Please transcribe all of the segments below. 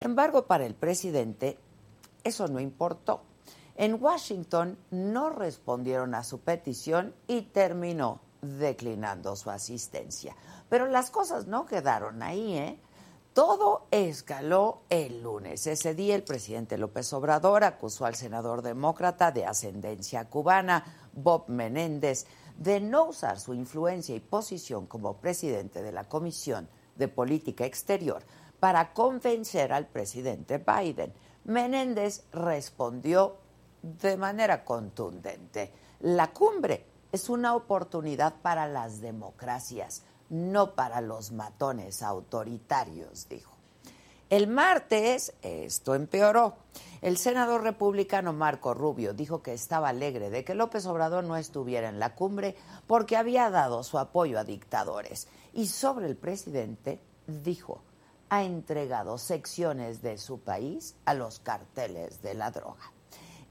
Sin embargo, para el presidente eso no importó. En Washington no respondieron a su petición y terminó declinando su asistencia. Pero las cosas no quedaron ahí, ¿eh? Todo escaló el lunes. Ese día el presidente López Obrador acusó al senador demócrata de ascendencia cubana, Bob Menéndez, de no usar su influencia y posición como presidente de la Comisión de Política Exterior para convencer al presidente Biden. Menéndez respondió de manera contundente. La cumbre es una oportunidad para las democracias, no para los matones autoritarios, dijo. El martes esto empeoró. El senador republicano Marco Rubio dijo que estaba alegre de que López Obrador no estuviera en la cumbre porque había dado su apoyo a dictadores. Y sobre el presidente dijo, ha entregado secciones de su país a los carteles de la droga.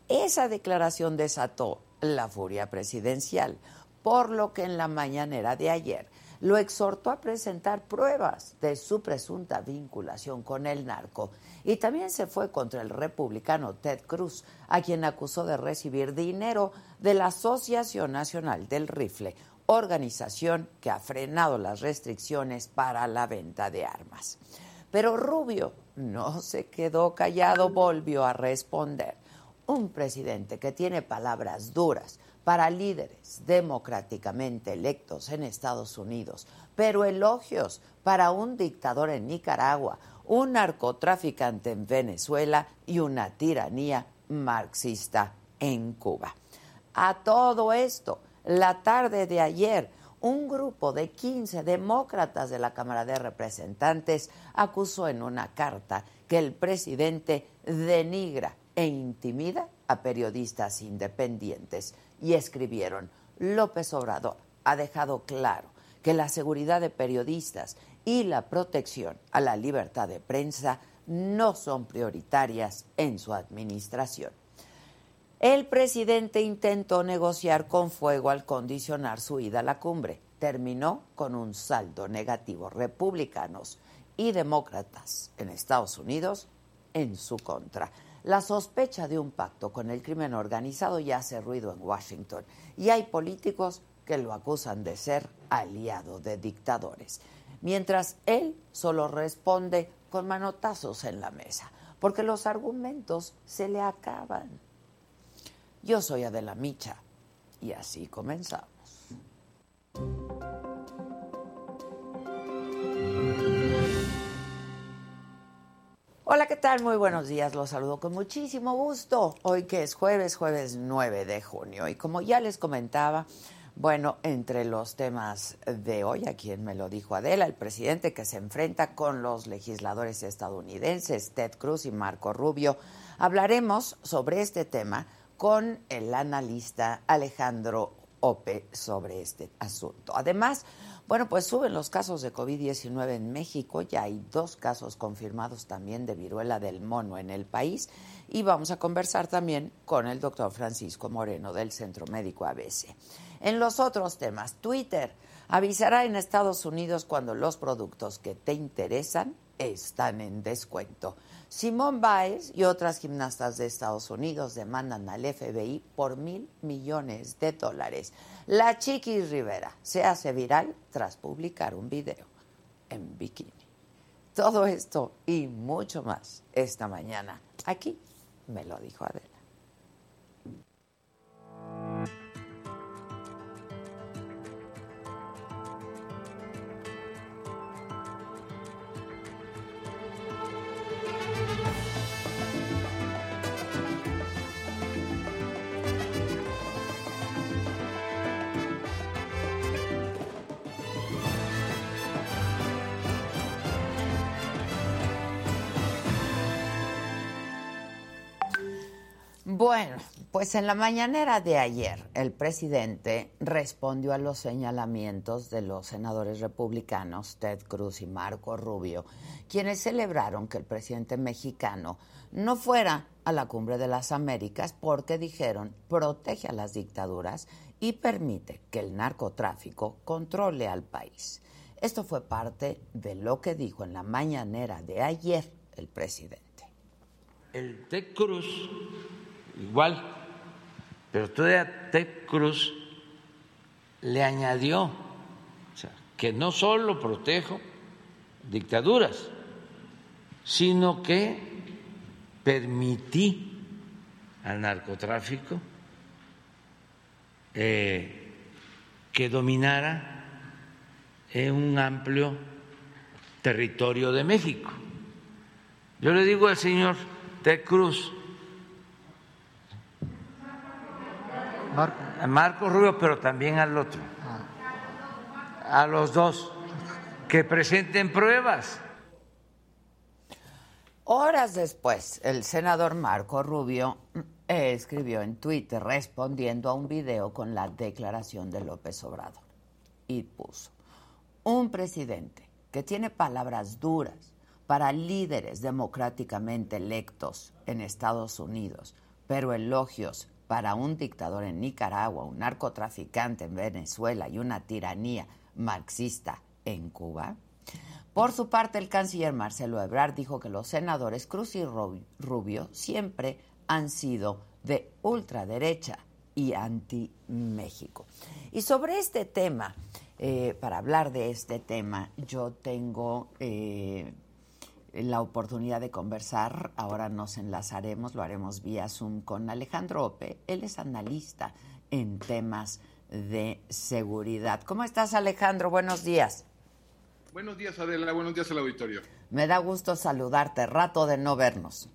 Esa declaración desató la furia presidencial, por lo que en la mañanera de ayer lo exhortó a presentar pruebas de su presunta vinculación con el narco y también se fue contra el republicano Ted Cruz, a quien acusó de recibir dinero de la Asociación Nacional del Rifle, organización que ha frenado las restricciones para la venta de armas. Pero Rubio no se quedó callado, volvió a responder. Un presidente que tiene palabras duras para líderes democráticamente electos en Estados Unidos, pero elogios para un dictador en Nicaragua, un narcotraficante en Venezuela y una tiranía marxista en Cuba. A todo esto, la tarde de ayer, un grupo de 15 demócratas de la Cámara de Representantes acusó en una carta que el presidente denigra e intimida a periodistas independientes y escribieron, López Obrador ha dejado claro que la seguridad de periodistas y la protección a la libertad de prensa no son prioritarias en su administración. El presidente intentó negociar con fuego al condicionar su ida a la cumbre. Terminó con un saldo negativo. Republicanos y demócratas en Estados Unidos en su contra. La sospecha de un pacto con el crimen organizado ya hace ruido en Washington y hay políticos que lo acusan de ser aliado de dictadores, mientras él solo responde con manotazos en la mesa, porque los argumentos se le acaban. Yo soy Adela Micha y así comenzamos. Hola, ¿qué tal? Muy buenos días. Los saludo con muchísimo gusto. Hoy que es jueves, jueves 9 de junio. Y como ya les comentaba, bueno, entre los temas de hoy, a quien me lo dijo Adela, el presidente que se enfrenta con los legisladores estadounidenses, Ted Cruz y Marco Rubio, hablaremos sobre este tema con el analista Alejandro Ope sobre este asunto. Además, bueno, pues suben los casos de COVID-19 en México, ya hay dos casos confirmados también de viruela del mono en el país y vamos a conversar también con el doctor Francisco Moreno del Centro Médico ABC. En los otros temas, Twitter avisará en Estados Unidos cuando los productos que te interesan están en descuento. Simón Baez y otras gimnastas de Estados Unidos demandan al FBI por mil millones de dólares. La Chiquis Rivera se hace viral tras publicar un video en bikini. Todo esto y mucho más esta mañana. Aquí me lo dijo Adela. Bueno, pues en la mañanera de ayer el presidente respondió a los señalamientos de los senadores republicanos Ted Cruz y Marco Rubio, quienes celebraron que el presidente mexicano no fuera a la cumbre de las Américas porque dijeron protege a las dictaduras y permite que el narcotráfico controle al país. Esto fue parte de lo que dijo en la mañanera de ayer el presidente. El Ted Cruz igual, pero todavía Ted Cruz le añadió que no solo protejo dictaduras, sino que permití al narcotráfico eh, que dominara en un amplio territorio de México. Yo le digo al señor Ted Cruz, Marco. Rubio, pero también al otro. A los dos. Que presenten pruebas. Horas después, el senador Marco Rubio eh, escribió en Twitter respondiendo a un video con la declaración de López Obrador y puso, un presidente que tiene palabras duras para líderes democráticamente electos en Estados Unidos, pero elogios para un dictador en Nicaragua, un narcotraficante en Venezuela y una tiranía marxista en Cuba? Por su parte, el canciller Marcelo Ebrard dijo que los senadores Cruz y Rubio siempre han sido de ultraderecha y anti-México. Y sobre este tema, eh, para hablar de este tema, yo tengo eh, la oportunidad de conversar. Ahora nos enlazaremos, lo haremos vía Zoom con Alejandro Ope. Él es analista en temas de seguridad. ¿Cómo estás, Alejandro? Buenos días. Buenos días, Adela. Buenos días al auditorio. Me da gusto saludarte. Rato de no vernos.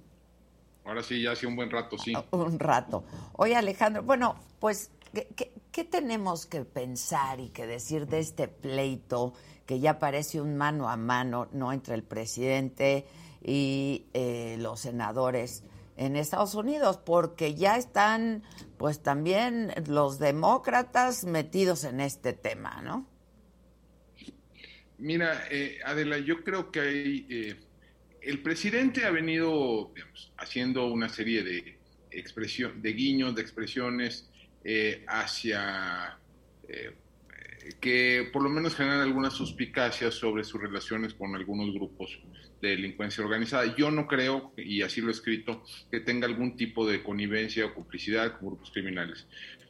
Ahora sí, ya hace un buen rato, sí. Un rato. Oye, Alejandro, bueno, pues, ¿qué, qué tenemos que pensar y que decir de este pleito? Que ya parece un mano a mano, ¿no? Entre el presidente y eh, los senadores en Estados Unidos, porque ya están, pues también los demócratas metidos en este tema, ¿no? Mira, eh, Adela, yo creo que hay, eh, el presidente ha venido haciendo una serie de expresión, de guiños, de expresiones hacia que por lo menos generan algunas suspicacias sobre sus relaciones con algunos grupos de delincuencia organizada. Yo no creo, y así lo he escrito, que tenga algún tipo de connivencia o complicidad con grupos criminales.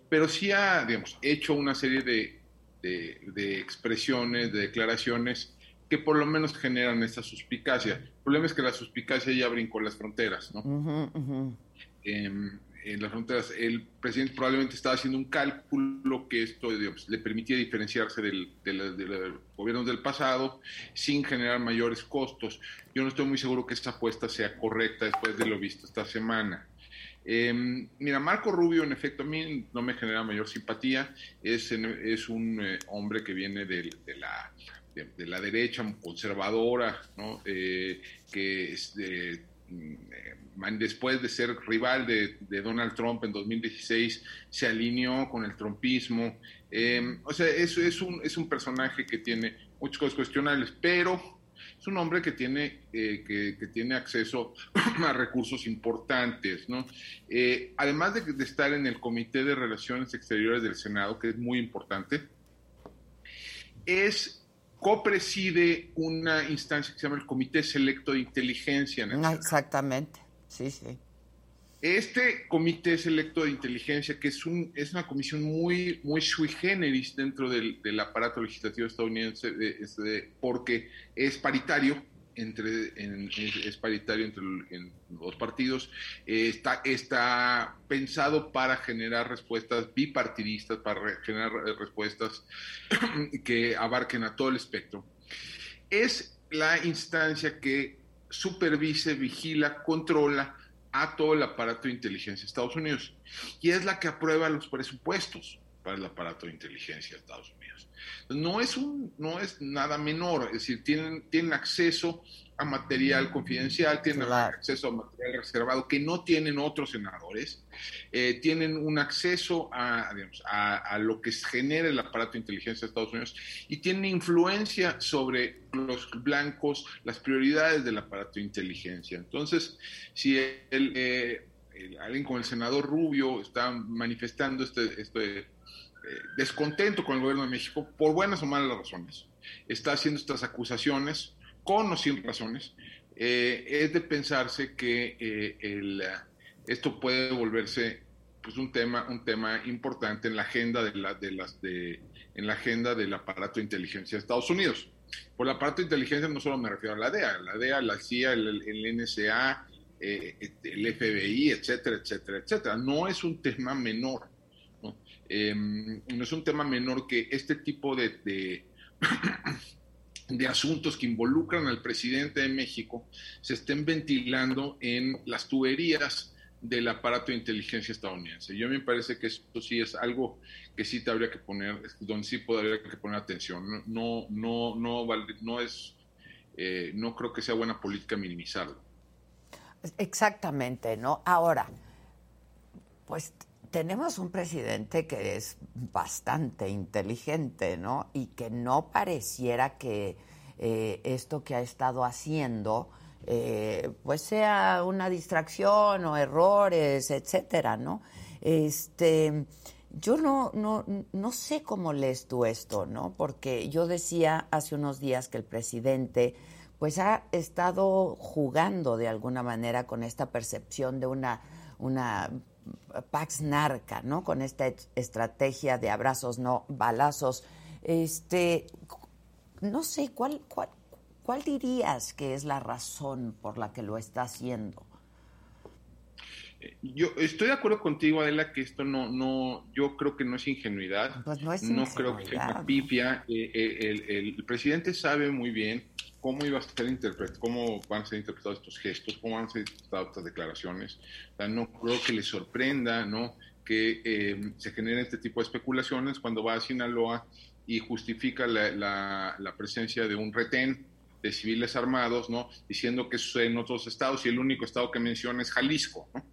Pero sí ha, digamos, hecho una serie de, de, expresiones, de declaraciones que por lo menos generan esta suspicacia. El problema es que la suspicacia ya brincó las fronteras, ¿no? Em, en las fronteras. El presidente probablemente estaba haciendo un cálculo que esto le permitía diferenciarse del, gobierno del pasado sin generar mayores costos. Yo no estoy muy seguro que esta apuesta sea correcta después de lo visto esta semana. Em, mira, Marco Rubio, en efecto, a mí no me genera mayor simpatía. Es, es un eh, hombre que viene de, la, de, la derecha conservadora, ¿no? Eh, que es de, después de ser rival de, Donald Trump en 2016, se alineó con el trumpismo. Em, o sea, eso es un, es un personaje que tiene muchas cosas cuestionables, pero es un hombre que tiene, eh, que, tiene acceso a recursos importantes, ¿no? Eh, además de, estar en el Comité de Relaciones Exteriores del Senado, que es muy importante, es copreside una instancia que se llama el Comité Selecto de Inteligencia. Ah, exactamente, sí, sí. Este Comité Selecto de Inteligencia, que es, un, es una comisión muy, muy sui generis dentro del, aparato legislativo estadounidense, este, porque es paritario, entre, es paritario entre los partidos, está, está pensado para generar respuestas bipartidistas, para generar respuestas que abarquen a todo el espectro. Es la instancia que supervise, vigila, controla a todo el aparato de inteligencia de Estados Unidos y es la que aprueba los presupuestos para el aparato de inteligencia de Estados Unidos. No es, un, no es nada menor, es decir, tienen, tienen acceso a material confidencial, tienen acceso a material reservado que no tienen otros senadores, eh, tienen un acceso a, a, lo que genera el aparato de inteligencia de Estados Unidos y tienen influencia sobre los blancos, las prioridades del aparato de inteligencia. Entonces, si eh, alguien como el senador Rubio está manifestando este, este descontento con el gobierno de México por buenas o malas razones. Está haciendo estas acusaciones con o sin razones. Eh, es de pensarse que eh, el, esto puede volverse pues un tema un tema importante en la agenda de, la, de las de en la agenda del aparato de inteligencia de Estados Unidos. Por el aparato de inteligencia no solo me refiero a la DEA, la DEA, la CIA, el NSA, el FBI, etcétera, etcétera, etcétera. No es un tema menor. Em, no es un tema menor que este tipo de, de, asuntos que involucran al presidente de México se estén ventilando en las tuberías del aparato de inteligencia estadounidense. Yo me parece que esto sí es algo que sí te habría que poner, donde sí podría que poner atención. No, no, no, no es, eh, no creo que sea buena política minimizarlo. Exactamente, ¿no? Ahora, pues tenemos un presidente que es bastante inteligente, ¿no? Y que no pareciera que eh, esto que ha estado haciendo, eh, pues sea una distracción o errores, etcétera, ¿no? Este, yo no, no, no sé cómo lees tú esto, ¿no? Porque yo decía hace unos días que el presidente pues ha estado jugando de alguna manera con esta percepción de una, una Pax Narca, ¿no? Con esta estrategia de abrazos, no balazos. Este, no sé, ¿cuál, cuál, cuál dirías que es la razón por la que lo está haciendo? Yo estoy de acuerdo contigo, Adela, que esto no, no, yo creo que no es ingenuidad. Pues no, es no creo que sea pifia. Eh, eh, el, presidente sabe muy bien cómo iba a ser interpretado, cómo van a ser interpretados estos gestos, cómo van a ser interpretadas estas declaraciones. no creo que le sorprenda, ¿no? Que eh, se generen este tipo de especulaciones cuando va a Sinaloa y justifica la, la, presencia de un retén de civiles armados, ¿no? Diciendo que sucede en otros estados y el único estado que menciona es Jalisco, ¿no?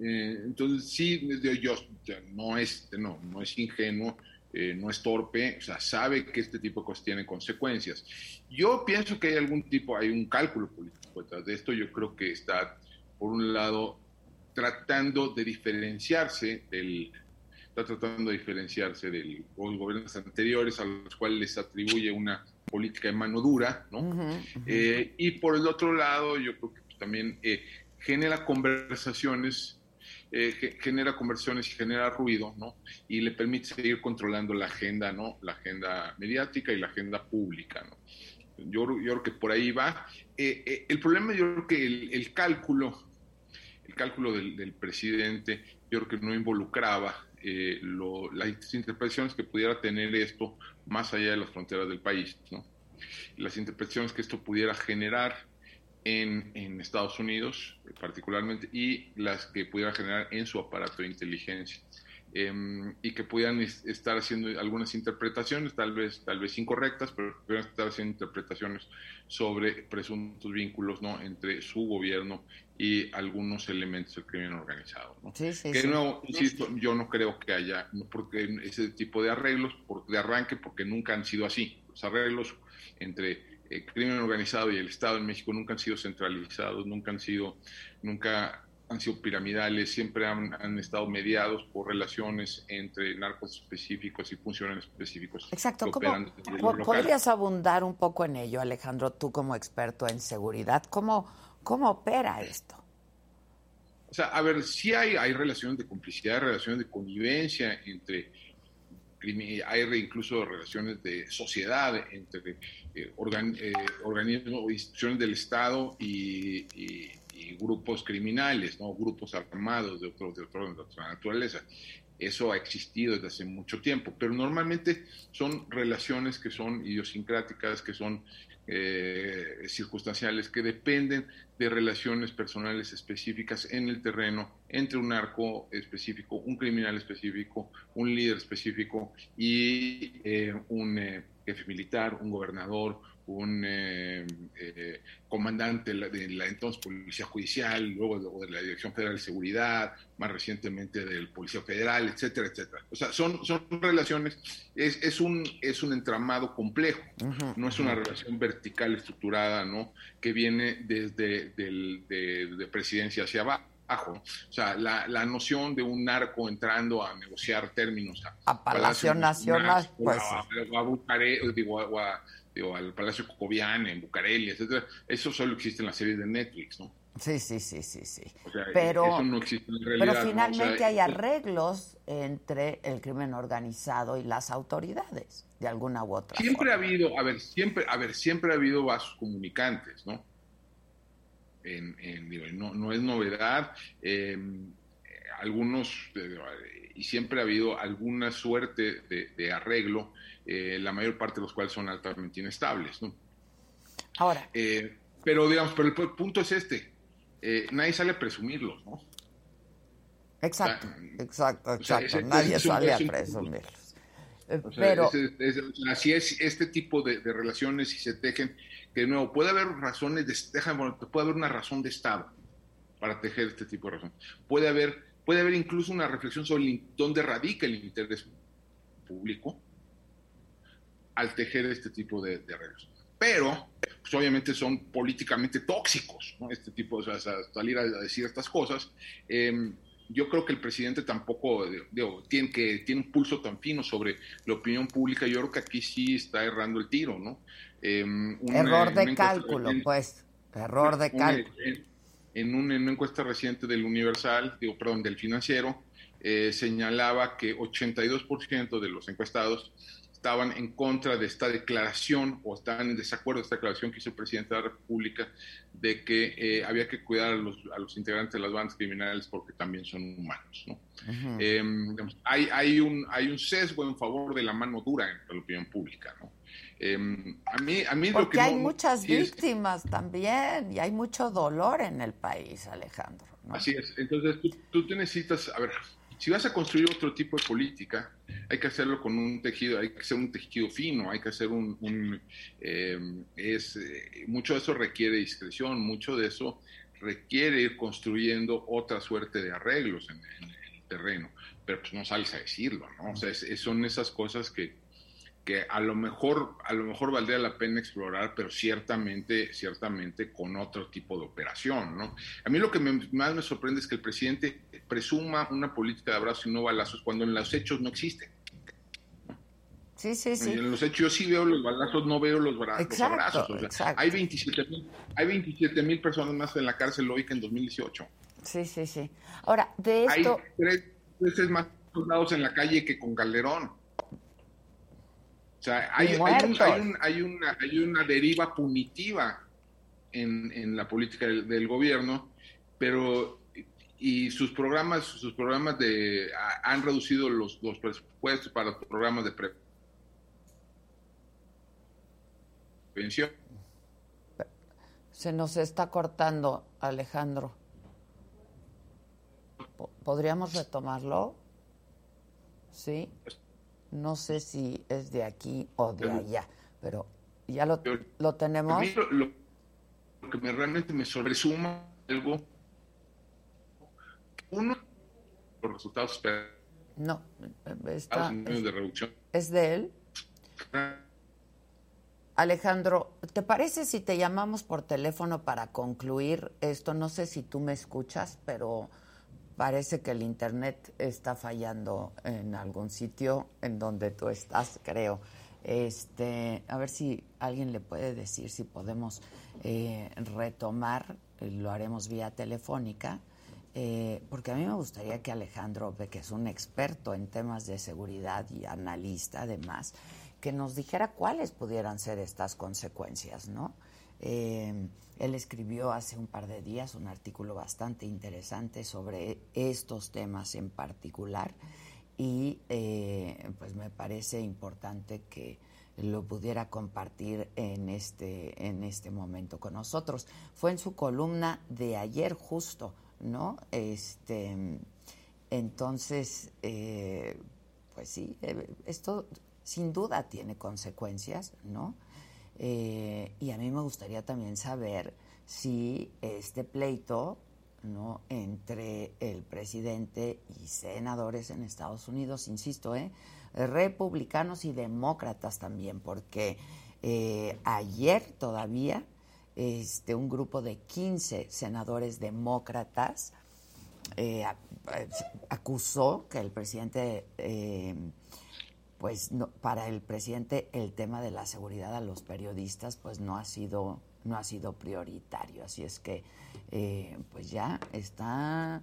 Eh, entonces, sí, yo, no, es, no, no es ingenuo, eh, no es torpe, o sea, sabe que este tipo de cosas tienen consecuencias. Yo pienso que hay algún tipo, hay un cálculo político detrás de esto. Yo creo que está, por un lado, tratando de diferenciarse del, está tratando de diferenciarse de los gobiernos anteriores a los cuales les atribuye una política de mano dura, ¿no? Eh, y por el otro lado, yo creo que también genera conversaciones eh, genera conversiones y genera ruido, ¿no? Y le permite seguir controlando la agenda, ¿no? La agenda mediática y la agenda pública, ¿no? Yo, yo creo que por ahí va. Eh, eh, el problema, yo creo que el, cálculo, el cálculo del, presidente, yo creo que no involucraba las interpretaciones que pudiera tener esto más allá de las fronteras del país, ¿no? Las interpretaciones que esto pudiera generar en, Estados Unidos particularmente y las que pudieran generar en su aparato de inteligencia. Em, y que pudieran estar haciendo algunas interpretaciones, tal vez, tal vez incorrectas, pero pudieran estar haciendo interpretaciones sobre presuntos vínculos ¿no? entre su gobierno y algunos elementos del crimen organizado. ¿no? que no, insisto, yo no creo que haya porque ese tipo de arreglos por, de arranque, porque nunca han sido así. Los arreglos entre el crimen organizado y el Estado en México nunca han sido centralizados, nunca han sido, nunca han sido piramidales, siempre han, estado mediados por relaciones entre narcos específicos y funcionarios específicos. Exacto. ¿Podrías abundar un poco en ello, Alejandro, tú como experto en seguridad? ¿Cómo, cómo opera esto? O sea, a ver, sí hay, hay relaciones de complicidad, relaciones de convivencia entre hay incluso relaciones de sociedad entre eh, organismos o instituciones del Estado y, grupos criminales, ¿no? grupos armados de, otro, de, otra naturaleza. Eso ha existido desde hace mucho tiempo, pero normalmente son relaciones que son idiosincráticas, que son eh, circunstanciales, que dependen de relaciones personales específicas en el terreno entre un narco específico, un criminal específico, un líder específico y eh, un eh, jefe militar, un gobernador, un eh, eh, comandante de la, entonces Policía Judicial, luego de, la Dirección Federal de Seguridad, más recientemente del Policía Federal, etcétera, etcétera. O sea, son, son relaciones, es, es, un, es un entramado complejo, no es una relación vertical estructurada, ¿no? Que viene desde del, de, presidencia hacia abajo. O sea, la, la, noción de un narco entrando a negociar términos a, Palacio, Nacional, pues. a, a, digo, a, digo, al Palacio Cocovian en Bucareli, etcétera, eso solo existe en las series de Netflix, ¿no? Sí, sí, sí, sí, sí. pero, eso no existe en realidad, pero finalmente hay arreglos entre el crimen organizado y las autoridades, de alguna u otra siempre ha habido, a ver, siempre, a ver, siempre ha habido vasos comunicantes, ¿no? En, en, digo, no, no, es novedad. Em, algunos, eh, y siempre ha habido alguna suerte de, de arreglo eh, la mayor parte de los cuales son altamente inestables. ¿no? Ahora. Eh, pero digamos, pero el punto es este, eh, nadie sale a presumirlos, ¿no? Exacto, exacto, exacto. nadie sale a presumirlos. pero así es este tipo de, relaciones y se tejen que de nuevo puede haber razones de puede haber una razón de estado para tejer este tipo de razones puede haber puede haber incluso una reflexión sobre dónde radica el interés público al tejer este tipo de, arreglos. Pero, pues obviamente son políticamente tóxicos, ¿no? Este tipo, de salir a decir estas cosas. Em, yo creo que el presidente tampoco digo, tiene, que, tiene un pulso tan fino sobre la opinión pública. Yo creo que aquí sí está errando el tiro, ¿no? Em, Error de cálculo, pues. Error de cálculo. En, una, encuesta reciente del Universal, digo, perdón, del financiero, eh, señalaba que 82% de los encuestados estaban en contra de esta declaración o estaban en desacuerdo de esta declaración que hizo el presidente de la República de que eh, había que cuidar a los, a los, integrantes de las bandas criminales porque también son humanos. ¿no? Em, hay, hay, un, hay un sesgo en favor de la mano dura en la opinión pública. ¿no? Em, a mí, a mí porque lo que hay muchas víctimas también y hay mucho dolor en el país, Alejandro. Así es. Entonces tú, tú te necesitas, a ver, si vas a construir otro tipo de política, hay que hacerlo con un tejido, hay que hacer un tejido fino, hay que hacer un... Eh, es, eh, mucho de eso requiere discreción, mucho de eso requiere ir construyendo otra suerte de arreglos en, el terreno, pero pues no sales a decirlo, ¿no? O sea, son esas cosas que, que a lo mejor a lo mejor valdría la pena explorar, pero ciertamente ciertamente con otro tipo de operación, ¿no? A mí lo que más me sorprende es que el presidente presuma una política de abrazos y no balazos cuando en los hechos no existe. Sí, sí, sí. En los hechos yo sí veo los balazos, no veo los, abrazos. Hay 27 mil hay 27 mil personas más en la cárcel hoy que en 2018. Sí, sí, sí. Ahora, de esto... Hay tres veces más soldados en la calle que con Calderón. O sea, hay, hay, hay, una, hay una deriva punitiva en, en la política del, gobierno, pero y sus programas, sus programas de han reducido los, los presupuestos para los programas de prevención. Se nos está cortando, Alejandro. ¿Podríamos retomarlo? Sí. No sé si es de aquí o de allá, pero ya lo, lo tenemos. lo, que me, realmente me sobresuma algo, uno, los resultados. No, está, es, de reducción. ¿Es de él? Alejandro, ¿te parece si te llamamos por teléfono para concluir esto? No sé si tú me escuchas, pero parece que el internet está fallando en algún sitio en donde tú estás, creo. Este, a ver si alguien le puede decir si podemos eh, retomar, lo haremos vía telefónica, eh, porque a mí me gustaría que Alejandro, que es un experto en temas de seguridad y analista además, que nos dijera cuáles pudieran ser estas consecuencias, ¿no? Eh, él escribió hace un par de días un artículo bastante interesante sobre estos temas en particular y eh, pues me parece importante que lo pudiera compartir en este, en este momento con nosotros. Fue en su columna de ayer justo, ¿no? Este, entonces, eh, pues sí, eh, esto sin duda tiene consecuencias, ¿no? Eh, y a mí me gustaría también saber si este pleito ¿no? entre el presidente y senadores en Estados Unidos, insisto, ¿eh? republicanos y demócratas también, porque eh, ayer todavía este, un grupo de 15 senadores demócratas eh, acusó que el presidente, pues no, para el presidente el tema de la seguridad a los periodistas pues no ha sido no ha sido prioritario, así es que pues ya está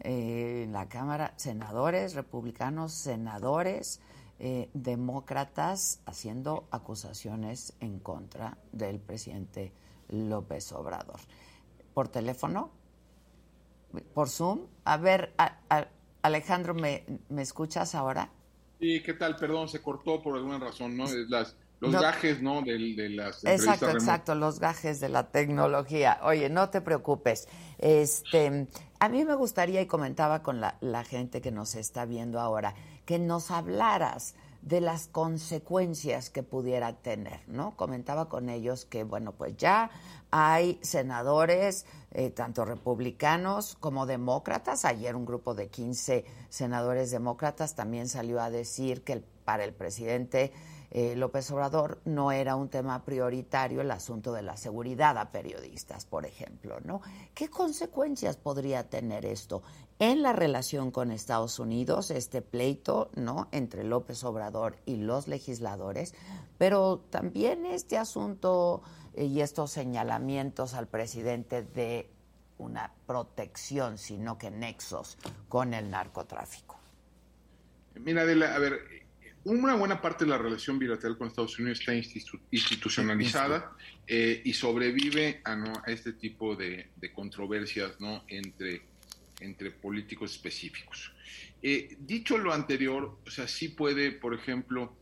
en la Cámara senadores republicanos, senadores eh, demócratas haciendo acusaciones en contra del presidente López Obrador. ¿Por teléfono? ¿Por Zoom? A ver, Alejandro, ¿me, ¿me escuchas ahora? Sí, ¿qué tal? Perdón, se cortó por alguna razón, ¿no? Las, los gajes, ¿no? De, de las exacto, exacto, los gajes de la tecnología. Oye, no te preocupes. Este, a mí me gustaría, y comentaba con la, la gente que nos está viendo ahora, que nos hablaras de las consecuencias que pudiera tener, ¿no? Comentaba con ellos que, bueno, pues ya hay senadores, eh, tanto republicanos como demócratas. Ayer un grupo de 15 senadores demócratas también salió a decir que para el presidente eh, López Obrador no era un tema prioritario el asunto de la seguridad a periodistas, por ejemplo, ¿no? ¿Qué consecuencias podría tener esto en la relación con Estados Unidos, este pleito, ¿no? Entre López Obrador y los legisladores, pero también este asunto eh, y estos señalamientos al presidente de una protección, sino que nexos con el narcotráfico. Mira, Adela, a ver, una buena parte de la relación bilateral con Estados Unidos está institucionalizada eh, y sobrevive a, ¿no? a este tipo de, controversias ¿no? entre, entre políticos específicos. Eh, dicho lo anterior, o sea, sí puede, por ejemplo,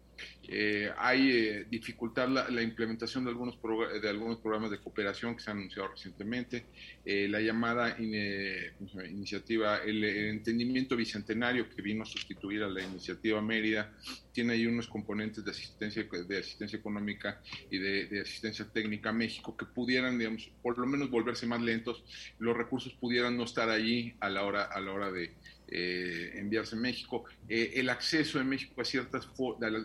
eh, hay eh, dificultad la, implementación de algunos, de algunos programas de cooperación que se han anunciado recientemente, eh, la llamada iniciativa, el, entendimiento bicentenario que vino a sustituir a la iniciativa Mérida, tiene ahí unos componentes de asistencia, de asistencia económica y de, de, asistencia técnica a México que pudieran, digamos, por lo menos volverse más lentos, los recursos pudieran no estar allí a la hora, a la hora de, eh, enviarse a México, eh, el acceso en México a ciertas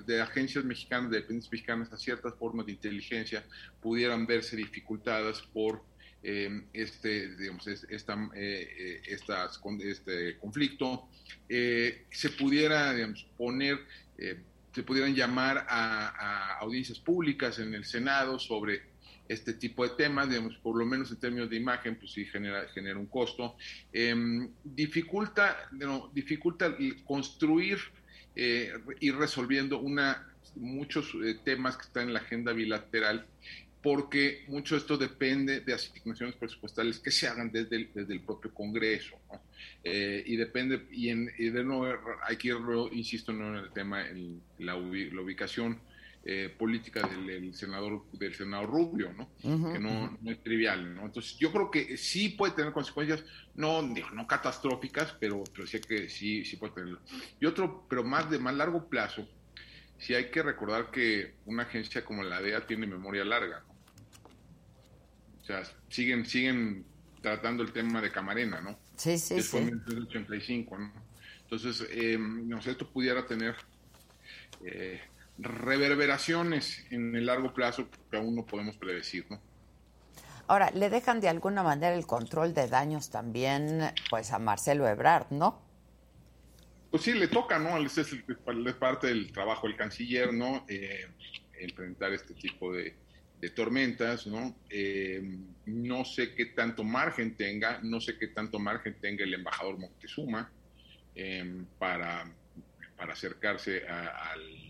de, agencias mexicanas, de dependencias mexicanas a ciertas formas de inteligencia pudieran verse dificultadas por eh, este, digamos, esta, estas, este conflicto, se pudiera poner, se pudieran llamar a audiencias públicas en el Senado sobre este tipo de temas, digamos, por lo menos en términos de imagen, pues sí genera, genera un costo. Eh, dificulta, no, dificulta construir, eh, ir resolviendo una, muchos eh, temas que están en la agenda bilateral, porque mucho de esto depende de asignaciones presupuestales que se hagan desde el, desde el propio Congreso. ¿no? Eh, y depende, y, en, y de nuevo hay que ir, insisto, en el tema, en la ubicación eh, política del, senador del senador Rubio, ¿no? que no, es trivial, ¿no? Entonces yo creo que sí puede tener consecuencias, no, no catastróficas, pero, pero sí que sí, sí puede tenerlo. Y otro, pero más de más largo plazo, sí hay que recordar que una agencia como la DEA tiene memoria larga, ¿no? O sea, siguen, siguen tratando el tema de Camarena, ¿no? Sí, sí, Después sí. 1985, ¿no? Entonces, eh, no sé, esto pudiera tener eh, reverberaciones en el largo plazo que aún no podemos predecir, ¿no? Ahora, le dejan de alguna manera el control de daños también pues a Marcelo Ebrard, ¿no? Pues sí, le toca, ¿no? Es, es parte del trabajo del canciller, ¿no? Eh, implementar este tipo de, tormentas, ¿no? Eh, no sé qué tanto margen tenga, no sé qué tanto margen tenga el embajador Moctezuma eh, para, para acercarse al,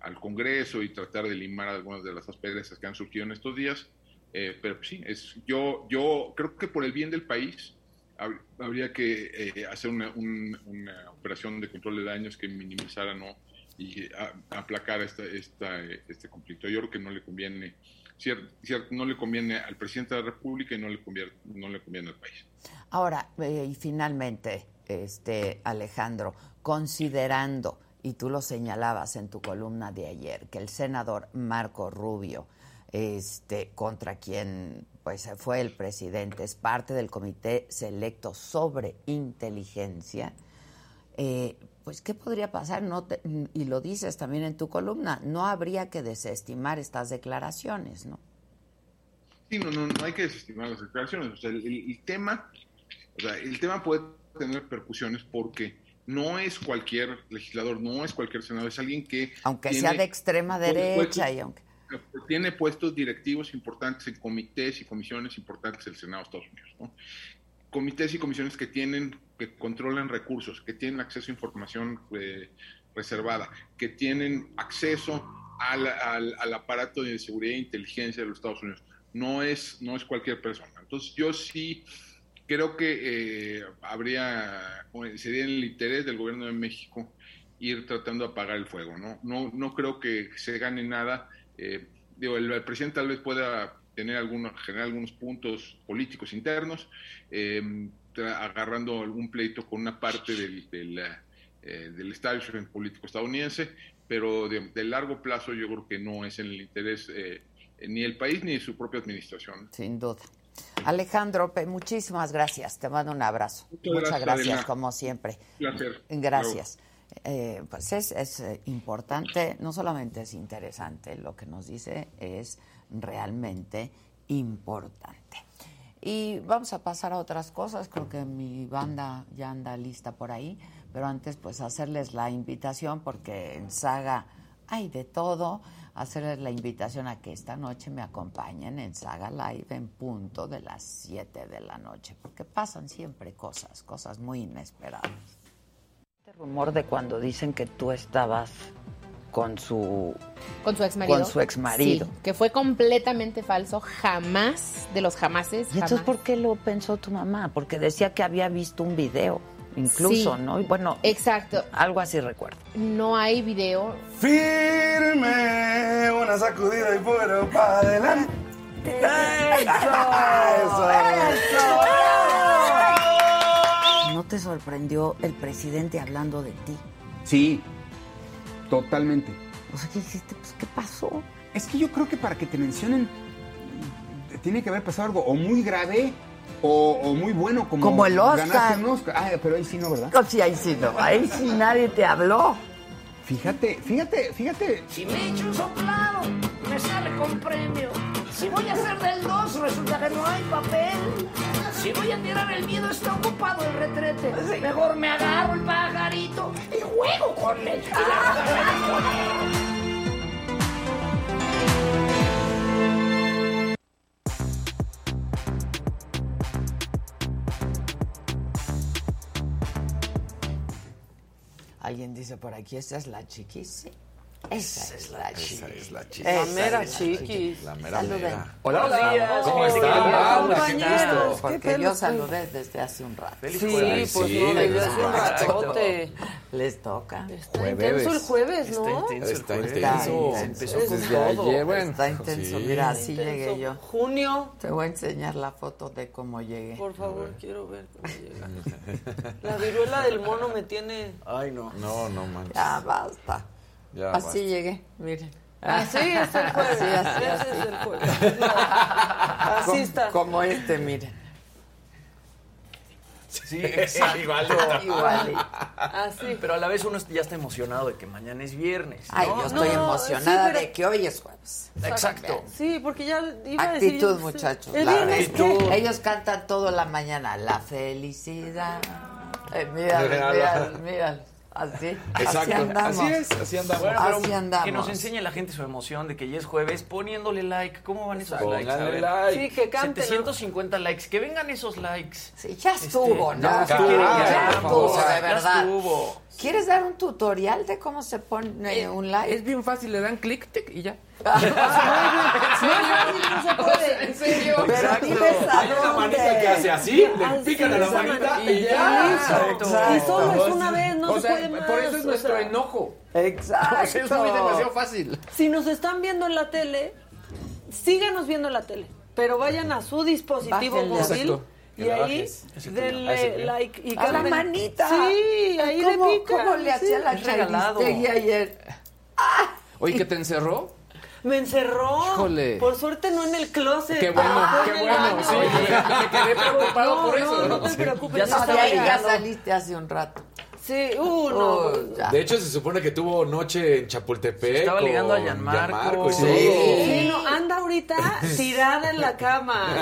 al, Congreso y tratar de limar algunas de las asperezas que han surgido en estos días. Eh, pero sí, es, yo, yo creo que por el bien del país habría que hacer una, una, operación de control de daños que minimizara ¿no? y aplacar esta, esta, este conflicto. Yo creo que no le conviene, no le conviene al presidente de la República y no le conviene, no le conviene al país. Ahora, eh, y finalmente, este Alejandro, considerando, y tú lo señalabas en tu columna de ayer, que el senador Marco Rubio, este, contra quien pues fue el presidente, es parte del comité selecto sobre inteligencia, eh, pues ¿qué podría pasar? No y lo dices también en tu columna, no habría que desestimar estas declaraciones, ¿no? Sí, no, no, no hay que desestimar las declaraciones. O sea, el, tema, o sea, el tema puede tener percusiones porque no es cualquier legislador, no es cualquier senador, es alguien que... Aunque sea de extrema derecha y aunque... Tiene puestos directivos importantes en comités y comisiones importantes del Senado de Estados Unidos. ¿no? Comités y comisiones que tienen que controlan recursos, que tienen acceso a información eh, reservada, que tienen acceso al, al, aparato de seguridad e inteligencia de los Estados Unidos. No es, no es cualquier persona. Entonces yo sí creo que eh, habría, sería en el interés del gobierno de México ir tratando de apagar el fuego. No, no, no creo que se gane nada. Eh, digo, el, el, presidente tal vez pueda tener algunos, generar algunos puntos políticos internos, eh, agarrando algún pleito con una parte del, del, eh, político estadounidense, pero de, largo plazo yo creo que no es en el interés eh, ni del país ni de su propia administración. Sin duda. Alejandro, muchísimas gracias. Te mando un abrazo. Muchas, gracias, como siempre. Gracias. Eh, pues es, es importante, no solamente es interesante, lo que nos dice es realmente importante. Y vamos a pasar a otras cosas, creo que mi banda ya anda lista por ahí, pero antes pues hacerles la invitación porque en Saga hay de todo, hacerles la invitación a que esta noche me acompañen en Saga Live en punto de las 7 de la noche, porque pasan siempre cosas, cosas muy inesperadas. Este rumor de cuando dicen que tú estabas con su con su ex marido. Con su ex marido. que fue completamente falso, jamás, de los jamases. ¿Y entonces por qué lo pensó tu mamá? Porque decía que había visto un video, incluso, ¿no? Y bueno, exacto. Algo así recuerdo. No hay video. Firme, una sacudida y fuera para adelante. Eso, eso, ¿No te sorprendió el presidente hablando de ti? Sí, Totalmente. O sea, ¿qué hiciste? Pues, ¿qué pasó? Es que yo creo que para que te mencionen tiene que haber pasado algo o muy grave o, muy bueno como, como el Oscar. Ah, pero ahí sí no, ¿verdad? No, sí, ahí sí no. Ahí sí nadie te habló. Fíjate, fíjate, fíjate. Si me echo un soplado, me sale con premio. Si voy a hacer del 2, resulta que no hay papel. Si voy a tirar el miedo, está ocupado el retrete. Mejor me agarro el pajarito y juego con él. Alguien dice por aquí, esta es la chiquis. Esa es la chiquis. es la chiquis. La mera chiquis. La mera mera. Hola, Hola, ¿cómo están? Porque yo saludé desde hace un rato. Sí, pues no, desde hace un ratote. Les toca. Está intenso el jueves, ¿no? Está intenso Está el intenso. Empezó. Está intenso. Mira, así llegué yo. Junio. Te voy a enseñar la foto de cómo llegué. Por favor, quiero ver cómo llega. La viruela del mono me tiene... Ay, no. No, no manches. Ya basta. Ya así basta. llegué, miren. Así es el jueves. Así, así, Ese así. es el jueves. Así está. Como este, miren. Sí, exacto. Igualito. Igualito. Así. Pero a la vez uno ya está emocionado de que mañana es viernes. Ay, yo estoy No, emocionada sí, pero- de que hoy es jueves. Exacto. Sí, porque ya iba a decir... Actitud, muchachos. ¿El la qué? Ellos cantan toda la mañana. La felicidad. Eh, míralo, míralo, míralo. Así, así Exacto. andamos. Así es, así andamos. Bueno, pero Así andamos. que nos enseñe la gente su emoción de que ya es jueves poniéndole like. ¿Cómo van esos Póngale likes? A ver. like. Sí, que canten. 750 likes. Que vengan esos likes. Sí, ya estuvo, ¿no? ya Ya, estuvo, ya por estuvo, de Ya verdad. estuvo. ¿Quieres dar un tutorial de cómo se pone un like? Es bien fácil, le dan clic tic, y ya. No se puede. ¿En serio? Pero diles a Hay una manita que hace así, le pican a la manita y ya. Y solo es una vez, no se puede más. por eso es nuestro enojo. Exacto. Es muy demasiado fácil. Si nos están viendo en la tele, síganos viendo en la tele, pero vayan a su dispositivo móvil Exacto. Y ahí. Ah, denle like y A la manita. Sí, ahí ¿Cómo, le pican. ¿Cómo le hacía la. Charistegui ayer? Oye, ¿que te encerró? Me encerró. Híjole. Por suerte no en el closet. Qué bueno, fue qué bueno. Sí, me quedé preocupado no, por no, eso. No, te preocupes. Ya No, ya saliste hace un rato. Sí, uh, no. Oh. De hecho, se supone que tuvo noche en Chapultepec. Estaba con ligando a Gianmarco. y Sí. Sí, no, anda ahorita tirada en la cama.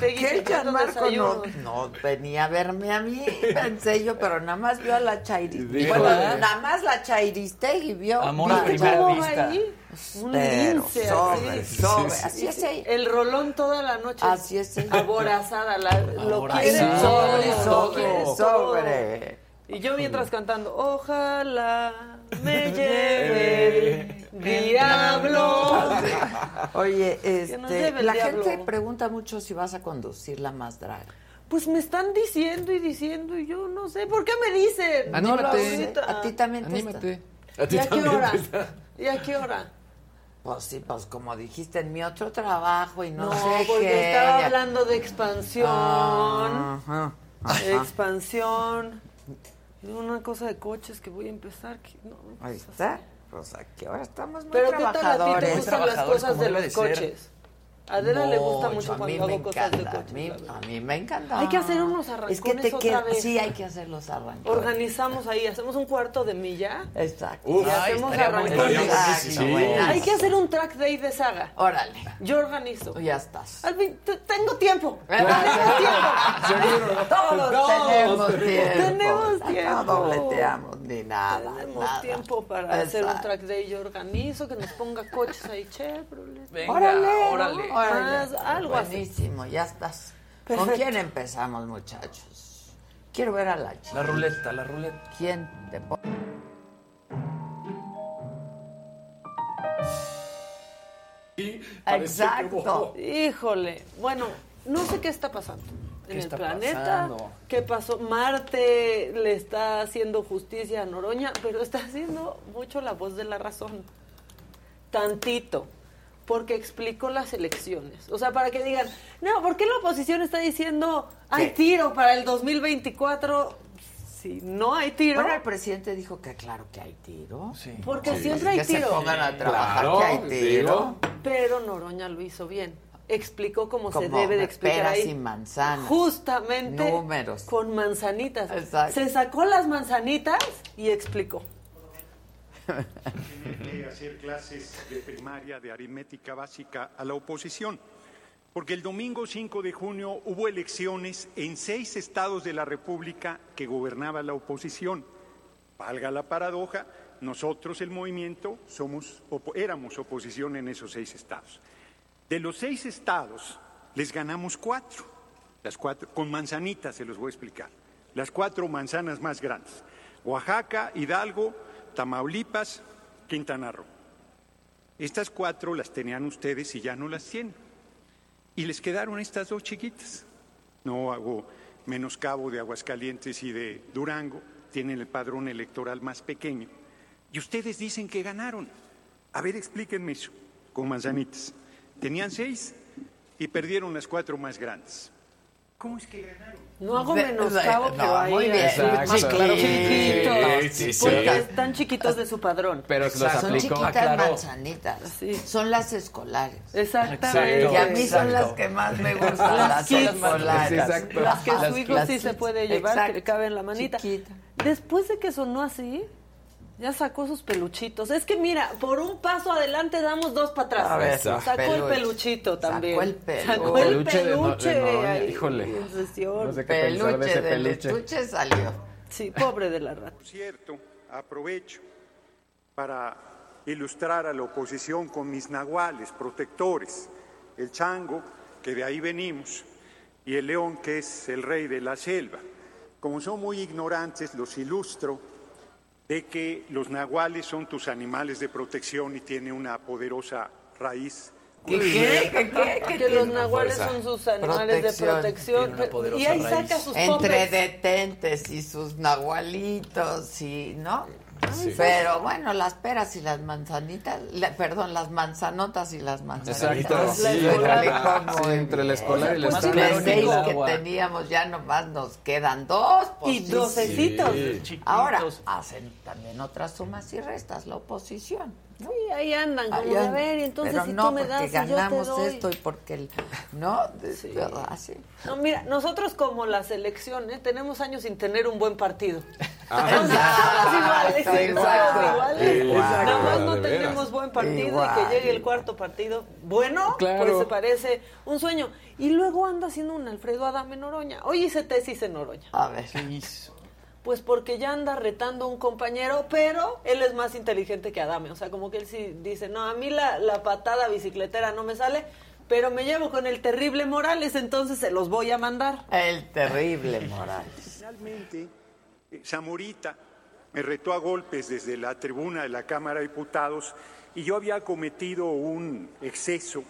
¿Qué Gianmarco no, no venía a verme a mí? Pensé yo, pero nada más vio a la Chairistegui. Bueno, ¿eh? nada más la Chairistegui vio. Amor a primera ¿Cómo va vista. ahí? Un Pero lince sobre, así. sobre. Así es ella. El rolón toda la noche. Así es ella. Aborazada. La, lo quiere Sobre, sobre, todo. sobre. Y yo mientras cantando, ojalá me lleve el diablo. Oye, este, la diablo. gente pregunta mucho si vas a conducir la más drag. Pues me están diciendo y diciendo y yo no sé. ¿Por qué me dicen? Anímate. A ti también te Anímate. A ti ¿Y a qué también hora? ¿Y a qué hora? Pues sí, pues como dijiste en mi otro trabajo y no, No, sé porque qué. estaba ya- hablando de expansión. Ajá, ajá. Expansión. Una cosa de coches que voy a empezar. que no, Ahí está. Pues aquí ahora estamos muy Pero ¿qué tal a ti te trabajadores. gustan las Trabajadores cosas de los coches? A Adela le gusta Mucho, cuando hago cosas de encanta, coches. a mí, a mí me encanta. Hay que hacer unos Es que te arrancones queda, otra vez. sí hay que hacer los arrancones. Organizamos ahí, hacemos un cuarto de milla. Exacto. y hacemos arrancones. Exacto, Sí. Hay que hacer un track day de saga. Órale, Yo organizo. ya estás. Al fin, te- tengo tiempo. Todos tenemos tiempo. Tenemos tiempo. No dobleteamos ni nada. Tenemos nada. tiempo para hacer un track day. Yo organizo, que nos ponga coches ahí, Chevrolet. Venga, Órale, órale. Más, algo así. Buenísimo, ya estás. ¿Con quién empezamos, muchachos? Quiero ver a la chica. La ruleta, la ruleta. ¿Quién te pone? Exacto. Híjole. Bueno, no sé qué está pasando en ¿Qué el está planeta. pasando? ¿Qué pasó? Marte le está haciendo justicia a Noroña, pero está haciendo mucho la voz de la razón. Tantito. Porque explicó las elecciones. O sea, para que digan, no, ¿por qué la oposición está diciendo hay ¿Qué? tiro para el 2024? Si no hay tiro, Bueno, el presidente dijo que claro que hay tiro. Sí. porque siempre hay que se tiro. pongan a trabajar Claro, que hay tiro. Pero Noroña lo hizo bien. Explicó cómo se Como debe de explicar peras ahí. y manzanas. Justamente Números. con manzanitas. Exacto. Se sacó las manzanitas y explicó. De hacer clases de primaria de aritmética básica a la oposición, porque el domingo 5 de junio hubo elecciones en seis estados de la República que gobernaba la oposición. Valga la paradoja, nosotros el movimiento éramos oposición en esos seis estados. De los seis estados les ganamos cuatro, las cuatro con manzanitas se los voy a explicar, las cuatro manzanas más grandes: Oaxaca, Hidalgo, Tamaulipas, Quintana Roo. Estas cuatro las tenían ustedes y ya no las tienen. Y les quedaron estas dos chiquitas. No hago menoscabo de Aguascalientes y de Durango, tienen el padrón electoral más pequeño. Y ustedes dicen que ganaron. A ver, explíquenme eso, con manzanitas. Tenían seis y perdieron las cuatro más grandes. ¿Cómo es que ganaron? No hago menoscabo, de- pero no, ahí muy bien. Exacto. más claro, chiquitos. sí, sí. Porque están chiquitos de su padrón. Pero se los Son aplicó. chiquitas aclaró. manzanitas. Sí. Son las escolares. Exactamente. Y a mí son Exacto. las que más me gustan, las, escolares. Exacto. Las que su hijo las sí se puede llevar, que le Exacto. cabe en la manita. Chiquita. Después de que sonó así, ya sacó sus peluchitos. Es que mira, por un paso adelante damos dos para atrás. A ver, Sacó peluche. el peluchito también. Sacó el peluche. Sacó el Peluche de no- de ahí, híjole. en sesión. No sé qué pensar de Peluche ese del peluche. estuche salió. Sí, pobre de la rata. Por cierto, aprovecho para ilustrar a la oposición con mis nahuales protectores, el chango, que de ahí venimos, y el león, que es el rey de la selva. Como son muy ignorantes, los ilustro de que los nahuales son tus animales de protección y tiene una poderosa raíz. ¿Qué, qué, qué, qué, qué Que los nahuales son sus animales de protección. Una poderosa Y ahí raíz. saca sus Entre pobres. detentes y sus nahualitos y, ¿no? Sí. Pero bueno, las peras y las manzanitas, la- perdón, las manzanotas y las manzanitas. Entre la escolar y la Pues seis que teníamos ya nomás nos quedan dos. pues Y docecitos. sí. Ahora, hacen también otras sumas y restas la oposición. ¿No? Sí, ahí andan, como Ahí de, a andan. ver, y entonces Pero si no, tú me das y yo te ganamos doy. esto y porque el... ¿No? De- ¿verdad? Así. No, mira, nosotros como la selección, ¿eh? tenemos años sin tener un buen partido. Ah, exacto, exacto. iguales. Igual, Nada más no tenemos buen partido Igual. y que llegue el cuarto partido. Bueno, Claro. pues se parece un sueño. Y luego anda haciendo un Alfredo Adame Noroña. Hoy hice tesis en Noroña. A ver. Pues porque ya anda retando a un compañero, pero él es más inteligente que Adame. O sea, como que él sí dice, no, a mí la, la patada bicicletera no me sale, pero me llevo con el terrible Morales, entonces se los voy a mandar. El terrible Morales. Finalmente, eh, Zamorita me retó a golpes desde la tribuna de la Cámara de Diputados y yo había cometido un exceso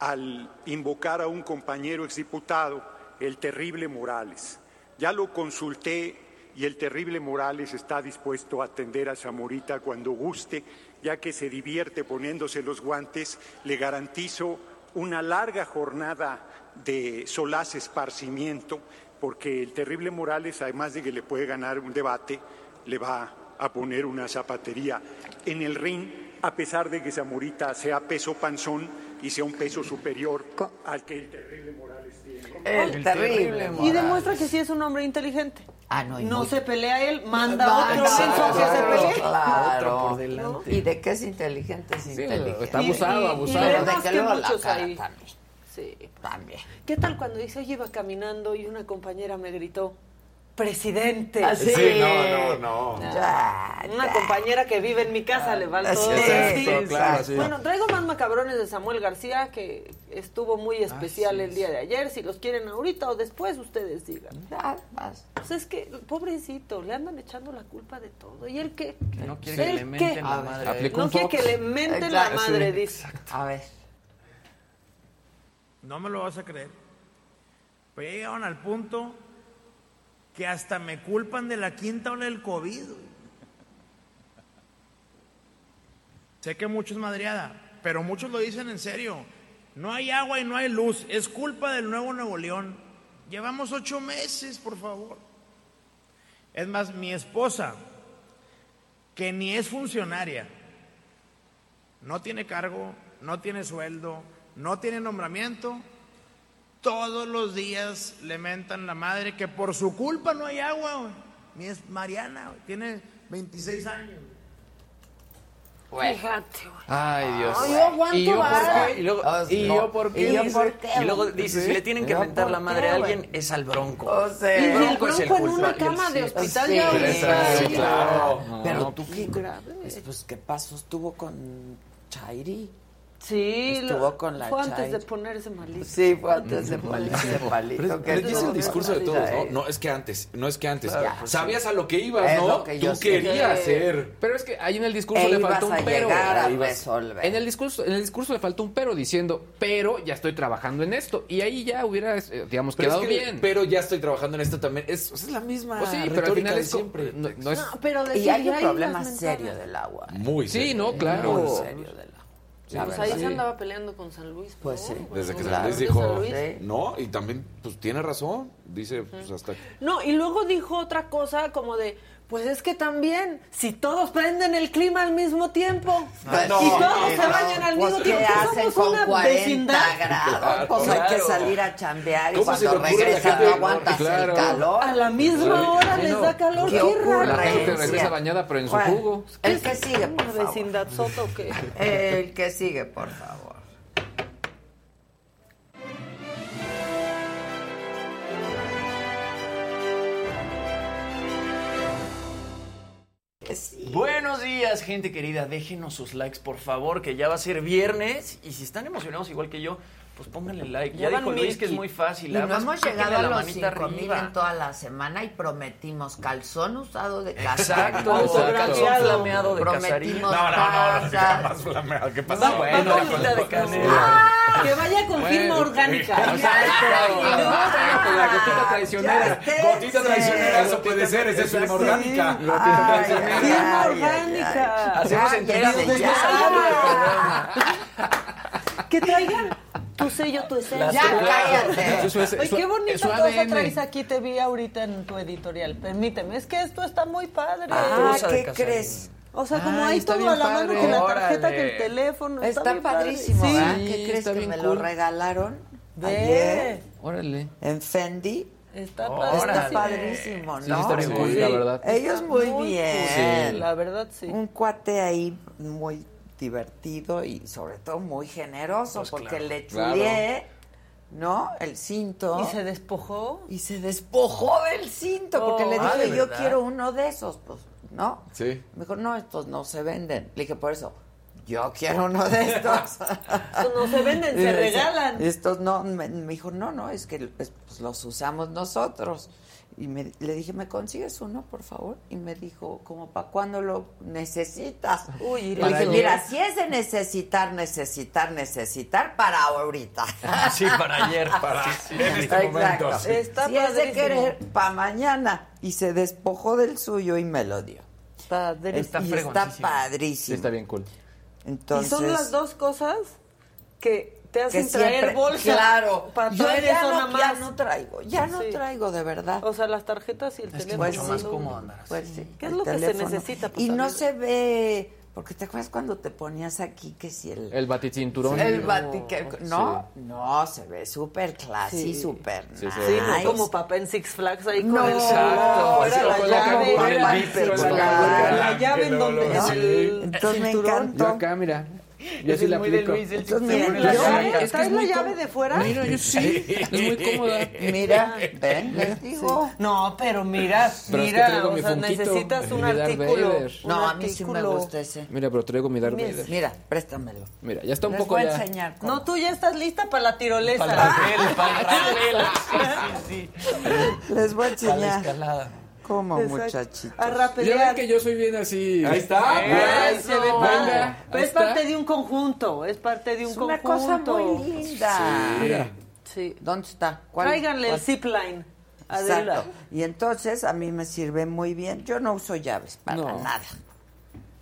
al invocar a un compañero exdiputado, el terrible Morales. Ya lo consulté y el terrible Morales está dispuesto a atender a Zamorita cuando guste, ya que se divierte poniéndose los guantes, le garantizo una larga jornada de solaz esparcimiento, porque el terrible Morales, además de que le puede ganar un debate, le va a poner una zapatería en el ring, a pesar de que Zamorita sea peso panzón y sea un peso superior al que el terrible Morales tiene. El terrible Y Morales. demuestra que sí es un hombre inteligente. Ah, no, y No muy- se pelea él, manda Manda otro menso que se claro, pelee. claro. Otro por delante. Y de que es inteligente, es inteligente. está abusado, Y- y- abusado. y además de que que luego la cara ahí. también. Sí. También. ¿Qué tal cuando dice, oye, iba caminando y una compañera me gritó, presidente? Así. Sí, no, no, no. Ya, Una ya. compañera que vive en mi casa le va Sí, todo. exacto, claro, sí. Bueno, traigo más macabrones de Samuel García que estuvo muy Ah, especial el día de ayer. Si los quieren ahorita o después, ustedes digan. Ya, vas. Pues es que, pobrecito, le andan echando la culpa de todo. ¿Y él qué? No quiere que ¿Él le menten la madre. No quiere que le menten la madre, sí. dice. A ver. No me lo vas a creer. Llegaron al punto que hasta me culpan de la quinta ola del COVID. Sé que mucho es madreada, pero muchos lo dicen en serio. No hay agua y no hay luz. Es culpa del nuevo Nuevo León. Llevamos ocho meses, por favor. Es más, mi esposa, que ni es funcionaria, no tiene cargo, no tiene sueldo, no tiene nombramiento, todos los días le mentan la madre que por su culpa no hay agua. güey. Mi es Mariana, güey, tiene 26 años. Fíjate, güey. Ay, Dios. Ay, yo aguanto ¿Y yo por qué? Y luego, O sea, ¿y no. yo por qué? ¿Y yo Dice- por qué, Y luego güey? dice, si le tienen que ¿Yo mentar por la madre qué, a alguien, es al bronco. O sea, Y el Bronco es el bronco en una cama de hospital Sí, ya ahorita. sí, Sí. claro. Pero tú qué pues, pues, ¿qué pasó? Estuvo con Chairi. Sí, Estuvo lo- con la fue antes de ponerse malito. Sí, fue antes de ponerse palito. Pero, que pero es estuvo el discurso de todos. ¿no? No, es que antes, no es que antes. Ya. Sabías a lo que ibas, Es ¿no? que Tú querías Sí. ser. Pero es que ahí en el discurso E le faltó un pero. a resolver. En el discurso, en el discurso le faltó un pero diciendo, pero ya estoy trabajando en esto. Y ahí ya hubiera, eh, digamos, Pero, es quedado que- bien. pero ya estoy trabajando en esto también. Es, es la misma Pues sí, pero al final de es siempre. no- no es- No, pero Y hay un "Ay, problema serio mentadas". del agua. Muy Sí, serio. no, claro. Muy Sí. serio del agua. Pues ahí se andaba peleando con San Luis. Pues ¿no? sí. Bueno, Desde que San Luis dijo, San Luis. Sí. no, y también, pues tiene razón. Dice, pues hasta. No, y luego dijo otra cosa como de, pues es que también, si todos prenden el clima al mismo tiempo Pues y no, todos se no. bañan al mismo ¿qué tiempo, ¿qué hacen somos con una 40 vecindad? grados? Pues hay que salir a chambear y ¿Cómo se cuando regresas no aguantas Claro. el calor. A la misma hora les da calor, ¿Qué qué? La gente regresa bañada, pero en su Bueno, jugo. El que sigue, por ¿Una favor. vecindad soto o qué? El que sigue, por favor. Pues Buenos días, gente querida. Déjenos sus likes, por favor, que ya va a ser viernes. Y si están emocionados igual que yo, pues pónganle like. Ya Llevan dijo Luis que es muy fácil. Y no hemos llegado a la los manita 5 mil en toda la semana y prometimos calzón usado de casa. Exacto, calzón flameado de Prometimos Casarín. No, no, no, más flameado. ¿Qué pasa? Bueno, de canela. Que vaya con firma orgánica. Con la gotita traicionera. Gotita traicionera, eso puede ser, esa es firma orgánica. Firma orgánica. Hacemos Ya, entrega de ya, ya. programa. Que traigan tu sello, tu esencia. Ya, cállate. Oye, qué bonita cosa traes aquí, te vi ahorita en tu editorial. Permíteme, es que esto está muy padre. Ah, de ¿qué crees? O sea, como ahí todo a la mano, padre. que la tarjeta, Órale. que el teléfono. Está, Está bien padrísimo, Sí. ¿verdad? Sí, ¿Qué crees que me lo regalaron Ve. ayer Órale. en Fendi? Está. Está padrísimo, Sí, ¿no? está bien cool, Sí. la verdad. Ellos muy, Muy bien. cool. La verdad, sí. Un cuate ahí muy divertido y sobre todo muy generoso Pues porque claro. le Claro. chuleé, ¿no? El cinto. ¿Y se despojó? y se despojó del cinto porque Oh. le Ah, dije, ¿de yo quiero uno de esos, pues, ¿no? Sí. Me dijo, no, estos no se venden. Le dije, por eso, yo quiero uno de estos. Estos no se venden, se regalan. Estos no, me, me dijo, no, no, es que pues, los usamos nosotros. Y me- le dije, ¿me consigues uno, por favor? Y me dijo, ¿como para cuándo lo necesitas? Uy, Y le dije, ayer. mira, si es de necesitar, necesitar, necesitar, para ahorita. Sí, para ayer. Para En este momento. Exacto. sí. Está si es de querer, para mañana. Y se despojó del suyo y me lo dio. Padrísimo. Está y está padrísimo. Sí, está bien cool. Entonces, y son las dos cosas que te que hacen traer siempre- bolsa. Claro, Para yo traer ya eso no, nada ya más. no traigo, ya no Sí. traigo de verdad. O sea, las tarjetas y el Es que teléfono. mucho más son- cómodo andar así. Pues sí, ¿Qué es lo que se teléfono. necesita para Y no se ve, porque te acuerdas cuando te ponías aquí que si el... El baticinturón. el No. bati- que- no, no, se ve súper classy, Sí. súper Sí, sí. Sí, no nice. como papá en Six Flags ahí No, con el Exacto. fuera Sí, la llave. la- llave en donde Sí. el Entonces me encantó. Yo acá, mira. Yo sí es la muy de aplico. Luis, yo- la es llave. que ¿Traes la llave de fuera? Mira, yo sí. Es muy cómoda. Mira, ven, les digo. No, pero mira, Pero es que mira, o mi sea, necesitas un artículo. No, a mí sí me gusta ese. Mira, pero traigo mi Darth Mira, Vader. mira, préstamelo. Mira, ya está un Les poco voy a ya. enseñar cómo. No, tú ya estás lista para la tirolesa. Para el el rapel. Sí, sí, sí. Les voy a Para la enseñar escalada. Cómo, Exacto. muchachitos. A Ya ven rapelear. que yo soy bien así. Ahí está. Ay, se ve Venga, padre. ahí Pero es está. parte de un conjunto, es parte de un Es una conjunto. cosa muy linda. Mira. Sí. ¿Dónde está? ¿Cuál? Tráiganle el cuál? zipline. Adela. Exacto. Y entonces a mí me sirve muy bien. Yo no uso llaves para No. nada.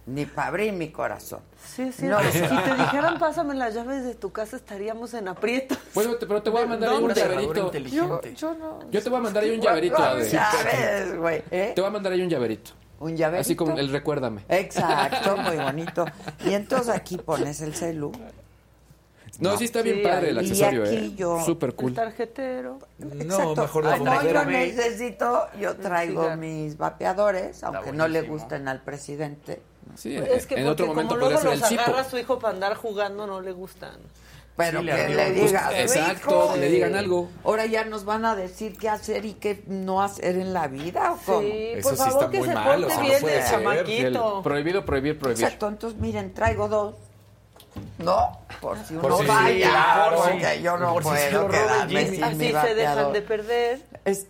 Ni para abrir mi corazón. Sí, sí. No. Si te dijeran, pásame las llaves de tu casa, estaríamos en aprietos. Bueno, te- pero te voy a mandar ahí un llaverito. inteligente. Yo no. Yo te voy a mandar ahí un llaverito, No, llaves, güey. ¿eh? Te voy a mandar ahí un llaverito. Un llaverito. Así como el recuérdame. Exacto, muy bonito. Y entonces aquí pones el celu. No, sí está bien Sí, padre el accesorio, aquí eh. yo- Súper El cool. tarjetero. No, mejor la no, yo necesito, yo traigo mis vapeadores, aunque no le gusten al presidente. Sí, Es que en porque otro como momento luego podría ser el los cipo. agarra su hijo para andar jugando, no le gustan. Pero Sí, le que le Pues, diga a su exacto, hijo. le digan algo. Ahora ya nos van a decir qué hacer y qué no hacer en la vida, ¿o cómo? Sí, Eso por sí favor está que muy se mal, porte o sea, no bien puede el. Sí, el chamaquito. prohibido, prohibir, prohibir. Exacto, entonces miren, traigo dos. No, por si uno Por si- vaya, claro, porque sí. yo no Por si se puedo el quedarme Jimmy. sin mi Así se dejan de perder. Es,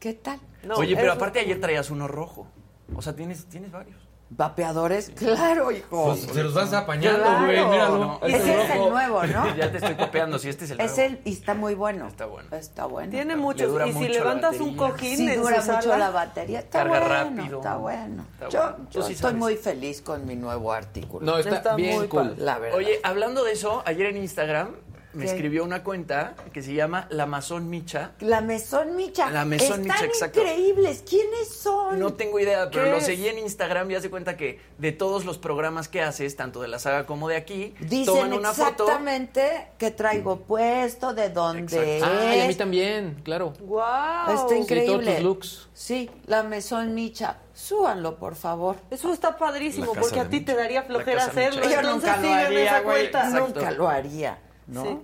¿Qué tal? No, Oye, pero aparte ayer traías uno rojo. O sea, tienes, tienes varios. ¿Vapeadores? Claro, hijo. Pues se los vas apañando, Claro. güey, míralo. No, Ese es el nuevo, ¿no? Ya te estoy copiando, si este es el Es nuevo. el, y está muy bueno. Está bueno. Está bueno. Tiene muchos. Y si mucho la levantas un Sí, en dura mucho sala, la batería. Está Carga bueno, rápido. Está bueno. Está yo bueno. yo sí estoy sabes. muy feliz con mi nuevo artículo. No, está, Está bien muy cool. La verdad. Oye, hablando de eso, ayer en Instagram me ¿Qué? escribió una cuenta que se llama La Mazón Micha. La Mesón Micha. La Mesón Micha, exacto. increíbles. ¿Quiénes son? No tengo idea, pero ¿Qué lo es? seguí en Instagram y hace cuenta que de todos los programas que haces, tanto de la saga como de aquí, Dicen toman una foto. exactamente que traigo puesto, de dónde Exacto. Ay, a mí es. también, claro. ¡Wow! Está Sí, increíble. todos tus looks. Sí, la Mesón Micha. Súbanlo, por favor. Eso está padrísimo, porque a ti te daría flojera hacerlo. Yo nunca lo haría, esa güey. cuenta. Nunca lo haría, ¿no? Sí.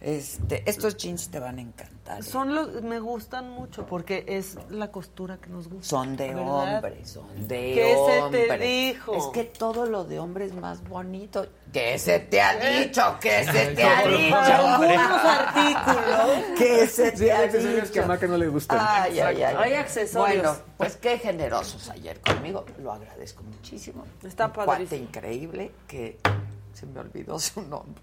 Este, estos jeans te van a encantar. ¿eh? Son los, me gustan mucho porque es la costura que nos gusta. Son de ¿verdad? hombre, son de ¿Qué se hombre. te dijo? Es que todo lo de hombre es más bonito. ¿Qué se te ha dicho? ¿Qué se te ha dicho? Algunos artículos. ¿Qué se te ha hay accesorios que a dicho? Maca no le gustan. Ay, ay, ay. Hay accesorios. Bueno, pues qué generosos ayer conmigo. Lo agradezco muchísimo. Está padrísimo. increíble que se me olvidó su nombre.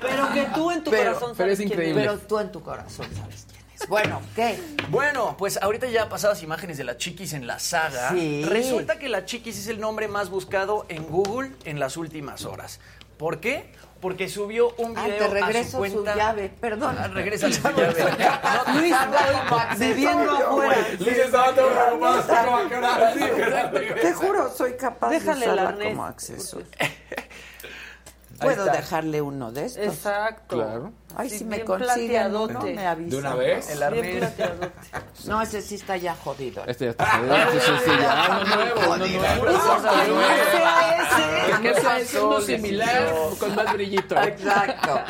Pero que tú en tu Pero- corazón pero es sabes quién increíble. Pero tú en tu corazón sabes quién es. Bueno, ¿qué? Bueno, pues ahorita ya pasadas imágenes de la Chiquis en la saga. Sí. Resulta que la Chiquis es el nombre más buscado en Google en las últimas horas. ¿Por qué? Porque subió un Ah, video te a su regreso su, cuenta. llave, perdón. Ah, regrésale su llave. Luis, bebiendo afuera. Liz estaba todo sí, Te juro, soy capaz Déjale de usarla como accesorio. Puedo dejarle uno de estos. Exacto. Claro. Ay, Sí, si me consiguen plateadote. me avisan. ¿De una vez? El arnés. No, ese sí está ya jodido. Este ya está jodido. Sí, sí, sí, ya. Uno nuevo, uno nuevo. Que no sea ese, uno similar con más brillito. Exacto.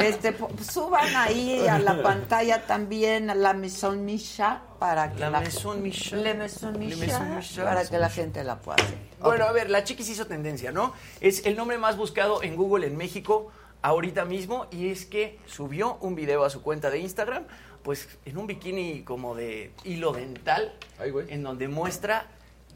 Este, suban ahí a la pantalla también a la Maison Misha para que La la, Maison Misha. Le Maison Le Misha, Maison Misha. para que la gente la pueda hacer. Bueno, a ver, la Chiquis hizo tendencia, ¿no? Es el nombre más buscado en Google en México ahorita mismo y es que subió un video a su cuenta de Instagram, pues en un bikini como de hilo dental, Ay, güey. en donde muestra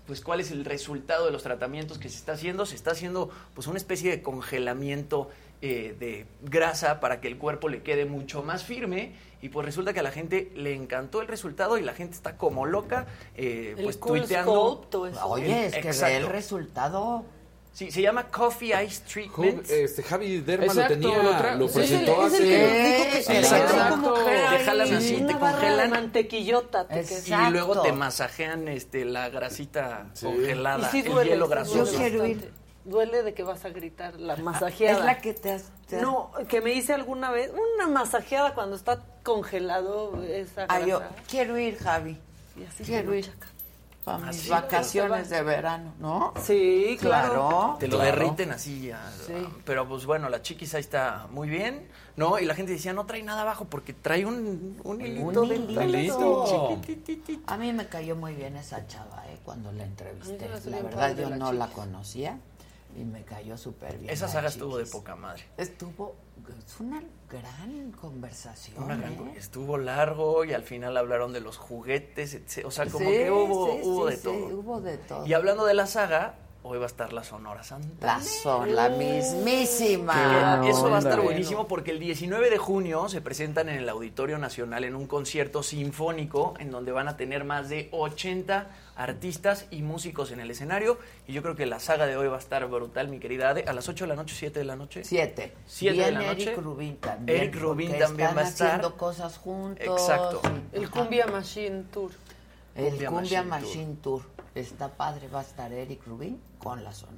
pues cuál es el resultado de los tratamientos que se está haciendo. Se está haciendo pues una especie de congelamiento eh, de grasa para que el cuerpo le quede mucho más firme y pues resulta que a la gente le encantó el resultado y la gente está como loca eh, El pues cool tuiteando. sculpt. Oye, es que ve el resultado. Sí, se llama Coffee Ice Treatment. Este, Javi Derma Exacto, lo tenía, lo lo sí, presentó es el que hace... que se le Exacto. Te jalan así, te congelan. mantequillota. te. Y luego te masajean este, la grasita Sí. congelada, Y sí el duele, hielo sí grasoso. duele Yo quiero ir. bastante. Duele de que vas a gritar la masajeada. Es la que te has... te has- No, que me hice alguna vez una masajeada cuando está congelado esa Ah, yo grasa. quiero ir, Javi. Y así Quiero ir machaca. Para mis Así, vacaciones de verano, ¿no? Sí, claro. Claro. Te lo claro. derriten así. ya. Sí. Pero pues bueno, la chiquis ahí está muy bien, ¿no? Y la gente decía, no trae nada abajo porque trae un, un hilito Un de hilito. A mí me cayó muy bien esa chava, ¿eh? Cuando la entrevisté. La verdad, yo la no la conocía y me cayó súper bien. Esa saga estuvo de poca madre. Estuvo, es una gran conversación. Una gran- ¿eh? Estuvo largo y al final hablaron de los juguetes, etc. O sea, como Sí, que hubo, sí, hubo sí, de sí, todo. hubo de todo. Y hablando de la saga, hoy va a estar la Sonora Santa. La son, la mismísima. Qué buena Eso va a estar buenísimo porque el 19 de junio se presentan en el Auditorio Nacional en un concierto sinfónico en donde van a tener más de 80 artistas y músicos en el escenario. Y yo creo que la saga de hoy va a estar brutal, mi querida Ade. A las 8 de la noche, 7 de la noche. Siete. Siete de Viene la noche. Eric Rubin también. Eric Rubin también están va a estar. haciendo cosas juntos. Exacto. El ajá. Cumbia Machine Tour. El Cumbia Cumbia, Machine Machine, Tour. Está padre, va a estar Eric Rubin con la zona.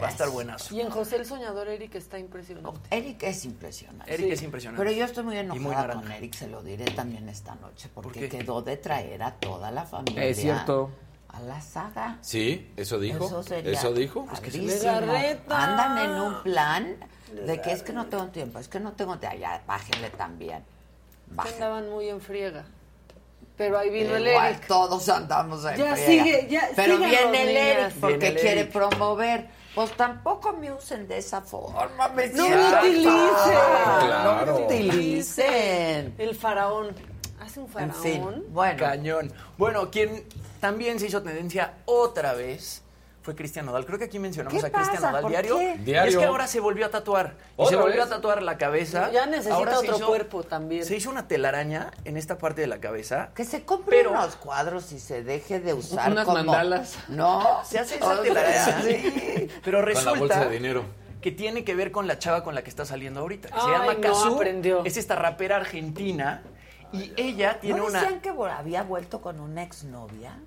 Va a estar buenazo. Y en José el Soñador, Eric está impresionante. Eric es impresionante. Eric es impresionante. Pero yo estoy muy enojada con Eric, se lo diré también esta noche, porque quedó de traer a toda la familia. Es cierto. A la saga. Sí, eso dijo. Eso sería Eso dijo. padrísimo. Legarreta. Andan en un plan de que es que no tengo tiempo, es que no tengo tiempo. Ya, bájenle también. Que Bájenle. andaban muy en friega. Pero ahí vino el Igual Eric. todos andamos en Ya friega. sigue, ya Pero viene el niñas. Eric porque Viene el quiere Eric. promover. Pues tampoco me usen de esa forma. Me No me utilicen. Claro. No me utilicen. El faraón. Hace un En faraón. fin, bueno. Cañón. Bueno, quien también se hizo tendencia otra vez fue Cristian Nodal. Creo que aquí mencionamos ¿Qué a Cristian? Nodal ¿Por diario. qué? Diario. Es que ahora se volvió a tatuar. Y ¿Otra se volvió vez? a tatuar la cabeza. Ya necesita Ahora se otro hizo- cuerpo también. Se hizo una telaraña en esta parte de la cabeza. Que se compre Pero- unos cuadros y se deje de usar Unas como... mandalas. No. Se hace esa telaraña. sí. Pero Con resulta la bolsa de dinero. que tiene que ver con la chava con la que está saliendo ahorita. Que se Ay, llama no, Kazú. aprendió. Es esta rapera argentina. Y ella tiene ¿No una. decían que había vuelto con una exnovia?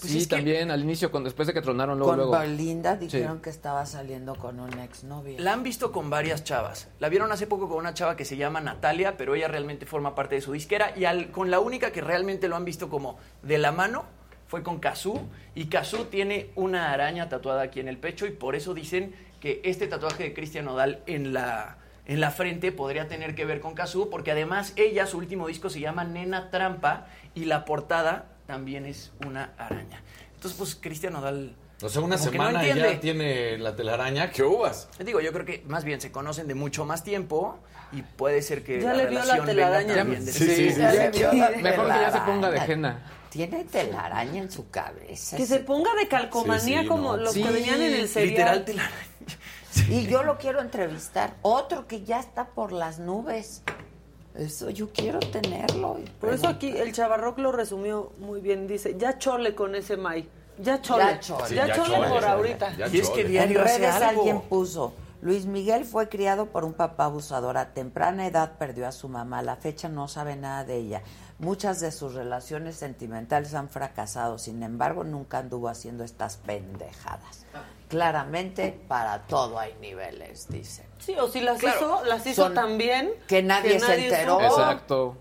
Pues sí, es que- también al inicio, cuando, después de que tronaron luego, con luego. Belinda dijeron que estaba saliendo con una exnovia. La han visto con varias chavas. La vieron hace poco con una chava que se llama Natalia, pero ella realmente forma parte de su disquera. Y al- con la única que realmente lo han visto como de la mano fue con Kazú. Y Kazú tiene una araña tatuada aquí en el pecho y por eso dicen que este tatuaje de Cristian Nodal en la en la frente podría tener que ver con Kazu, porque además ella, su último disco se llama Nena Trampa y la portada también es una araña. Entonces, pues Cristian Nodal... O sea, una no semana y entiende. ya tiene la telaraña. ¿Qué uvas? Digo, yo creo que más bien se conocen de mucho más tiempo y puede ser que Ya la le vio la telaraña. también de- Sí, sí, sí. Ya vio la Mejor que ya se ponga de henna. Tiene telaraña en su cabeza. Que se ponga de calcomanía Sí, sí, como no. los Sí, que venían en el cereal. Literal telaraña. Y yo lo quiero entrevistar. Otro que ya está por las nubes. Eso yo quiero tenerlo. y Por eso aquí el Chavarroc lo resumió muy bien. Dice, ya chole con ese May. Ya chole. Ya chole. Sí, ya ya chole chole, por ahorita. Ya Y es que diario en redes algo. alguien puso, Luis Miguel fue criado por un papá abusador. A temprana edad perdió a su mamá. A la fecha no sabe nada de ella. Muchas de sus relaciones sentimentales han fracasado. Sin embargo, nunca anduvo haciendo estas pendejadas. Claramente, para todo hay niveles, dice. Sí, o si las Claro. hizo, las hizo bien que nadie se enteró. supo. Exacto.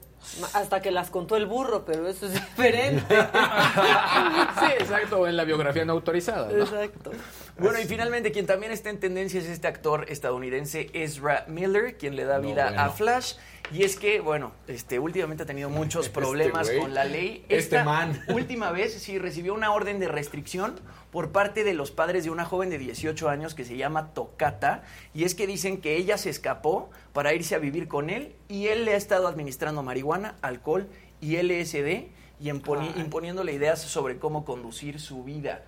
Hasta que las contó el burro, pero eso es diferente. Sí, exacto, en la biografía no autorizada. ¿no? Exacto. Bueno, y finalmente quien también está en tendencia es este actor estadounidense Ezra Miller, quien le da No, vida bueno. a Flash. Y es que, bueno, este últimamente ha tenido muchos Este problemas con la ley. Este Esta man. última vez sí recibió una orden de restricción por parte de los padres de una joven de 18 años que se llama Tocata. Y es que dicen que ella se escapó para irse a vivir con él y él le ha estado administrando marihuana, alcohol y LSD y imponiéndole ideas sobre cómo conducir su vida.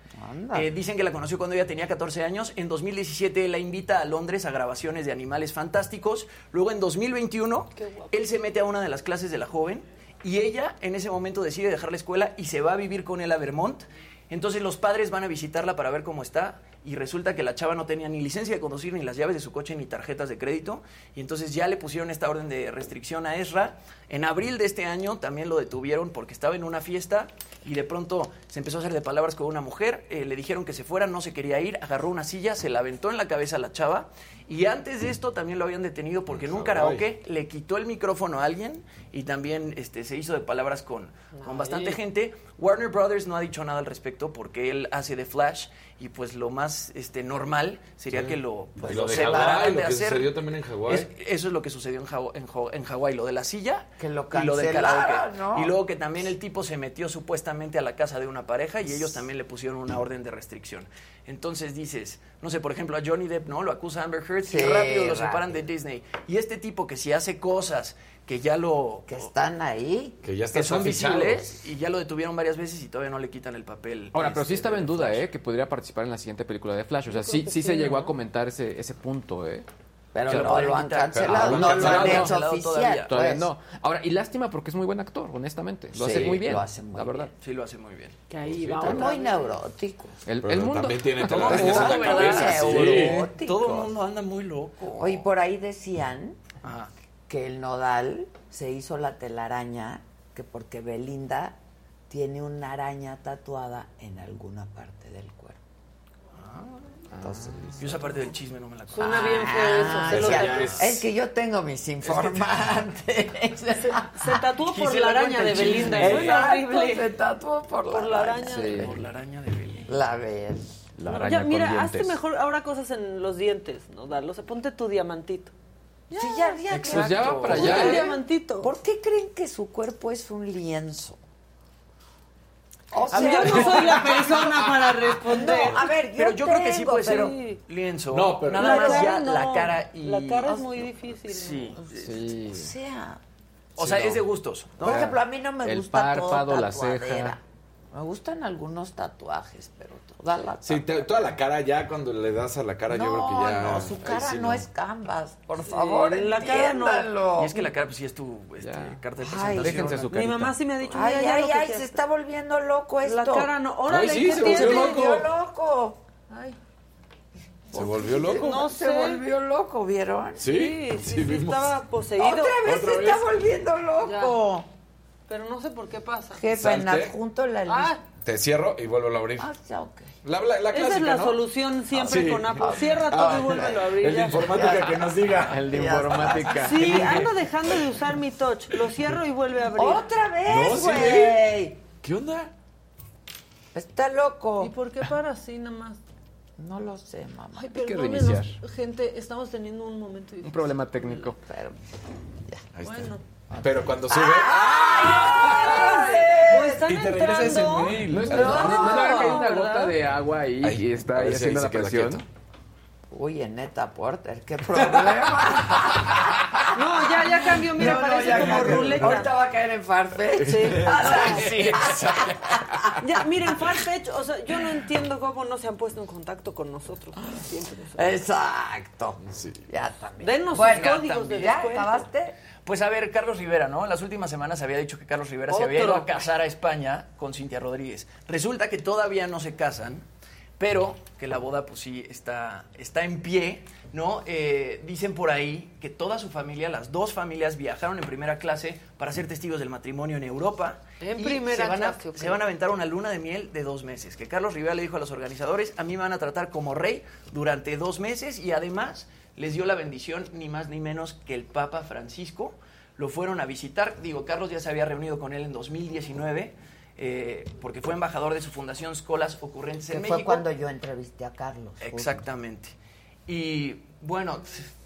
Eh, dicen que la conoció cuando ella tenía 14 años. En 2017 la invita a Londres a grabaciones de animales fantásticos. Luego en 2021 él se mete a una de las clases de la joven y ella en ese momento decide dejar la escuela y se va a vivir con él a Vermont. Entonces los padres van a visitarla para ver cómo está y resulta que la chava no tenía ni licencia de conducir, ni las llaves de su coche, ni tarjetas de crédito. Y entonces ya le pusieron esta orden de restricción a Ezra. En abril de este año también lo detuvieron porque estaba en una fiesta y de pronto se empezó a hacer de palabras con una mujer. eh, le dijeron que se fuera, no se quería ir, agarró una silla, se la aventó en la cabeza a la chava. Y antes de esto también lo habían detenido porque en un karaoke le quitó el micrófono a alguien y también este, se hizo de palabras con, con bastante gente. Warner Brothers no ha dicho nada al respecto porque él hace de Flash y pues lo más este, normal sería Sí. que lo, pues, Lo lo de separaran Hawái, lo que hacer. sucedió también en Hawái. Es- eso es lo que sucedió en, Haw- en, Haw- en Hawái, lo de la silla Que lo y lo del cancelaron, karaoke. ¿no? Y luego que también el tipo se metió supuestamente a la casa de una pareja y ellos también le pusieron una orden de restricción. Entonces dices, no sé, por ejemplo, a Johnny Depp, ¿no? Lo acusa Amber Heard Sí, y rápido lo separan rápido. de Disney. Y este tipo que si hace cosas que ya lo... Que están ahí. Que ya está que son visibles y ya lo detuvieron varias veces y todavía no le quitan el papel. Ahora, pero sí este, estaba en duda, Flash. ¿eh? Que podría participar en la siguiente película de Flash. O sea, sí, sí sí, se llegó a comentar ese, ese punto, ¿eh? Pero no lo han cancelado, no lo han hecho cancelado oficial. todavía. Todavía pues. no. Ahora, y lástima porque es muy buen actor, honestamente. Lo Sí, hace muy bien. lo hace muy la verdad. Sí, lo hace muy bien. Que ahí Sí, va muy neurótico. El, mundo. también tiene Todo telarañas en la. Todo el mundo anda muy loco. Oye, por ahí decían Ajá. que el nodal se hizo la telaraña que porque Belinda tiene una araña tatuada en alguna parte del cuerpo. Entonces, Yo esa parte del chisme no me la conozco. Suena bien feo eso. Ah, se ya, tatuó. es... que yo tengo mis informantes. Se tatuó por la araña de. Belinda. Exacto, horrible. se tatuó por, Por la araña Sí. de Por la araña de Belén. La ves. La No, araña ya, con mira, dientes. hazte mejor ahora cosas en los dientes, ¿no? Darlo. Se ponte tu diamantito. Sí, ya, ya, Pues ya va para Ponte allá, tu ¿eh? diamantito. ¿Por qué creen que su cuerpo es un lienzo? O A mí yo no soy la persona para responder. No, a ver, yo Pero yo creo que sí tengo, puede ser Sí. lienzo. No, pero- Nada La más cara ya no. la cara y... La cara es muy difícil. ¿no? Sí. Sí. O sea, O sea, es de gustos, ¿no? por ejemplo, a mí no me El gusta todo párpado, la tatuadera. ceja. Me gustan algunos tatuajes, pero toda la Sí, te- toda la cara ya cuando le das a la cara no, yo creo que ya... no, su cara sí no. es canvas, por favor, la cara no. entiéndalo. Y es que la cara pues sí es tu este, carta de Ay, presentación. déjense su Mi carita. mamá sí me ha dicho, Ay, ay, ay, se está volviendo loco esto. La cara no. Órale, Ay, sí, ¿qué se volvió loco. loco. Ay, Se volvió loco. No se volvió loco, ¿vieron? Sí, Sí, sí, sí, estaba poseído. Otra vez Otra se vez. está volviendo loco. Pero no sé por qué pasa. Jefa, en adjunto la Ah, lista. Te cierro y vuelvo a abrir. Ah, ya, ok. La, la, la esa es la ¿no? solución siempre Sí. con Apple. Cierra todo Ah, y vuélvelo a abrir. El de informática que nos diga. El de informática. Sí, ando dejando de usar mi touch. Lo cierro y vuelve a abrir. Otra No, vez, sí, güey. ¿Qué onda? Está loco. ¿Y por qué para así nada más? No lo sé, mamá. Ay, que perdónenos, reiniciar. gente, estamos teniendo un momento difícil. Un problema técnico. Pero, Ahí está. Pero cuando sube. Están Y te regresa ese entrando. mail. No es No, no, no, no, una gota de agua ahí y está ahí haciendo la presión. Uy, neta, Porter, qué problema. No, ya, ya cambió, mira, No, no, parece ya como cambió. ruleta. Ahorita va a caer en Farfetch. Sí. Sí, exacto. Ya, miren, Farfetch, o sea, yo no entiendo cómo no se han puesto en contacto con nosotros. Siempre Exacto. Ya también. Denos Bueno, sus códigos de ¿Ya descuento. acabaste? Pues a ver, Carlos Rivera, ¿no? En las últimas semanas se había dicho que Carlos Rivera se había ido a casar a España con Cintia Rodríguez. Resulta que todavía no se casan, pero que la boda pues sí está, está en pie, ¿no? Eh, dicen por ahí que toda su familia, las dos familias, viajaron en primera clase para ser testigos del matrimonio en Europa. En y primera se van, a, clase, se van a aventar una luna de miel de dos meses. Que Carlos Rivera le dijo a los organizadores, a mí me van a tratar como rey durante dos meses y además les dio la bendición ni más ni menos que el Papa Francisco. Lo fueron a visitar. Digo, Carlos ya se había reunido con él en 2019 eh, porque fue embajador de su fundación Scolas Ocurrentes en fue México. cuando yo entrevisté a Carlos. Exactamente. Y bueno,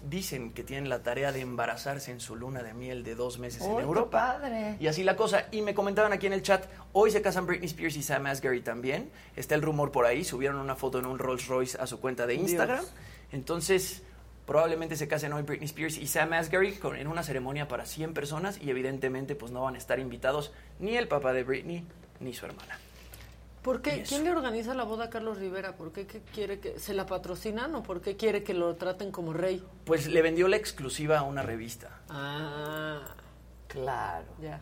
dicen que tienen la tarea de embarazarse en su luna de miel de dos meses en qué Europa. padre. Y así la cosa. Y me comentaban aquí en el chat, hoy se casan Britney Spears y Sam Asghari también. Está el rumor por ahí, subieron una foto en un Rolls Royce a su cuenta de Instagram. Dios. Entonces, probablemente se casen hoy Britney Spears y Sam Asghari con- en una ceremonia para 100 personas y evidentemente pues no van a estar invitados ni el papá de Britney ni su hermana. ¿Por qué? ¿Quién le organiza la boda a Carlos Rivera? ¿Por qué, qué quiere que se la patrocinan o por qué quiere que lo traten como rey? Pues le vendió la exclusiva a una revista. Ah, Claro. ya.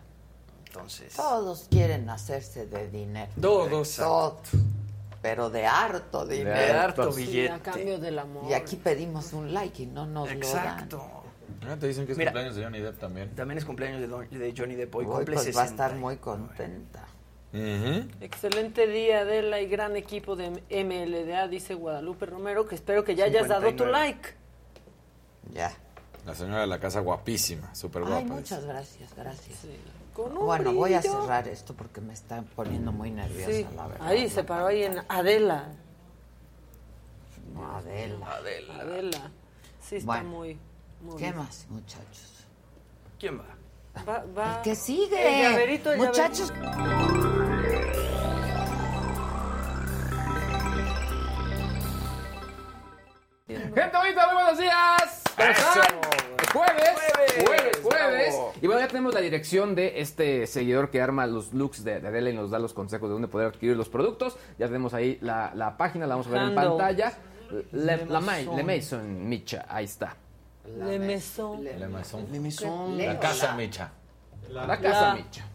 Entonces... Todos quieren hacerse de dinero. Todos. Todos. Pero de harto De harto Sí, billete. a cambio del amor. Y aquí pedimos un like y no nos Exacto. Ah, te dicen que es Mira. cumpleaños de Johnny Depp también. También es cumpleaños de, Don- de Johnny Depp hoy. lo dan. Cumple pues va a 60. estar muy contenta. Excelente día, Adela, y gran equipo de MLDA, dice Guadalupe Romero, que espero que ya hayas dado tu 59. like. Ya. La señora de la casa guapísima, súper guapa. Ay, dice. muchas gracias, gracias. Con un Bueno, voy a cerrar esto porque me está poniendo muy nerviosa, Sí, la verdad. ahí se paró ahí en Adela. No, Adela. Adela. Adela. Sí, está Bueno, muy, muy ¿Qué bien. más, muchachos? ¿Quién va? Va, va. El que sigue. El llaverito, el Muchachos. Gente bonita, muy buenos días. Jueves. Y bueno, ya tenemos la dirección de este seguidor que arma los looks de, de Adela y nos da los consejos de dónde poder adquirir los productos. Ya tenemos ahí la, la página, la vamos a ver en pantalla. Le, Le la, Maison. Le Maison Micha, ahí está. Le Maison. Le Maison. La casa Micha. La casa La- Micha.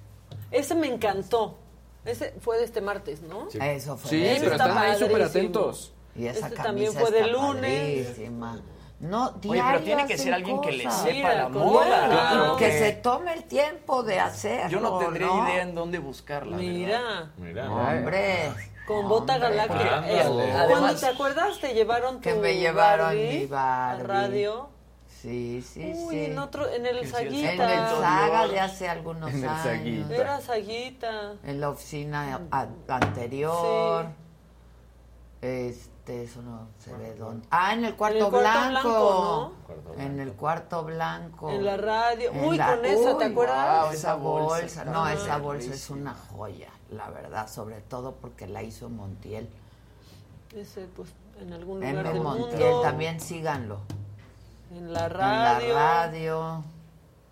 Ese me encantó. Ese fue de este martes, ¿no? Sí. Eso fue. Sí, pero está están ahí súper atentos. Y esa Este camisa también fue de lunes. padrísima. No, Oye, pero diario tiene que ser alguien que le cosas. sepa Mira, la moda. Claro. Que porque se tome el tiempo de hacerlo. Yo no tendré ¿no? idea en dónde buscarla. ¿verdad? Mira, Mira. Hombre. con bota galáctica. Eh, Cuando te acuerdas te llevaron tu Que me llevaron Barbie mi Barbie. a radio. Sí, sí, Uy, sí. en otro, en el Que sí, Saguita. En el Saga de hace algunos En el años. Saguita. Era Saguita. En la oficina anterior. Este, eso no se ve dónde. Ah, en el cuarto, En el cuarto blanco. En el cuarto blanco. En la radio. En Uy, la- con esa, ¿te acuerdas? esa bolsa No, esa bolsa es una joya, la verdad, sobre todo porque la hizo Montiel. Ese, pues, en algún lugar M. del Montiel, mundo. también síganlo. En la En radio. la radio.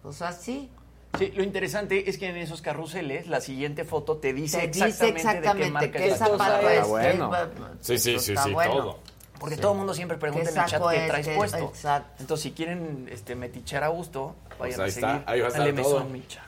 Pues así. Sí, lo interesante es que en esos carruseles la siguiente foto te dice Te exactamente, dice de qué marca qué es la zapato cosa. es. Está bueno. Sí, sí, pues, sí, está sí, bueno. todo. Porque Sí. todo el mundo siempre pregunta en el chat qué es? traes ¿Qué- puesto. exacto. Entonces, si quieren este, metichar a gusto, vayan ahí a está, seguir ahí va a estar todo. Micha.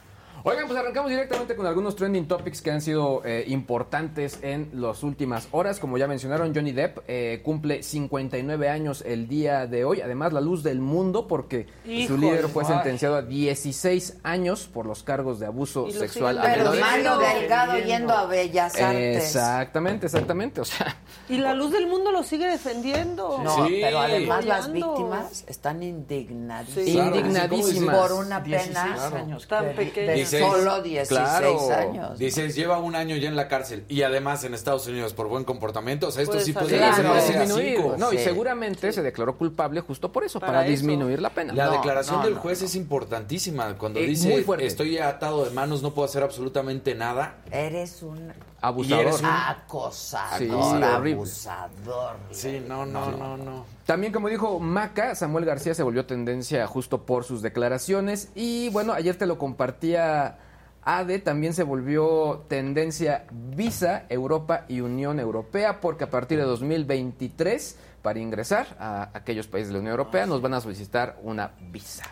Oigan, pues arrancamos directamente con algunos trending topics que han sido eh, importantes en las últimas horas. Como ya mencionaron, Johnny Depp eh, cumple 59 años el día de hoy. Además, la luz del mundo porque su líder fue Ay. sentenciado a 16 años por los cargos de abuso sexual Pero. Mario. Delgado yendo a Bellas Artes. Exactamente, exactamente. O sea, Y la luz del mundo lo sigue defendiendo. No, Sí. pero además las víctimas están indignadísimas. Sí. Indignadísimas. Por una 16 pena años. Tan de 16 Solo 16 años. 16, lleva un año ya en la cárcel y además en Estados Unidos por buen comportamiento. O sea, esto Pues, sí podría se ser a cinco. No, y seguramente se declaró culpable justo por eso, para, Para eso. disminuir la pena. La No, declaración no, del no. juez es importantísima. Cuando Eh, dice, estoy atado de manos, no puedo hacer absolutamente nada. Eres un Abusador. Y eres un- acosador, Sí, abusador. Sí, no, no, no, no. También, como dijo Maca, Samuel García se volvió tendencia justo por sus declaraciones. Y bueno, ayer te lo compartía ADE, también se volvió tendencia Visa, Europa y Unión Europea, porque a partir de 2023, para ingresar a aquellos países de la Unión Europea, nos van a solicitar una visa.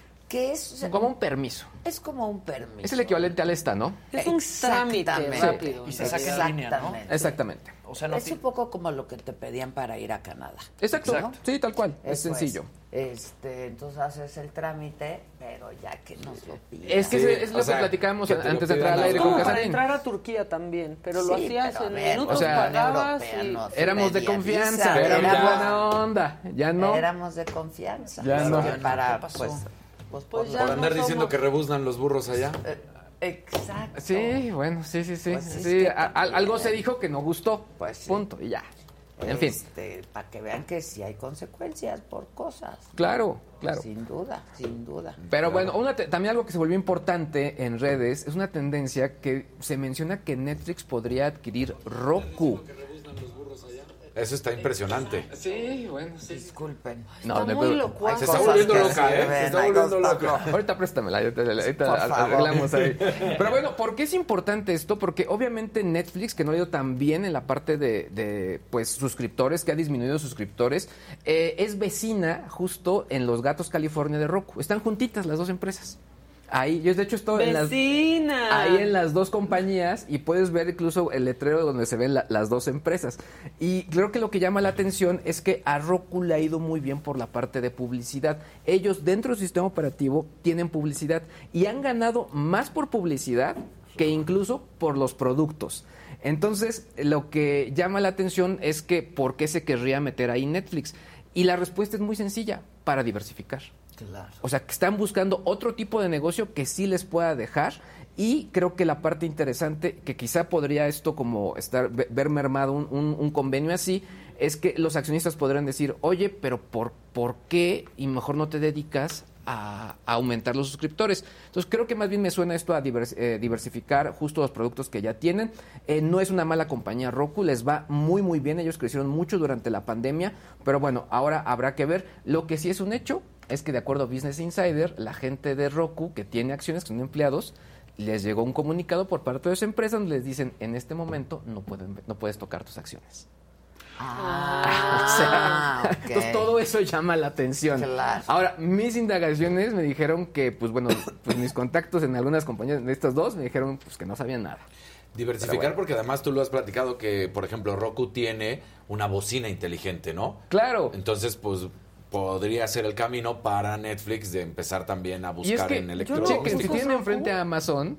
Como un permiso. Es como un permiso. Es el equivalente al ESTA, ¿no? Es un trámite Exactamente. rápido. Y se saca en línea, ¿no? Exactamente. Exactamente. O sea, no es un poco como lo que te pedían para ir a Canadá. Exacto. ¿no? Sí, tal cual. es sencillo. Este, entonces haces el trámite, pero ya que nos lo pidan. Es que es- es lo que platicábamos que antes de entrar al aire a- con Como para Casarín. entrar a Turquía también, pero lo Sí, hacías pero en ver, minutos, o sea, pagabas Europea y... no Éramos de confianza, éramos- buena onda. Ya no. Éramos de confianza. Ya no. Para, ¿Qué pasó? pues, pues, Pues por ya Por lo- andar no diciendo somos- que rebuznan los burros allá. Exacto. Sí, bueno, sí, sí, sí. Pues es sí a- algo se dijo que no gustó. Pues sí. Punto, y ya. En fin. Este, para que vean que sí hay consecuencias por cosas. Claro, claro. Sin duda, sin duda. Pero bueno, una también algo que se volvió importante en redes es una tendencia que se menciona que Netflix podría adquirir Roku. Eso está impresionante. Sí, bueno, sí. Disculpen. No, Está no, muy locuaz. Se está volviendo loca, ¿eh? Se está volviendo loca. Ahorita préstamela, ahorita, ahorita arreglamos ahí. Pero bueno, ¿por qué es importante esto? Porque obviamente Netflix, que no ha ido tan bien en la parte de, de, pues suscriptores, que ha disminuido suscriptores, eh, es vecina justo en Los Gatos California de Roku. Están juntitas las dos empresas. Ahí, yo de hecho estoy en las, ahí en las dos compañías y puedes ver incluso el letrero donde se ven la- las dos empresas. Y creo que lo que llama la atención es que a Roku le ha ido muy bien por la parte de publicidad. Ellos dentro del sistema operativo tienen publicidad y han ganado más por publicidad que incluso por los productos. Entonces, lo que llama la atención es que ¿por qué se querría meter ahí Netflix? Y la respuesta es muy sencilla, para diversificar. Claro. O sea, que están buscando otro tipo de negocio que sí les pueda dejar. Y creo que la parte interesante, que quizá podría esto como estar ve- ver mermado un, convenio así, es que los accionistas podrían decir, oye, pero ¿por, por qué? Y mejor no te dedicas a, a aumentar los suscriptores. Entonces creo que más bien me suena esto a divers- eh, diversificar justo los productos que ya tienen. Eh, no es una mala compañía Roku, les va muy muy bien, ellos crecieron mucho durante la pandemia, pero bueno, ahora habrá que ver. Lo que sí es un hecho es que de acuerdo a Business Insider, la gente de Roku que tiene acciones, que son empleados, les llegó un comunicado por parte de esa empresa donde les dicen, en este momento no, pueden, no puedes tocar tus acciones. O sea, Ah, entonces todo eso llama la atención. Claro. Ahora, mis indagaciones me dijeron que, pues bueno, pues mis contactos en algunas compañías de estas dos me dijeron pues que no sabían nada. Diversificar bueno. porque además tú lo has platicado que, por ejemplo, Roku tiene una bocina inteligente, ¿no? Claro. Entonces, pues podría ser el camino para Netflix de empezar también a Y es buscar que, en chequen, electrónicos. si tienen enfrente a Amazon,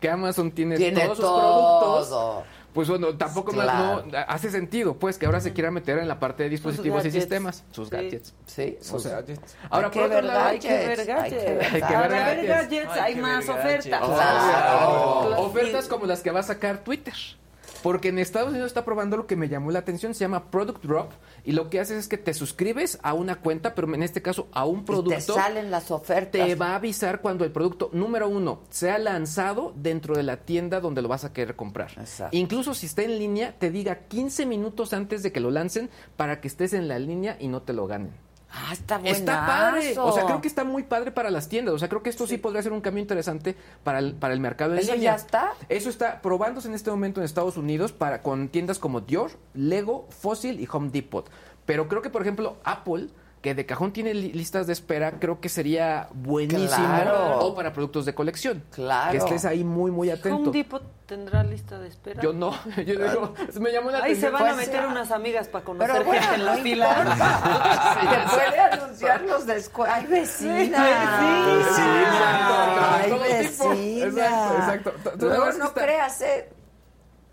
que Amazon tiene, Tiene todos sus productos, pues bueno, tampoco más- no, hace sentido, pues, que ahora se quiera meter en la parte de dispositivos y sistemas, sus Sí. gadgets. Sí, O sus sea, gadgets. Ahora, Hay por que otro ver lado, Hay que ver Gadgets, hay que ver gadgets. Hay más ofertas. gadgets. Claro. Claro. Ofertas como las que va a sacar Twitter. Porque en Estados Unidos está probando lo que me llamó la atención, se llama Product Drop, y lo que haces es que te suscribes a una cuenta, pero en este caso a un Y producto. te salen las ofertas. te va a avisar cuando el producto número uno sea lanzado dentro de la tienda donde lo vas a querer comprar. Exacto. Incluso si está en línea, te diga 15 minutos antes de que lo lancen para que estés en la línea y no te lo ganen. Ah, está bueno. Está padre. O sea, creo que está muy padre para las tiendas. O sea, creo que esto sí, podría ser un cambio interesante para el, para el mercado en ¿Eso ya está? Eso está probándose en este momento en Estados Unidos para con tiendas como Dior, Lego, Fossil y Home Depot. Pero creo que, por ejemplo, Apple, que de cajón tiene li- listas de espera, creo que sería buenísimo. Claro. O para productos de colección. Claro. Que estés ahí muy, muy atento. Home Depot tendrá lista de espera. Yo no. Yo digo, me llamó la Ahí se atención. van a Pues, meter unas amigas para conocer Pero bueno, gente en la no fila. Te puede anunciar los descuentos. Hay vecinas. Exacto, Hay todo tipo. vecinas. Exacto, exacto. Sí no está- creas, eh.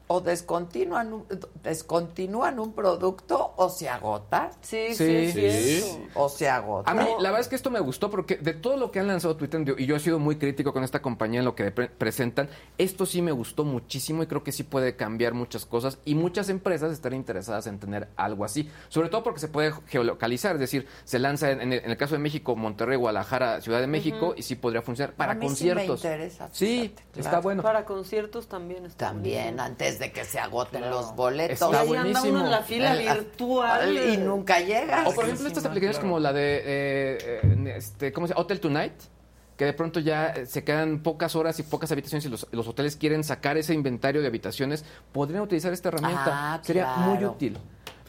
O descontinúan un, descontinúan un producto o se agota. Sí, Sí. sí. O se agota. A mí, la verdad es que esto me gustó porque de todo lo que han lanzado Twitter, y yo he sido muy crítico con esta compañía en lo que pre- presentan, esto sí me gustó muchísimo y creo que sí puede cambiar muchas cosas y muchas empresas están interesadas en tener algo así, sobre todo porque se puede geolocalizar, es decir, se lanza en, en el, en el caso de México, Monterrey, Guadalajara, Ciudad de México y sí podría funcionar para A mí sí me conciertos. Sí, fíjate, está bueno. Para conciertos también está También, antes de que se agoten Claro. los boletos. Está Y anda uno en la fila En la- virtual. Y nunca llegas. O por ejemplo estas aplicaciones como la de eh, eh, este, ¿cómo se llama? Hotel Tonight, que de pronto ya eh, se quedan pocas horas y pocas habitaciones y los, los hoteles quieren sacar ese inventario de habitaciones, podrían utilizar esta herramienta. Ah, Sería muy útil.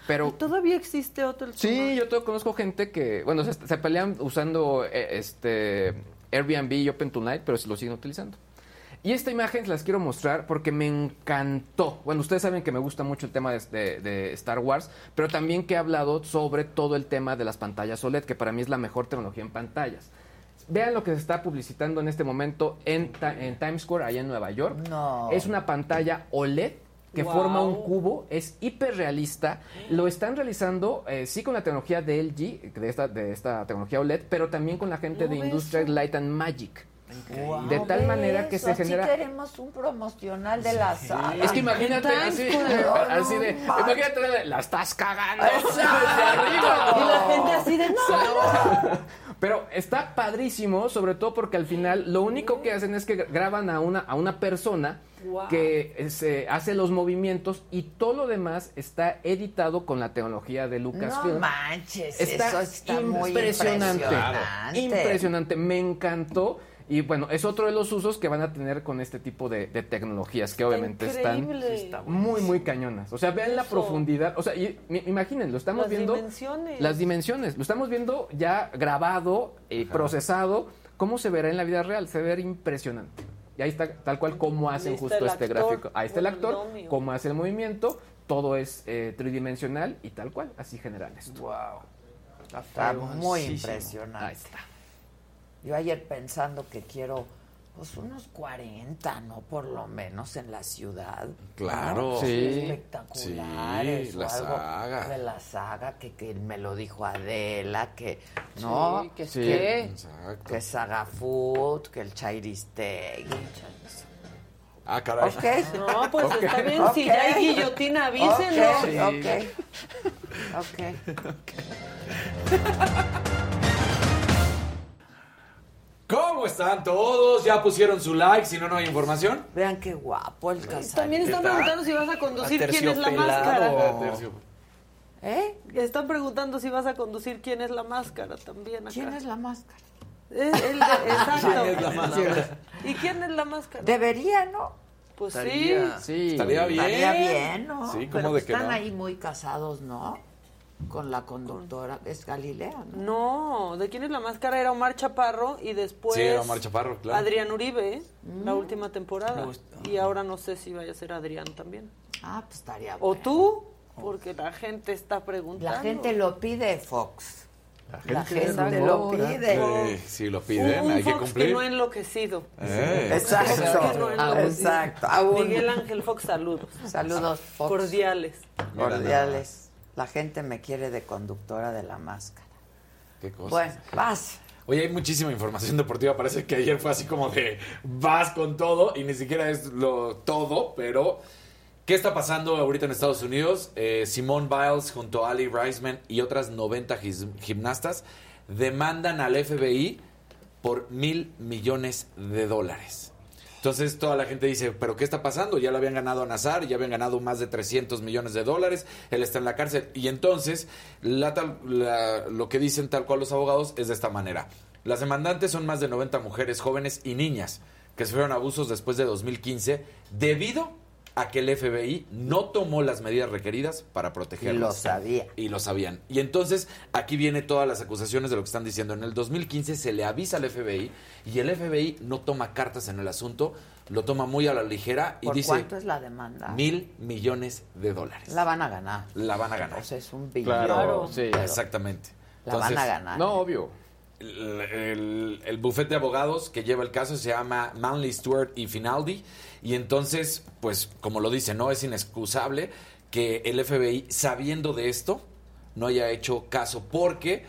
Pero Todavía existe Hotel sí, yo todo conozco gente que, bueno, se, se pelean usando eh, este Airbnb y Open Tonight, pero se lo siguen utilizando. Y esta imagen se las quiero mostrar porque me encantó. Bueno, ustedes saben que me gusta mucho el tema de, de- de Star Wars, pero también que he hablado sobre todo el tema de las pantallas OLED, que para mí es la mejor tecnología en pantallas. Vean lo que se está publicitando en este momento en, Ti- en Times Square, allá en Nueva York. No. Es una pantalla OLED que Wow. forma un cubo, es hiperrealista. Lo están realizando, eh, sí, con la tecnología de LG, de esta, de esta tecnología OLED, pero también con la gente de Industrial Light and Magic. De tal manera que se así genera. queremos un promocional de la sala. Es que imagínate así, así de, No, no, imagínate, la estás cagando Exacto. Y la gente así de no. Pero está padrísimo, sobre todo porque al final lo único que hacen es que graban a una, a una persona Wow. que eh, se hace los movimientos y todo lo demás está editado con la tecnología de Lucasfilm. No manches, Está eso está muy impresionante. Impresionante, me encantó. Y bueno, es otro de los usos que van a tener con este tipo de, de tecnologías que obviamente increíble. están muy, muy cañonas. O sea, vean la profundidad. O sea, y, imaginen, lo estamos Las viendo. dimensiones. Las dimensiones. Lo estamos viendo ya grabado, y procesado. ¿Cómo se verá en la vida real? Se ve impresionante. Y ahí está tal cual cómo hacen Ahí justo este actor, gráfico. Ahí está el actor, cómo hace el movimiento. Todo es eh, tridimensional y tal cual. Así generan esto. Wow. Está muy Ahí impresionante. está. Yo ayer pensando que quiero pues unos 40, ¿no? Por lo menos en la ciudad. Claro. ¿no? Sí. Espectaculares. Sí, o la algo saga. De la saga, que, que me lo dijo Adela, que... ¿No? Sí, que que. Exacto. que Saga Food, que el Chairistegui. Ah, caray. Ok. No, pues está bien. Si ya hay guillotina, avísenos. Ok, ok. ¿Cómo están todos? ¿Ya pusieron su like? Si no, no hay información. Vean qué guapo el Casarín. También están preguntando si vas a conducir quién es la máscara. ¿Eh? Están preguntando si vas a conducir quién es la máscara también acá. ¿Quién es la máscara? Eh, el de- exacto. ¿Quién es la máscara? ¿Y quién es la máscara? Debería, ¿no? Pues Estaría- Sí. Estaría bien. Estaría bien, ¿no? Sí, ¿cómo Pero de que están no? ahí muy casados, ¿no? Con la conductora. Es Galilea. ¿no? No, ¿de quién es la máscara? Era Omar Chaparro y después Sí, era Omar Chaparro, claro. Adrián Uribe, la Mm. última temporada. Y ahora no sé si vaya a ser Adrián también. Ah, pues estaría O bueno. tú, porque la gente está preguntando. La gente lo pide, Fox. La gente gente, lo pide. Sí, sí, lo Un, piden, un hay que Fox cumplir. que no ha enloquecido. Eh. Exacto. Un Fox que no enloquecido. Exacto. Miguel Ángel Fox, saludos. Saludos, Fox. Cordiales. Cordiales. La gente me quiere de conductora de la máscara. Qué cosa. Bueno, vas. Oye, hay muchísima información deportiva. Parece que ayer fue así como de vas con todo y ni siquiera es lo todo, pero ¿qué está pasando ahorita en Estados Unidos? Eh, Simone Biles junto a Ali Reisman y otras 90 gis- gimnastas demandan al FBI por mil millones de dólares. Entonces toda la gente dice, ¿pero qué está pasando? Ya le habían ganado a Nazar, ya habían ganado más de 300 millones de dólares, él está en la cárcel. Y entonces la la- lo que dicen tal cual los abogados es de esta manera. Las demandantes son más de 90 mujeres jóvenes y niñas que sufrieron abusos después de 2015 debido que el FBI no tomó las medidas requeridas para protegerlas. Y lo sabía. Y lo sabían. Y entonces aquí viene todas las acusaciones de lo que están diciendo. En el 2015 se le avisa al FBI y el FBI no toma cartas en el asunto, lo toma muy a la ligera y ¿Por dice cuánto es la demanda? mil millones de dólares. La van a ganar. La van a ganar. O sea, es un billón. Claro, sí. Exactamente. La van a ganar. No, obvio. el, el, el bufete de abogados que lleva el caso se llama Manley Stewart y Finaldi. Y entonces, pues, como lo dice, no es inexcusable que el FBI, sabiendo de esto, no haya hecho caso. Porque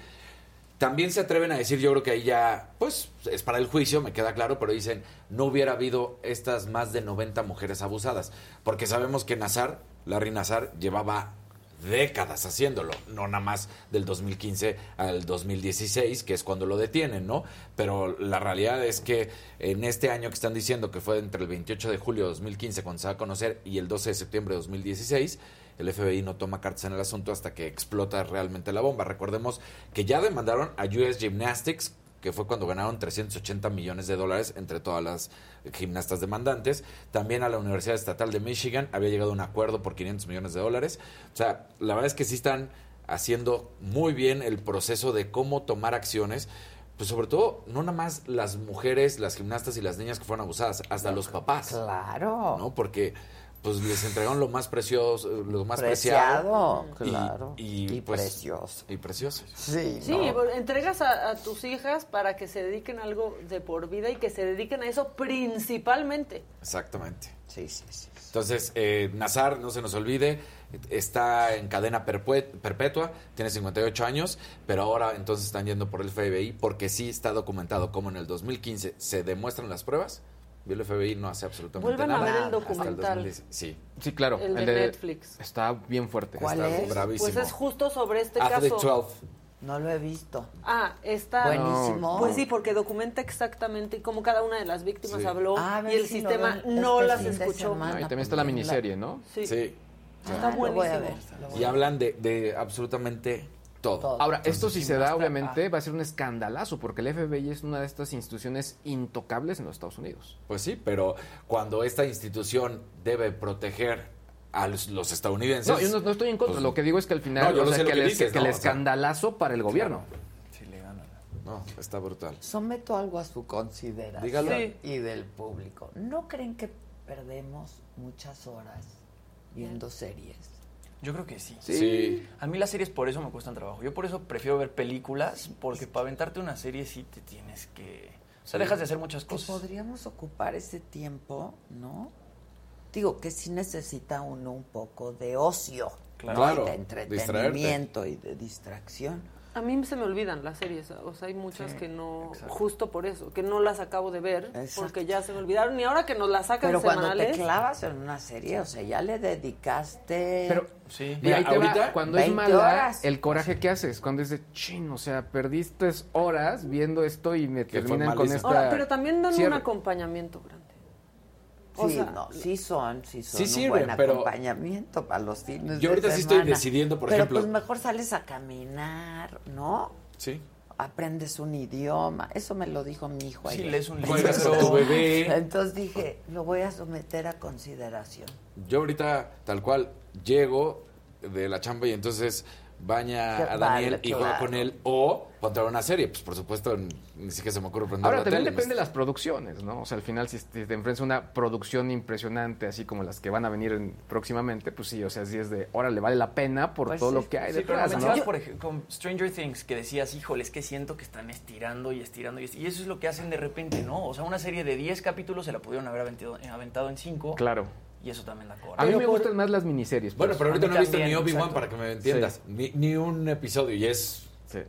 también se atreven a decir, yo creo que ahí ya, pues, es para el juicio, me queda claro, pero dicen, no hubiera habido estas más de 90 mujeres abusadas. Porque sabemos que Nazar, Larry Nazar, llevaba décadas haciéndolo, no nada más del 2015 al 2016, que es cuando lo detienen, ¿no? Pero la realidad es que en este año que están diciendo que fue entre el 28 de julio de 2015 cuando se va a conocer y el 12 de septiembre de 2016, el FBI no toma cartas en el asunto hasta que explota realmente la bomba. Recordemos que ya demandaron a US Gymnastics que fue cuando ganaron 380 millones de dólares entre todas las gimnastas demandantes. También a la Universidad Estatal de Michigan había llegado un acuerdo por 500 millones de dólares. O sea, la verdad es que sí están haciendo muy bien el proceso de cómo tomar acciones. Pues sobre todo, no nada más las mujeres, las gimnastas y las niñas que fueron abusadas, hasta los papás. Claro. ¿No? Porque pues les entregaron lo más precioso, lo más Preciado, preciado. claro. Y, Y pues, precioso. Y precioso. Sí, Sí, pues, entregas a, a tus hijas para que se dediquen a algo de por vida y que se dediquen a eso principalmente. Exactamente. Sí, sí, sí. Entonces, eh, Nazar, no se nos olvide, está en cadena perpetua, tiene 58 años, pero ahora entonces están yendo por el FBI porque sí está documentado como en el 2015 se demuestran las pruebas y el FBI no hace absolutamente Vuelvan a nada. ver el hasta documental. 2010. Sí. Sí, claro. El de Netflix. Está bien fuerte. ¿Cuál Está es? bravísimo. Pues es justo sobre este Athlete caso. 12. No lo he visto. Ah, está Buenísimo. Pues sí, porque documenta exactamente cómo cada una de las víctimas Sí. habló Ah, a y el si sistema no este las escuchó. semana. Ah, y también está la miniserie, ¿no? Sí. Sí. Está Ah, lo voy a buenísimo. ver. Y hablan de, de absolutamente todo. Ahora, esto si se da, obviamente, va a ser un escandalazo, porque el FBI es una de estas instituciones intocables en los Estados Unidos. Pues sí, pero cuando esta institución debe proteger a los, los estadounidenses. No, yo no, no estoy en contra. pues, lo que digo es que al final, No, o sea, que, que el, dices, que ¿no? el O sea, escandalazo para el gobierno. No, está brutal. Someto algo a su consideración Dígalo. Sí. y del público. ¿No creen que perdemos muchas horas viendo series? Yo creo que sí. Sí. A mí las series por eso me cuestan trabajo. Yo por eso prefiero ver películas, porque para aventarte una serie sí te tienes que... O sea, Sí. dejas de hacer muchas cosas. podríamos ocupar ese tiempo, ¿no? Digo que sí necesita uno un poco de ocio, Claro. ¿no? Claro, Y de entretenimiento y de distracción. A mí se me olvidan las series, o sea, hay muchas Sí, que no, exacto. justo por eso, que no las acabo de ver, Exacto. porque ya se me olvidaron, y ahora que nos las sacan Pero cuando te semanales... clavas en una serie, o sea, ya le dedicaste... Pero, Sí. y Mira, ahí te va, ahorita, cuando es 20 mala, horas. el coraje que haces, cuando es de chin, o sea, perdiste horas viendo esto y me Que terminan con esta. Ahora, pero también dan cierre. un acompañamiento grande. O sí, sea, no, sí son, sí son Sí un buen pero- acompañamiento para los fines Yo de ahorita sí estoy decidiendo, por pero ejemplo- pues mejor sales a caminar, ¿no? Sí. Aprendes un idioma. Eso me lo dijo mi hijo Sí, ayer. lees un libro. Tu bebé. Entonces dije, lo voy a someter a consideración. Yo ahorita, tal cual, llego de la chamba y entonces baña a Daniel vale, y juega claro. con él o ponte a ver una serie. Pues por supuesto, ni siquiera se me ocurre prender Ahora la también tele. depende de las producciones, ¿no? O sea, al final, si te, te enfrentas a una producción impresionante, así como las que van a venir en- próximamente, pues sí, o sea, sí es de, ahora le vale la pena por Pues todo sí. lo que hay Sí, pero detrás, lo ¿no? por ejemplo, con Stranger Things, que decías, híjole, es que siento que están estirando y estirando y estirando. Y eso es lo que hacen de repente, ¿no? O sea, una serie de 10 capítulos se la pudieron haber aventado, aventado en 5. Claro. Y eso también la cobra. A mí Pero me por- gustan más las miniseries. Bueno, pues. pero ahorita no he visto ni Obi-Wan para que me entiendas. Ni, ni un episodio y es... Sí.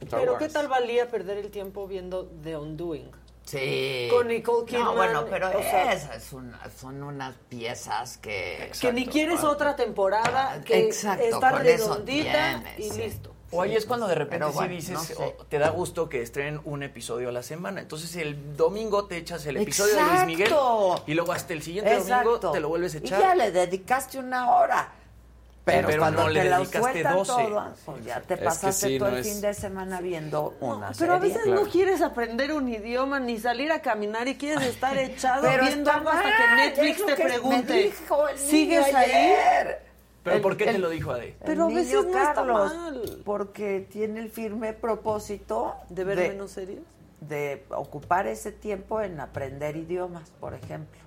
Star Pero Wars. ¿qué tal valía perder el tiempo viendo The Undoing? Sí. Con Nicole Kidman, No, bueno, pero o sea- esas es una- son unas piezas que... que ni quieres otra temporada, que Ah, Exacto, está redondita tienes, y sí. listo. O ahí es cuando de repente sí bueno, dices, no sé. o te da gusto que estrenen un episodio a la semana. Entonces el domingo te echas el episodio de Luis Miguel Exacto. y luego hasta el siguiente Exacto. domingo te lo vuelves a echar. Y ya le dedicaste una hora. Pero, pero cuando no le te la dedicaste sueltan 12. todas, pues ya te Es que pasaste sí, todo no el es- fin de semana viendo una Pero a veces no quieres aprender un idioma ni salir a caminar y quieres estar echado Pero viendo algo hasta que Netflix te que pregunte. ¿Sigues ahí? ¿Pero El- por qué te lo dijo Ade? Pero a veces no está mal. Porque tiene el firme propósito ¿De ver menos series? de ocupar ese tiempo en aprender idiomas, por ejemplo.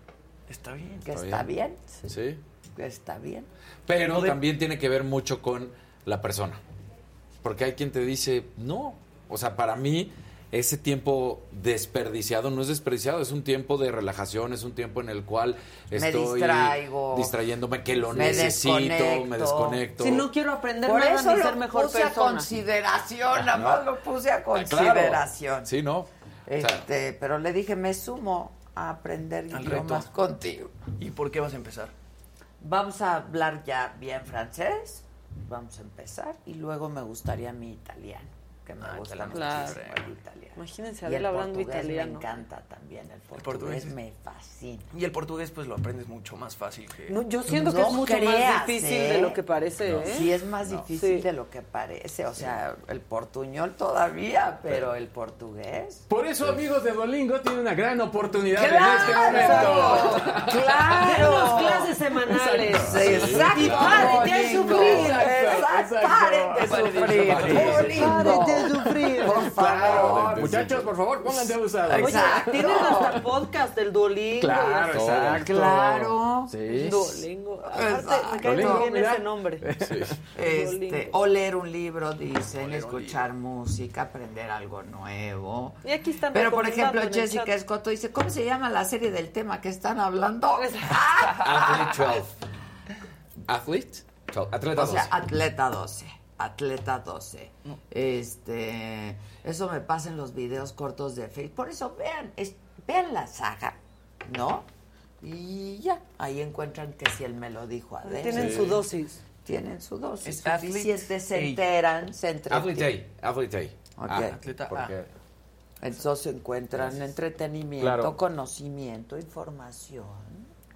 Está bien. Que Está está bien. bien. Sí. Que está bien. Pero también tiene que ver mucho con la persona. Porque hay quien te dice, no. O sea, para mí, ese tiempo desperdiciado no es desperdiciado, es un tiempo de relajación, es un tiempo en el cual estoy distraigo. distrayéndome, que lo Me necesito, desconecto. me desconecto. Si no quiero aprender Por nada eso ni lo ser mejor puse a consideración, nada más lo puse a Claro. consideración. Sí, ¿no? O sea, Este, pero le dije, me sumo a aprender Al idiomas reto. contigo. ¿Y por qué vas a empezar? Vamos a hablar ya bien francés, vamos a empezar, y luego me gustaría mi italiano, que me gusta italiano muchísimo italiano. Imagínense Y el Adela hablando italiano. me encanta también, el portugués, portugués. me fascina. Y el portugués pues lo aprendes mucho más fácil que... No, yo siento que No es mucho creas, más difícil ¿eh? de lo que parece, No, ¿eh? Sí, es más No. difícil Sí. de lo que parece. O sea, el portuñol todavía, pero el portugués. Por eso, amigos de Duolingo, tienen una gran oportunidad en ¡Claro! este momento. ¡Claro! Denos clases semanales. Exacto. Y paren de sufrir. Exacto, Paren de sufrir. Paren de sufrir. Por favor. Muchachos, por favor, pónganse abusados. Oye, Exacto. tienen hasta podcast del Duolingo. Claro, y exacto. Claro. Sí. Duolingo. Aparte, me Exacto. cae bien ese nombre. Este, Duolingo. o leer un libro, dicen, escuchar música, aprender algo nuevo. Y aquí están Pero, por ejemplo, Jessica. Escoto dice, ¿cómo se llama la serie del tema que están hablando? Athlete 12. Athlete 12. Atleta O sea, 12. Atleta 12. Atleta 12. Este, eso me pasa en los videos cortos de Facebook. Por eso vean, es- vean la saga, ¿no? Y ya, ahí encuentran que si él me lo dijo Adela. Tienen su dosis. Tienen su dosis. Es Athlete Suficiente, se A. enteran, se Athlete entretienen. A. Athlete A. Ok. Ah, Atleta A. porque- Entonces encuentran entretenimiento, Claro. conocimiento, información.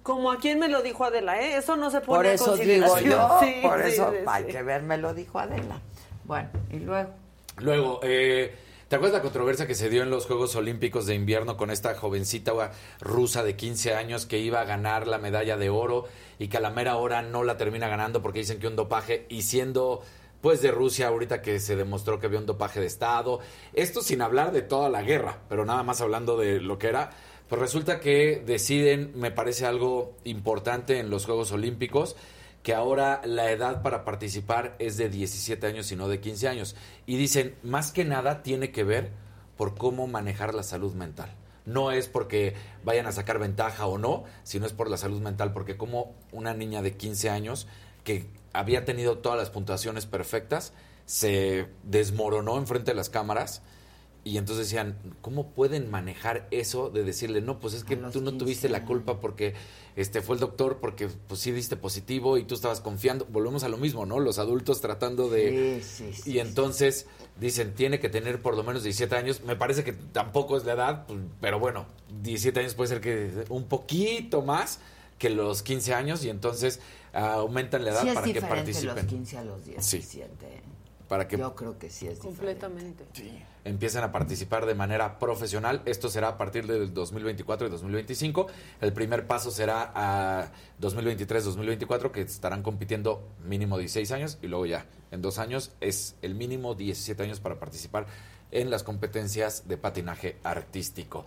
Como a quien me lo dijo Adela, ¿eh? Eso no se pone Por en eso digo yo, Sí, por sí, eso sí, hay sí. que ver, me lo dijo Adela. Bueno, y luego. Luego, eh, ¿te acuerdas la controversia que se dio en los Juegos Olímpicos de Invierno con esta jovencita rusa de 15 años que iba a ganar la medalla de oro y que a la mera hora no la termina ganando porque dicen que un dopaje y siendo pues de Rusia ahorita que se demostró que había un dopaje de Estado, esto sin hablar de toda la guerra, pero nada más hablando de lo que era, pues resulta que deciden, me parece algo importante en los Juegos Olímpicos, que ahora la edad para participar es de 17 años y no de 15 años. Y dicen, más que nada tiene que ver por cómo manejar la salud mental. No es porque vayan a sacar ventaja o no, sino es por la salud mental, porque como una niña de 15 años que había tenido todas las puntuaciones perfectas, se desmoronó enfrente de las cámaras y entonces decían, ¿cómo pueden manejar eso de decirle, no, pues es que tú no 15 tuviste la culpa porque este fue el doctor, porque pues sí diste positivo y tú estabas confiando? Volvemos a lo mismo, ¿no? Los adultos tratando de... Sí, sí, sí, y entonces dicen, tiene que tener por lo menos 17 años. Me parece que tampoco es la edad, pues, pero bueno, 17 años puede ser que un poquito más que los 15 años y entonces ah, aumentan la edad es para que participen. los 15 a los 17. Para que Yo creo que sí es diferente. Completamente. empiezan a participar de manera profesional. Esto será a partir del 2024 y 2025. El primer paso será a 2023-2024, que estarán compitiendo mínimo 16 años y luego ya en dos años es el mínimo 17 años para participar en las competencias de patinaje artístico.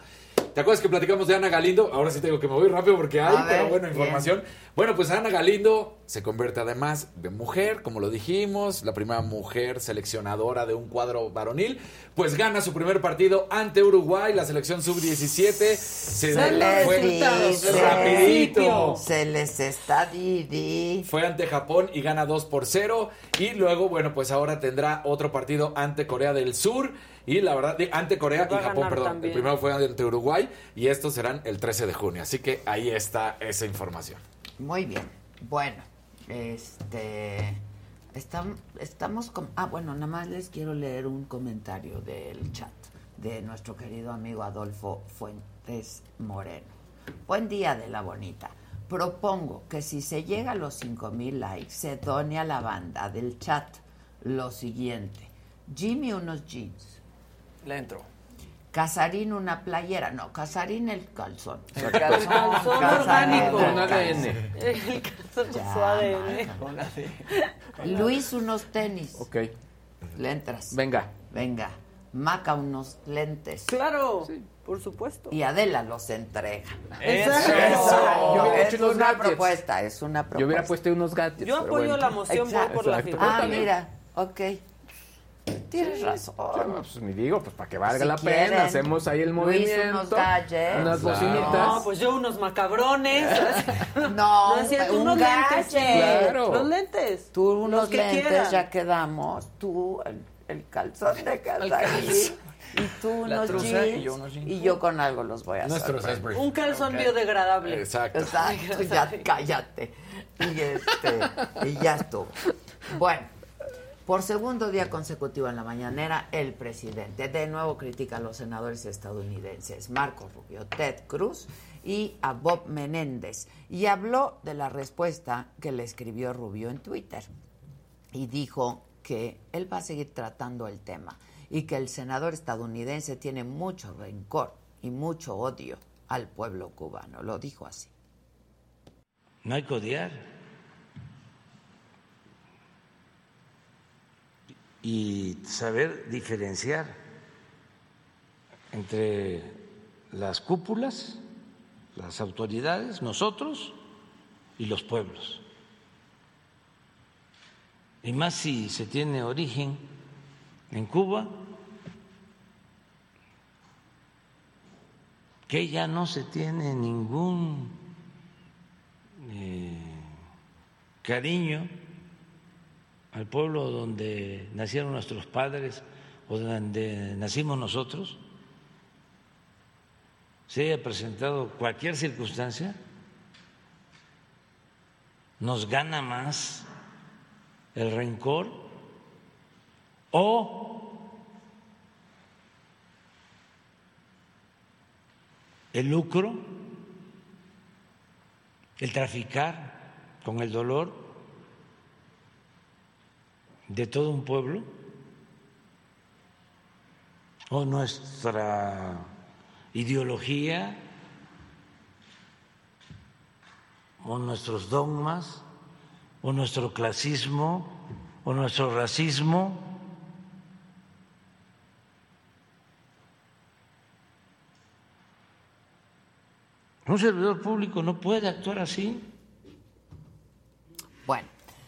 ¿Te acuerdas que platicamos de Ana Galindo? Ahora sí tengo que me voy rápido porque hay, ver, pero bueno, bien. información. Bueno, pues Ana Galindo se convierte además de mujer, como lo dijimos, la primera mujer seleccionadora de un cuadro varonil, pues gana su primer partido ante Uruguay, la selección sub-17. Se, Se les fue dice, rapidito. se les está Didi. Fue ante Japón y gana 2 por 0. Y luego, bueno, pues ahora tendrá otro partido ante Corea del Sur. Y la verdad, ante Corea y Japón, perdón. también. El primero fue ante Uruguay y estos serán el 13 de junio. Así que ahí está esa información. Muy bien. Bueno, este. Estamos, estamos con. Ah, bueno, nada más les quiero leer un comentario del chat de nuestro querido amigo Adolfo Fuentes Moreno. Buen día de la bonita. Propongo que si se llega a los 5000 likes, se done a la banda del chat lo siguiente: Jimmy unos jeans, Le entro. Casarín una playera, no, Casarín el calzón. El calzón Casarín orgánico. el Con ADN. calzón. El Ya, su ADN. Con la. Luis unos tenis. Ok, Le entras. venga. Venga. Maca unos lentes. Claro, por supuesto. Y Adela los entrega. Exacto. Yo hubiera es hecho una gadgets. propuesta, es una propuesta. Yo hubiera puesto unos gadgets. Yo apoyo bueno. la moción, voy Exacto. por la Exacto. firma. Ah, mira, ok. Tienes razón. pues ni digo, pues para que valga Si la quieren, pena, hacemos ahí el Luis, movimiento. unos gadgets. Unas Claro. bocinitas. No, pues yo unos macabrones. No, No es cierto, un unos lentes. Claro. Los lentes. Tú unos Los que lentes, quieran. ya quedamos. Tú el, el calzón de calzón. Y tú unos jeans. y yo unos jeans. Y yo con algo los voy a hacer. Un calzón biodegradable. Exacto. Exacto, ya cállate. Y, este, y ya estuvo. Bueno, por segundo día consecutivo en la mañanera, el presidente de nuevo critica a los senadores estadounidenses, Marco Rubio, Ted Cruz y a Bob Menéndez. Y habló de la respuesta que le escribió Rubio en Twitter. Y dijo que él va a seguir tratando el tema y que el senador estadounidense tiene mucho rencor y mucho odio al pueblo cubano. Lo dijo así. No hay que odiar. Y saber diferenciar entre las cúpulas, las autoridades, nosotros y los pueblos. Y más si se tiene origen en Cuba, que ya no se tiene ningún eh, cariño al pueblo donde nacieron nuestros padres o donde nacimos nosotros, se haya presentado cualquier circunstancia, nos gana más el rencor o el lucro, el traficar con el dolor de todo un pueblo o nuestra ideología o nuestros dogmas o nuestro clasismo o nuestro racismo. Un servidor público no puede actuar así.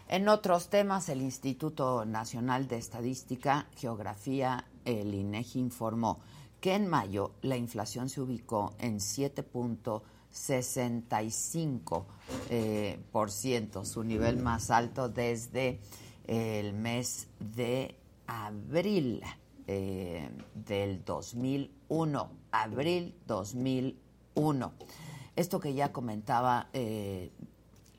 En otros temas, el Instituto Nacional de Estadística, Geografía, el INEGI informó que en mayo la inflación se ubicó en 7.65 eh, por ciento, su nivel más alto desde el mes de abril eh, del 2001, abril 2001. Esto que ya comentaba eh,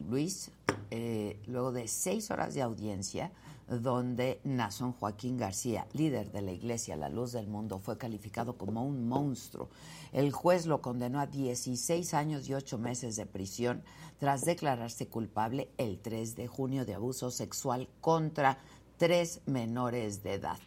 Luis, eh, luego de seis horas de audiencia, donde Nazón Joaquín García, líder de la Iglesia La Luz del Mundo, fue calificado como un monstruo. El juez lo condenó a 16 años y 8 meses de prisión tras declararse culpable el 3 de junio de abuso sexual contra tres menores de edad.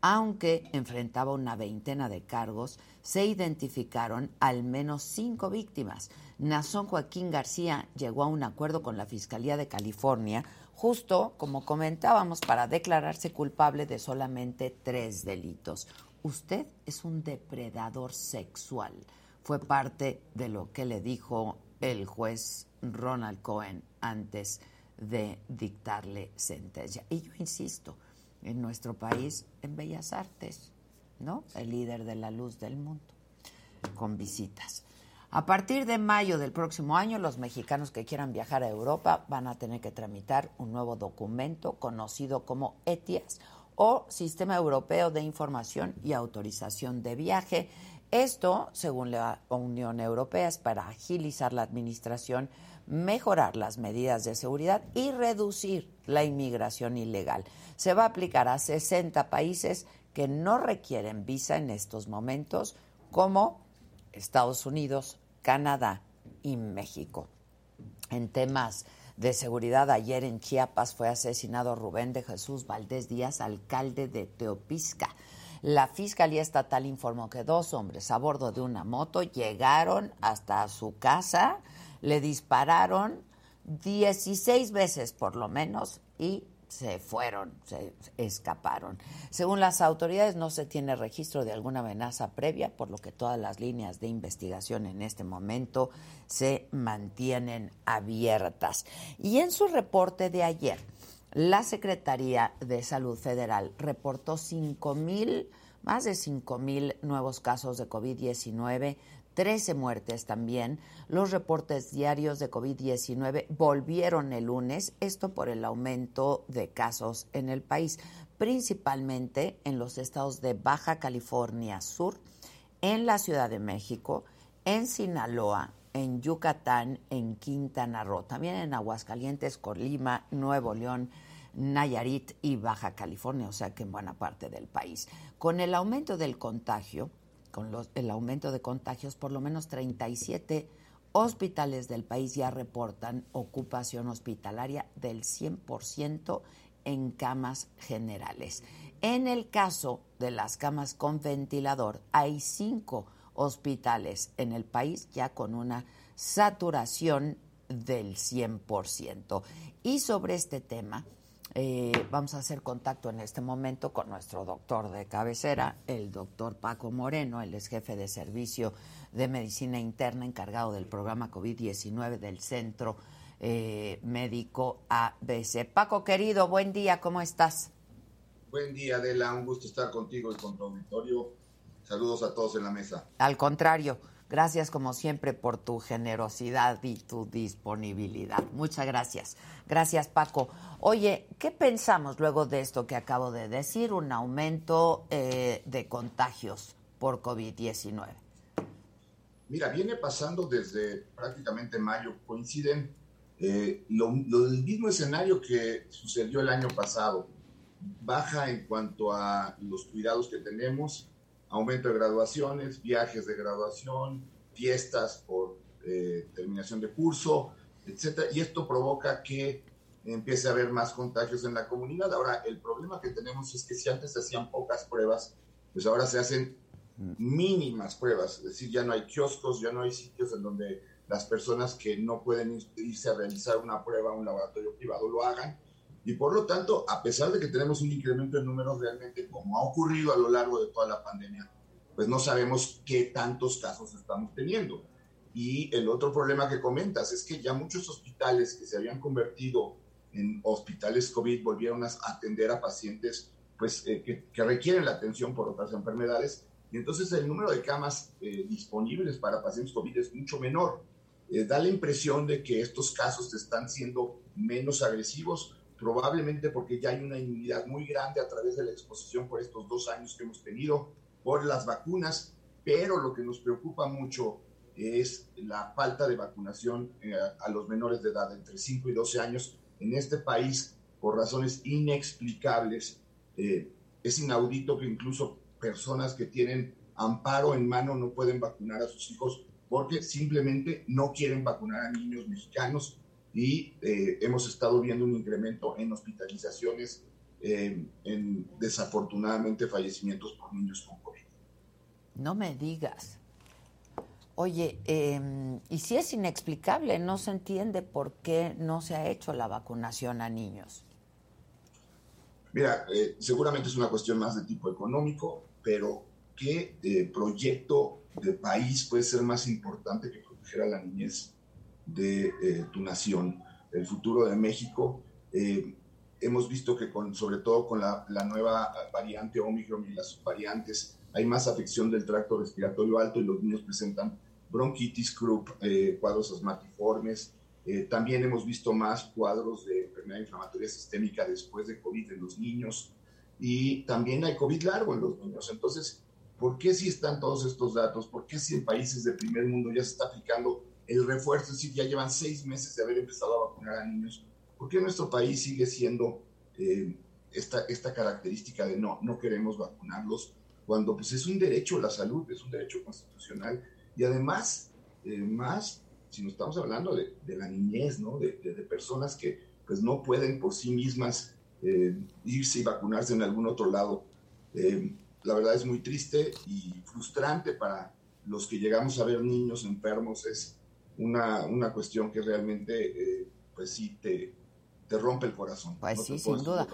Aunque enfrentaba una veintena de cargos, se identificaron al menos cinco víctimas. Nazón Joaquín García llegó a un acuerdo con la Fiscalía de California, justo como comentábamos, para declararse culpable de solamente tres delitos. Usted es un depredador sexual. Fue parte de lo que le dijo el juez Ronald Cohen antes de dictarle sentencia. Y yo insisto, en nuestro país, en Bellas Artes, ¿no? El líder de la luz del mundo, con visitas. A partir de mayo del próximo año, los mexicanos que quieran viajar a Europa van a tener que tramitar un nuevo documento conocido como ETIAS o Sistema Europeo de Información y Autorización de Viaje. Esto, según la Unión Europea, es para agilizar la administración, mejorar las medidas de seguridad y reducir la inmigración ilegal. Se va a aplicar a 60 países que no requieren visa en estos momentos, como Estados Unidos, Canadá y México. En temas de seguridad, ayer en Chiapas fue asesinado Rubén de Jesús Valdés Díaz, alcalde de Teopisca. La Fiscalía Estatal informó que dos hombres a bordo de una moto llegaron hasta su casa, le dispararon 16 veces por lo menos y se fueron, se escaparon. Según las autoridades, no se tiene registro de alguna amenaza previa, por lo que todas las líneas de investigación en este momento se mantienen abiertas. Y en su reporte de ayer, La Secretaría de Salud Federal reportó 5 mil, más de 5 mil nuevos casos de COVID-19, 13 muertes también. Los reportes diarios de COVID-19 volvieron el lunes, esto por el aumento de casos en el país, principalmente en los estados de Baja California Sur, en la Ciudad de México, en Sinaloa, en Yucatán, en Quintana Roo, también en Aguascalientes, Colima, Nuevo León, Nayarit y Baja California, o sea que en buena parte del país. Con el aumento del contagio, con el aumento de contagios, por lo menos 37 hospitales del país ya reportan ocupación hospitalaria del 100% en camas generales. En el caso de las camas con ventilador, hay cinco hospitales en el país ya con una saturación del 100%. Y sobre este tema, eh, vamos a hacer contacto en este momento con nuestro doctor de cabecera, el doctor Paco Moreno, él es jefe de servicio de medicina interna encargado del programa COVID-19 del Centro eh, Médico ABC. Paco, querido, buen día, ¿cómo estás? Buen día, Adela, un gusto estar contigo y con tu auditorio. Saludos a todos en la mesa. Al contrario, gracias como siempre por tu generosidad y tu disponibilidad. Muchas gracias. Gracias, Paco. Oye, ¿qué pensamos luego de esto que acabo de decir? Un aumento eh, de contagios por COVID-19. Mira, viene pasando desde prácticamente mayo. Coinciden eh, lo, lo, el mismo escenario que sucedió el año pasado. Baja en cuanto a los cuidados que tenemos, aumento de graduaciones, viajes de graduación, fiestas por eh, terminación de curso, etcétera, y esto provoca que empiece a haber más contagios en la comunidad. Ahora, el problema que tenemos es que si antes se hacían pocas pruebas, pues ahora se hacen mínimas pruebas, es decir, ya no hay kioscos, ya no hay sitios en donde las personas que no pueden irse a realizar una prueba a un laboratorio privado lo hagan. Y por lo tanto, a pesar de que tenemos un incremento en números realmente, como ha ocurrido a lo largo de toda la pandemia, pues no sabemos qué tantos casos estamos teniendo. Y el otro problema que comentas es que ya muchos hospitales que se habían convertido en hospitales COVID volvieron a atender a pacientes pues, eh, que, que, requieren la atención por otras enfermedades. Y entonces el número de camas eh, disponibles para pacientes COVID es mucho menor. Eh, da la impresión de que estos casos están siendo menos agresivos, probablemente porque ya hay una inmunidad muy grande a través de la exposición por estos dos años que hemos tenido por las vacunas, pero lo que nos preocupa mucho es la falta de vacunación eh, a los menores de edad, entre 5 y 12 años, en este país, por razones inexplicables. Eh, es inaudito que incluso personas que tienen amparo en mano no pueden vacunar a sus hijos porque simplemente no quieren vacunar a niños mexicanos y eh, hemos estado viendo un incremento en hospitalizaciones, eh, en desafortunadamente fallecimientos por niños con COVID. No me digas. Oye, eh, y si es inexplicable, no se entiende por qué no se ha hecho la vacunación a niños. Mira, eh, seguramente es una cuestión más de tipo económico, pero ¿qué eh, proyecto de país puede ser más importante que proteger a la niñez de eh, tu nación, el futuro de México? Eh, hemos visto que con, sobre todo con la, la, nueva variante Omicron y las variantes hay más afección del tracto respiratorio alto y los niños presentan bronquitis, croup, eh, cuadros asmatiformes. También hemos visto más cuadros de enfermedad inflamatoria sistémica después de COVID en los niños y también hay COVID largo en los niños. Entonces, ¿por qué si están todos estos datos? ¿Por qué si en países del primer mundo ya se está aplicando el refuerzo? Es decir, ya llevan seis meses de haber empezado a vacunar a niños. ¿Por qué nuestro país sigue siendo eh, esta, esta característica de no, no queremos vacunarlos? Cuando pues es un derecho la salud, es un derecho constitucional y además, eh, más, si nos estamos hablando de, de la niñez, ¿no? De, de, de, personas que pues no pueden por sí mismas eh, irse y vacunarse en algún otro lado. Eh, la verdad es muy triste y frustrante para los que llegamos a ver niños enfermos. Es una, una cuestión que realmente, eh, pues sí, te, te, rompe el corazón. Pues no sí, sin duda.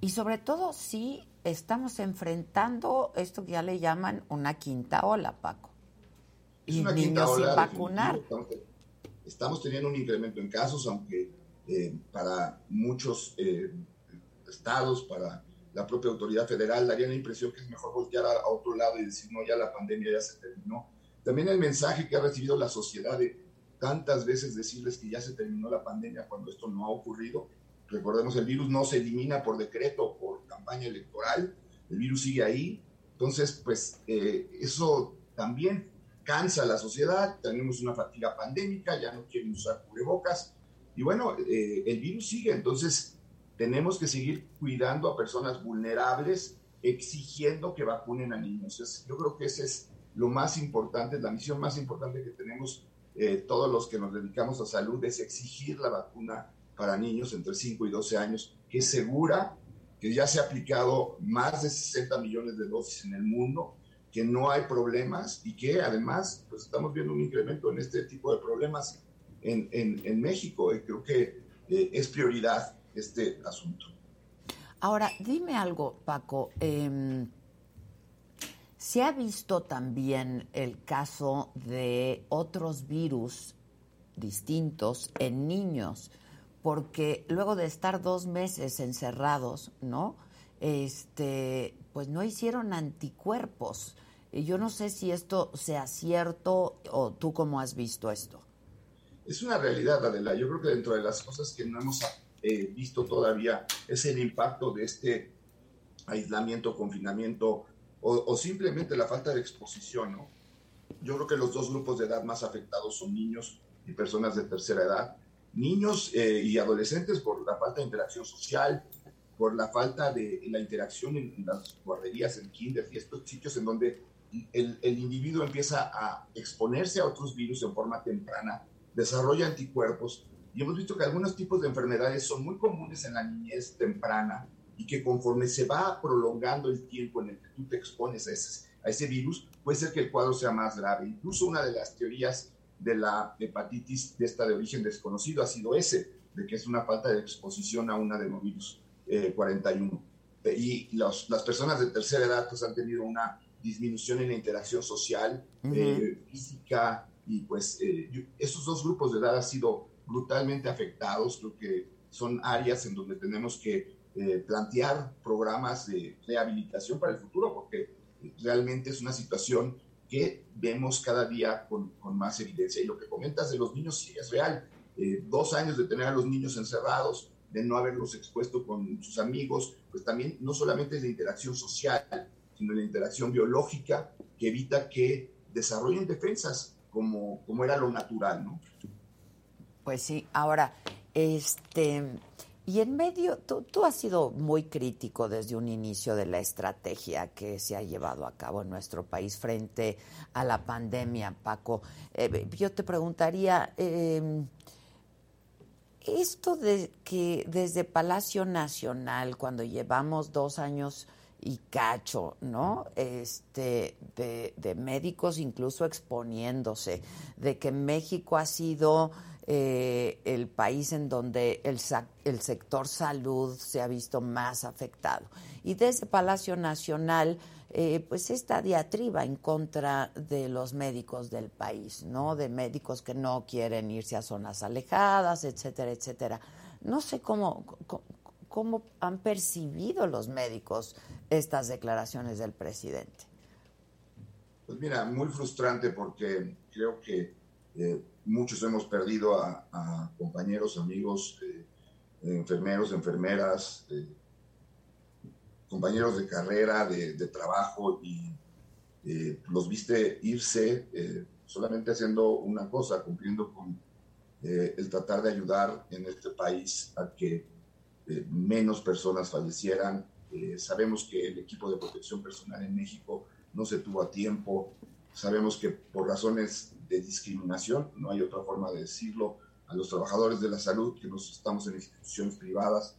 Y sobre todo, sí estamos enfrentando esto que ya le llaman una quinta ola, Paco. Es y una niños quinta ola, sin vacunar. Estamos, estamos, teniendo un incremento en casos, aunque eh, para muchos eh, estados, para la propia autoridad federal, daría la impresión que es mejor voltear a, a otro lado y decir, no, ya la pandemia ya se terminó. También el mensaje que ha recibido la sociedad de tantas veces decirles que ya se terminó la pandemia cuando esto no ha ocurrido. Recordemos, el virus no se elimina por decreto o por campaña electoral, el virus sigue ahí. Entonces, pues eh, eso también cansa a la sociedad, tenemos una fatiga pandémica, ya no quieren usar cubrebocas. Y bueno, eh, el virus sigue, entonces tenemos que seguir cuidando a personas vulnerables, exigiendo que vacunen a niños. Es- yo creo que ese es lo más importante, la misión más importante que tenemos eh, todos los que nos dedicamos a salud, es exigir la vacuna para niños entre 5 y 12 años, que es segura, que ya se ha aplicado más de 60 millones de dosis en el mundo, que no hay problemas y que además pues estamos viendo un incremento en este tipo de problemas en, en, en México. Y creo que eh, es prioridad este asunto. Ahora, dime algo, Paco. em, se ha visto también el caso de otros virus distintos en niños, porque luego de estar dos meses encerrados, ¿no? Este, pues no hicieron anticuerpos. Y yo no sé si esto sea cierto o tú cómo has visto esto. Es una realidad, Adela. Yo creo que dentro de las cosas que no hemos eh, visto todavía es el impacto de este aislamiento, confinamiento o, simplemente la falta de exposición, ¿no? Yo creo que los dos grupos de edad más afectados son niños y personas de tercera edad. Niños eh, y adolescentes por la falta de interacción social, por la falta de la interacción en, en las guarderías, en kinder y estos sitios en donde el, el individuo empieza a exponerse a otros virus en forma temprana, desarrolla anticuerpos y hemos visto que algunos tipos de enfermedades son muy comunes en la niñez temprana y que conforme se va prolongando el tiempo en el que tú te expones a ese, a ese virus, puede ser que el cuadro sea más grave. Incluso una de las teorías de la hepatitis de esta de origen desconocido ha sido ese, de que es una falta de exposición a un adenovirus eh, 41. Y los, las personas de tercera edad pues, han tenido una disminución en la interacción social, Ujú. eh, física, y pues eh, yo- esos dos grupos de edad han sido brutalmente afectados. Creo que son áreas en donde tenemos que eh, plantear programas de rehabilitación para el futuro, porque realmente es una situación que vemos cada día con, más evidencia. Y lo que comentas de los niños sí es real. Eh, dos años de tener a los niños encerrados, de no haberlos expuesto con sus amigos, pues también no solamente es la interacción social, sino la interacción biológica que evita que desarrollen defensas como, como era lo natural, ¿no? Pues sí, ahora, este, y en medio, tú, has sido muy crítico desde un inicio de la estrategia que se ha llevado a cabo en nuestro país frente a la pandemia, Paco. Eh, yo te preguntaría, eh, esto de que desde Palacio Nacional, cuando llevamos dos años y cacho, ¿no? Este, de médicos incluso exponiéndose, de que México ha sido eh, el país en donde el, el sector salud se ha visto más afectado. Y desde Palacio Nacional, eh, pues esta diatriba en contra de los médicos del país, ¿no? De médicos que no quieren irse a zonas alejadas, etcétera, etcétera. No sé cómo, cómo, cómo han percibido los médicos estas declaraciones del presidente. Pues mira, muy frustrante porque creo que eh, muchos hemos perdido a, compañeros, amigos, eh, enfermeros, enfermeras, compañeros de carrera, de, trabajo y eh, los viste irse eh, solamente haciendo una cosa, cumpliendo con el tratar de ayudar en este país a que menos personas fallecieran. Sabemos que el equipo de protección personal en México no se tuvo a tiempo. Sabemos que por razones de discriminación, no hay otra forma de decirlo, a los trabajadores de la salud que nos estamos en instituciones privadas,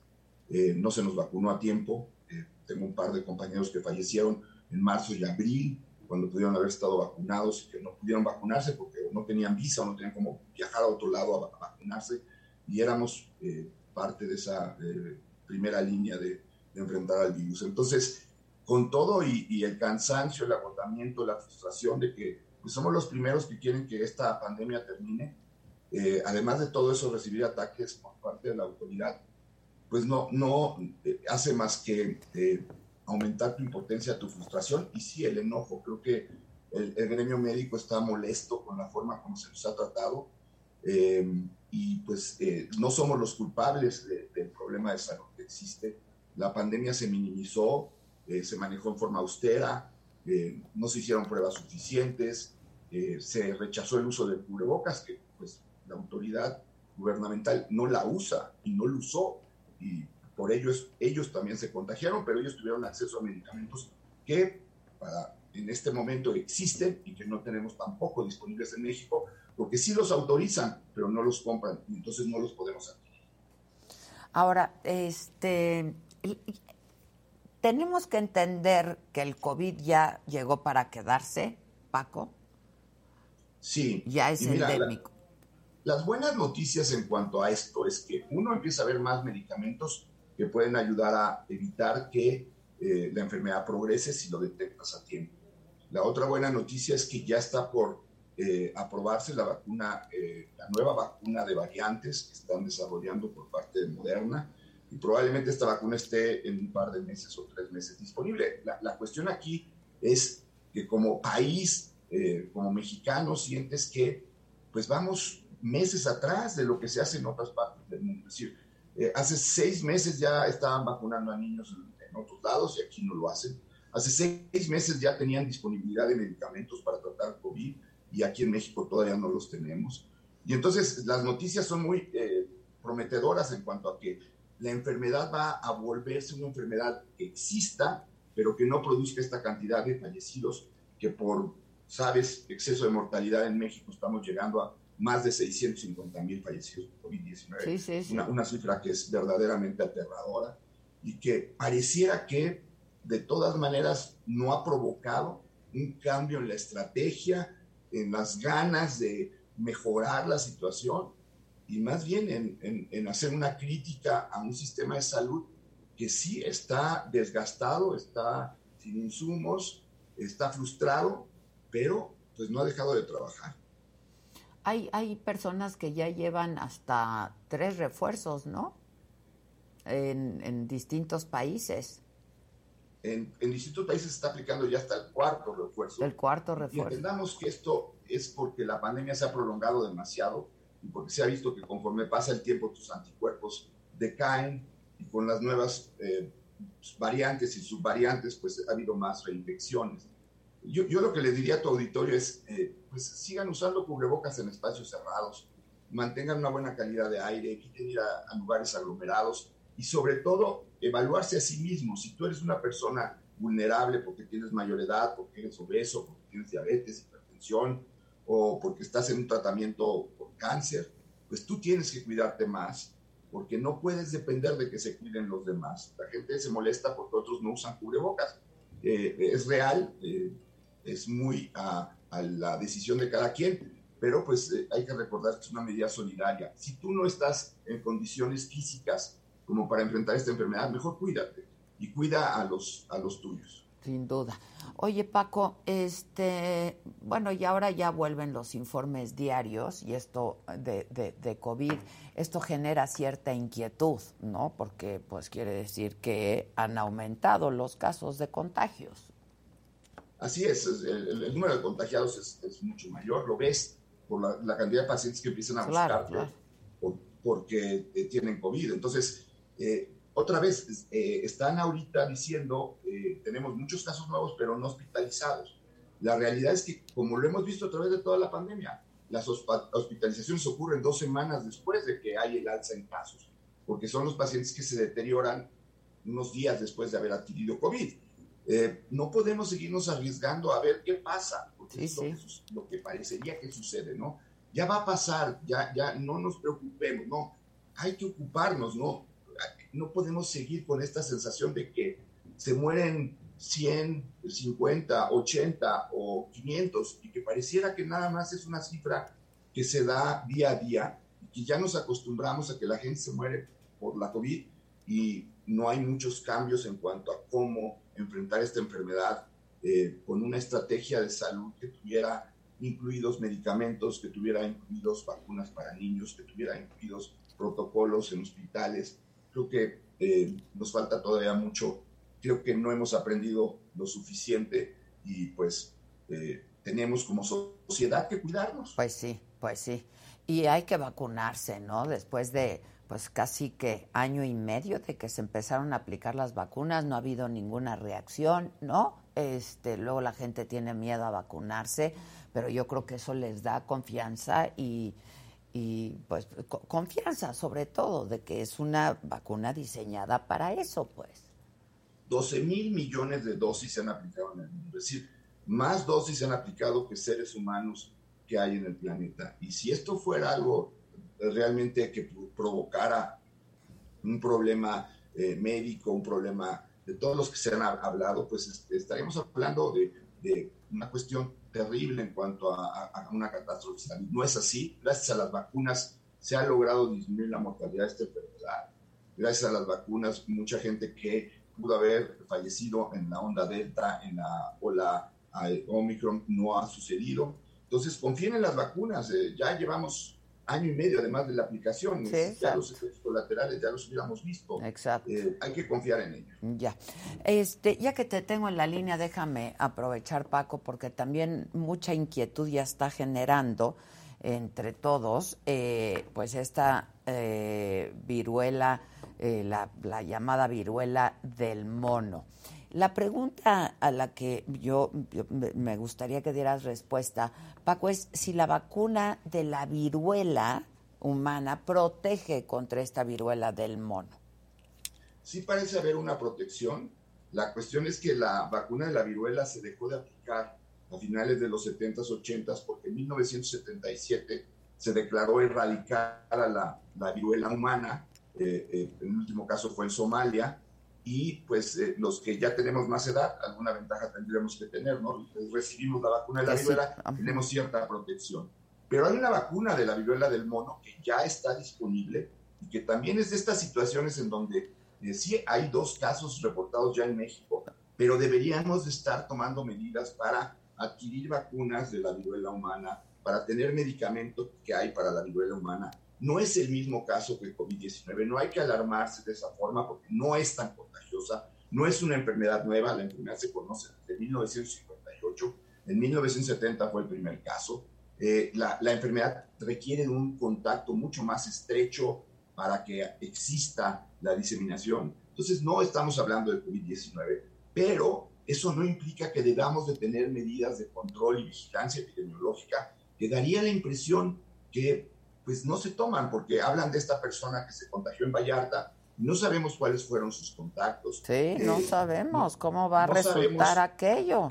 eh, no se nos vacunó a tiempo. Eh, tengo un par de compañeros que fallecieron en marzo y abril, cuando pudieron haber estado vacunados y que no pudieron vacunarse porque no tenían visa o no tenían como viajar a otro lado a, vacunarse. Y éramos eh, parte de esa primera línea de, enfrentar al virus. Entonces, con todo y, el cansancio, el agotamiento, la frustración de que pues, somos los primeros que quieren que esta pandemia termine, eh, además de todo eso, recibir ataques por parte de la autoridad, pues no, no eh, hace más que eh, aumentar tu impotencia, tu frustración y sí el enojo. Creo que el, el gremio médico está molesto con la forma como se nos ha tratado eh, y pues eh, no somos los culpables de- del problema de salud que existe. La pandemia se minimizó, eh, se manejó en forma austera, eh, no se hicieron pruebas suficientes, eh, se rechazó el uso del cubrebocas, que pues la autoridad gubernamental no la usa y no lo usó y por ello ellos también se contagiaron, pero ellos tuvieron acceso a medicamentos que para, en este momento existen y que no tenemos tampoco disponibles en México, porque sí los autorizan, pero no los compran y entonces no los podemos adquirir. Ahora, este, tenemos que entender que el COVID ya llegó para quedarse, Paco. Sí. Ya es mira, la- endémico. las buenas noticias en cuanto a esto es que uno empieza a ver más medicamentos que pueden ayudar a evitar que eh, la enfermedad progrese si lo detectas a tiempo. La otra buena noticia es que ya está por eh, aprobarse la vacuna, eh, la nueva vacuna de variantes que están desarrollando por parte de Moderna y probablemente esta vacuna esté en un par de meses o tres meses disponible. La, la cuestión aquí es que como país, eh, como mexicanos, sientes que pues vamos meses atrás de lo que se hace en otras partes del mundo. Es decir, eh, hace seis meses ya estaban vacunando a niños en, en otros lados y aquí no lo hacen. Hace seis meses ya tenían disponibilidad de medicamentos para tratar COVID y aquí en México todavía no los tenemos. Y entonces las noticias son muy eh, prometedoras en cuanto a que la enfermedad va a volverse una enfermedad que exista, pero que no produzca esta cantidad de fallecidos que por, sabes, exceso de mortalidad en México estamos llegando a más de 650 mil fallecidos por COVID-19. Sí, sí, sí. Una, una cifra que es verdaderamente aterradora y que pareciera que de todas maneras no ha provocado un cambio en la estrategia, en las ganas de mejorar la situación y más bien en, en- en hacer una crítica a un sistema de salud que sí está desgastado, está sin insumos, está frustrado, pero pues no ha dejado de trabajar. Hay, hay personas que ya llevan hasta tres refuerzos, ¿no? En, en distintos países. En, en distintos países se está aplicando ya hasta el cuarto refuerzo. El cuarto Y refuerzo. entendamos que esto es porque la pandemia se ha prolongado demasiado porque se ha visto que conforme pasa el tiempo tus anticuerpos decaen y con las nuevas eh, variantes y subvariantes pues ha habido más reinfecciones. Yo, yo lo que le diría a tu auditorio es, eh, pues sigan usando cubrebocas en espacios cerrados, mantengan una buena calidad de aire, eviten ir a, a lugares aglomerados y sobre todo evaluarse a sí mismo. Si tú eres una persona vulnerable porque tienes mayor edad, porque eres obeso, porque tienes diabetes, hipertensión o porque estás en un tratamiento por cáncer, pues tú tienes que cuidarte más porque no puedes depender de que se cuiden los demás. La gente se molesta porque otros no usan cubrebocas. Eh, es real, eh, es muy a, la decisión de cada quien, pero pues eh, hay que recordar que es una medida solidaria. Si tú no estás en condiciones físicas como para enfrentar esta enfermedad, mejor cuídate y cuida a los, a los tuyos. Sin duda. Oye, Paco, este, bueno, y ahora ya vuelven los informes diarios y esto de, de, de COVID, esto genera cierta inquietud, ¿no? Porque pues quiere decir que han aumentado los casos de contagios. Así es, el, número de contagiados es, es mucho mayor, lo ves por la, la cantidad de pacientes que empiezan a Claro, buscar claro. por- porque eh, tienen COVID. Entonces, eh, otra vez, eh, están ahorita diciendo, eh, tenemos muchos casos nuevos, pero no hospitalizados. La realidad es que, como lo hemos visto a través de toda la pandemia, las hospitalizaciones ocurren dos semanas después de que hay el alza en casos, porque son los pacientes que se deterioran unos días después de haber adquirido COVID. Eh, no podemos seguirnos arriesgando a ver qué pasa, porque es lo, que, su- lo que parecería que sucede, ¿no? Ya va a pasar, ya, ya no nos preocupemos, ¿no? Hay que ocuparnos, ¿no? No podemos seguir con esta sensación de que se mueren 100, 50, 80 o 500 y que pareciera que nada más es una cifra que se da día a día y que ya nos acostumbramos a que la gente se muere por la COVID y no hay muchos cambios en cuanto a cómo enfrentar esta enfermedad eh, con una estrategia de salud que tuviera incluidos medicamentos, que tuviera incluidos vacunas para niños, que tuviera incluidos protocolos en hospitales. Creo que eh, nos falta todavía mucho. Creo que no hemos aprendido lo suficiente y pues eh, tenemos como sociedad que cuidarnos. Pues sí, pues sí. Y hay que vacunarse, ¿no? Después de pues casi que año y medio de que se empezaron a aplicar las vacunas, no ha habido ninguna reacción, ¿no? Este, luego la gente tiene miedo a vacunarse, pero yo creo que eso les da confianza y, y pues co- confianza sobre todo de que es una vacuna diseñada para eso, pues. 12 mil millones de dosis se han aplicado en el mundo. Es decir, más dosis se han aplicado que seres humanos que hay en el planeta. Y si esto fuera algo eh, realmente que pro- provocara un problema eh, médico, un problema de todos los que se han hab- hablado, pues estaríamos hablando de, de una cuestión terrible en cuanto a, a- a una catástrofe. No es así. Gracias a las vacunas se ha logrado disminuir la mortalidad de esta enfermedad. Gracias a las vacunas, mucha gente que pudo haber fallecido en la onda Delta, en la ola eh, Omicron, no ha sucedido. Entonces, confíen en las vacunas. eh, ya llevamos año y medio, además de la aplicación. Sí, ya los efectos colaterales ya los hubiéramos visto. Exacto. Eh, hay que confiar en ellos. Ya. Este, ya que te tengo en la línea, déjame aprovechar, Paco, porque también mucha inquietud ya está generando entre todos, eh, pues esta eh, viruela, eh, la, la llamada viruela del mono. La pregunta a la que yo, me- gustaría que dieras respuesta, Paco, es si la vacuna de la viruela humana protege contra esta viruela del mono. Sí parece haber una protección. La cuestión es que la vacuna de la viruela se dejó de aplicar a finales de los 70s, 80s, porque en 1977 se declaró erradicar a la, la viruela humana. eh, eh, el último caso fue en Somalia. Y pues eh, los que ya tenemos más edad, alguna ventaja tendríamos que tener, ¿no? Recibimos la vacuna de la viruela, tenemos cierta protección. Pero hay una vacuna de la viruela del mono que ya está disponible y que también es de estas situaciones en donde eh, sí hay dos casos reportados ya en México, pero deberíamos de estar tomando medidas para adquirir vacunas de la viruela humana, para tener medicamentos que hay para la viruela humana. No es el mismo caso que el COVID-19, no hay que alarmarse de esa forma porque no es tan contagiosa, no es una enfermedad nueva, la enfermedad se conoce desde 1958, en 1970 fue el primer caso. Eh, la, enfermedad requiere un contacto mucho más estrecho para que exista la diseminación. Entonces no estamos hablando de COVID-19, pero eso no implica que debamos de tener medidas de control y vigilancia epidemiológica que daría la impresión que pues no se toman porque hablan de esta persona que se contagió en Vallarta, no sabemos cuáles fueron sus contactos. Sí, no Eh, sabemos cómo va a no resultar sabemos. aquello.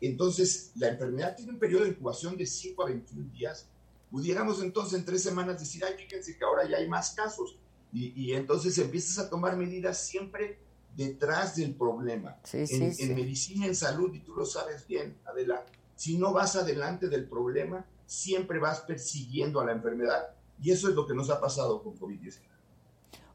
Entonces, la enfermedad tiene un periodo de incubación de 5 a 21 días. Pudiéramos entonces en tres semanas decir, ay, fíjense que ahora ya hay más casos. Y, y entonces empiezas a tomar medidas siempre detrás del problema. Sí, en, sí, en sí. medicina, en salud, y tú lo sabes bien, Adela, si no vas adelante del problema, siempre vas persiguiendo a la enfermedad. Y eso es lo que nos ha pasado con COVID-19.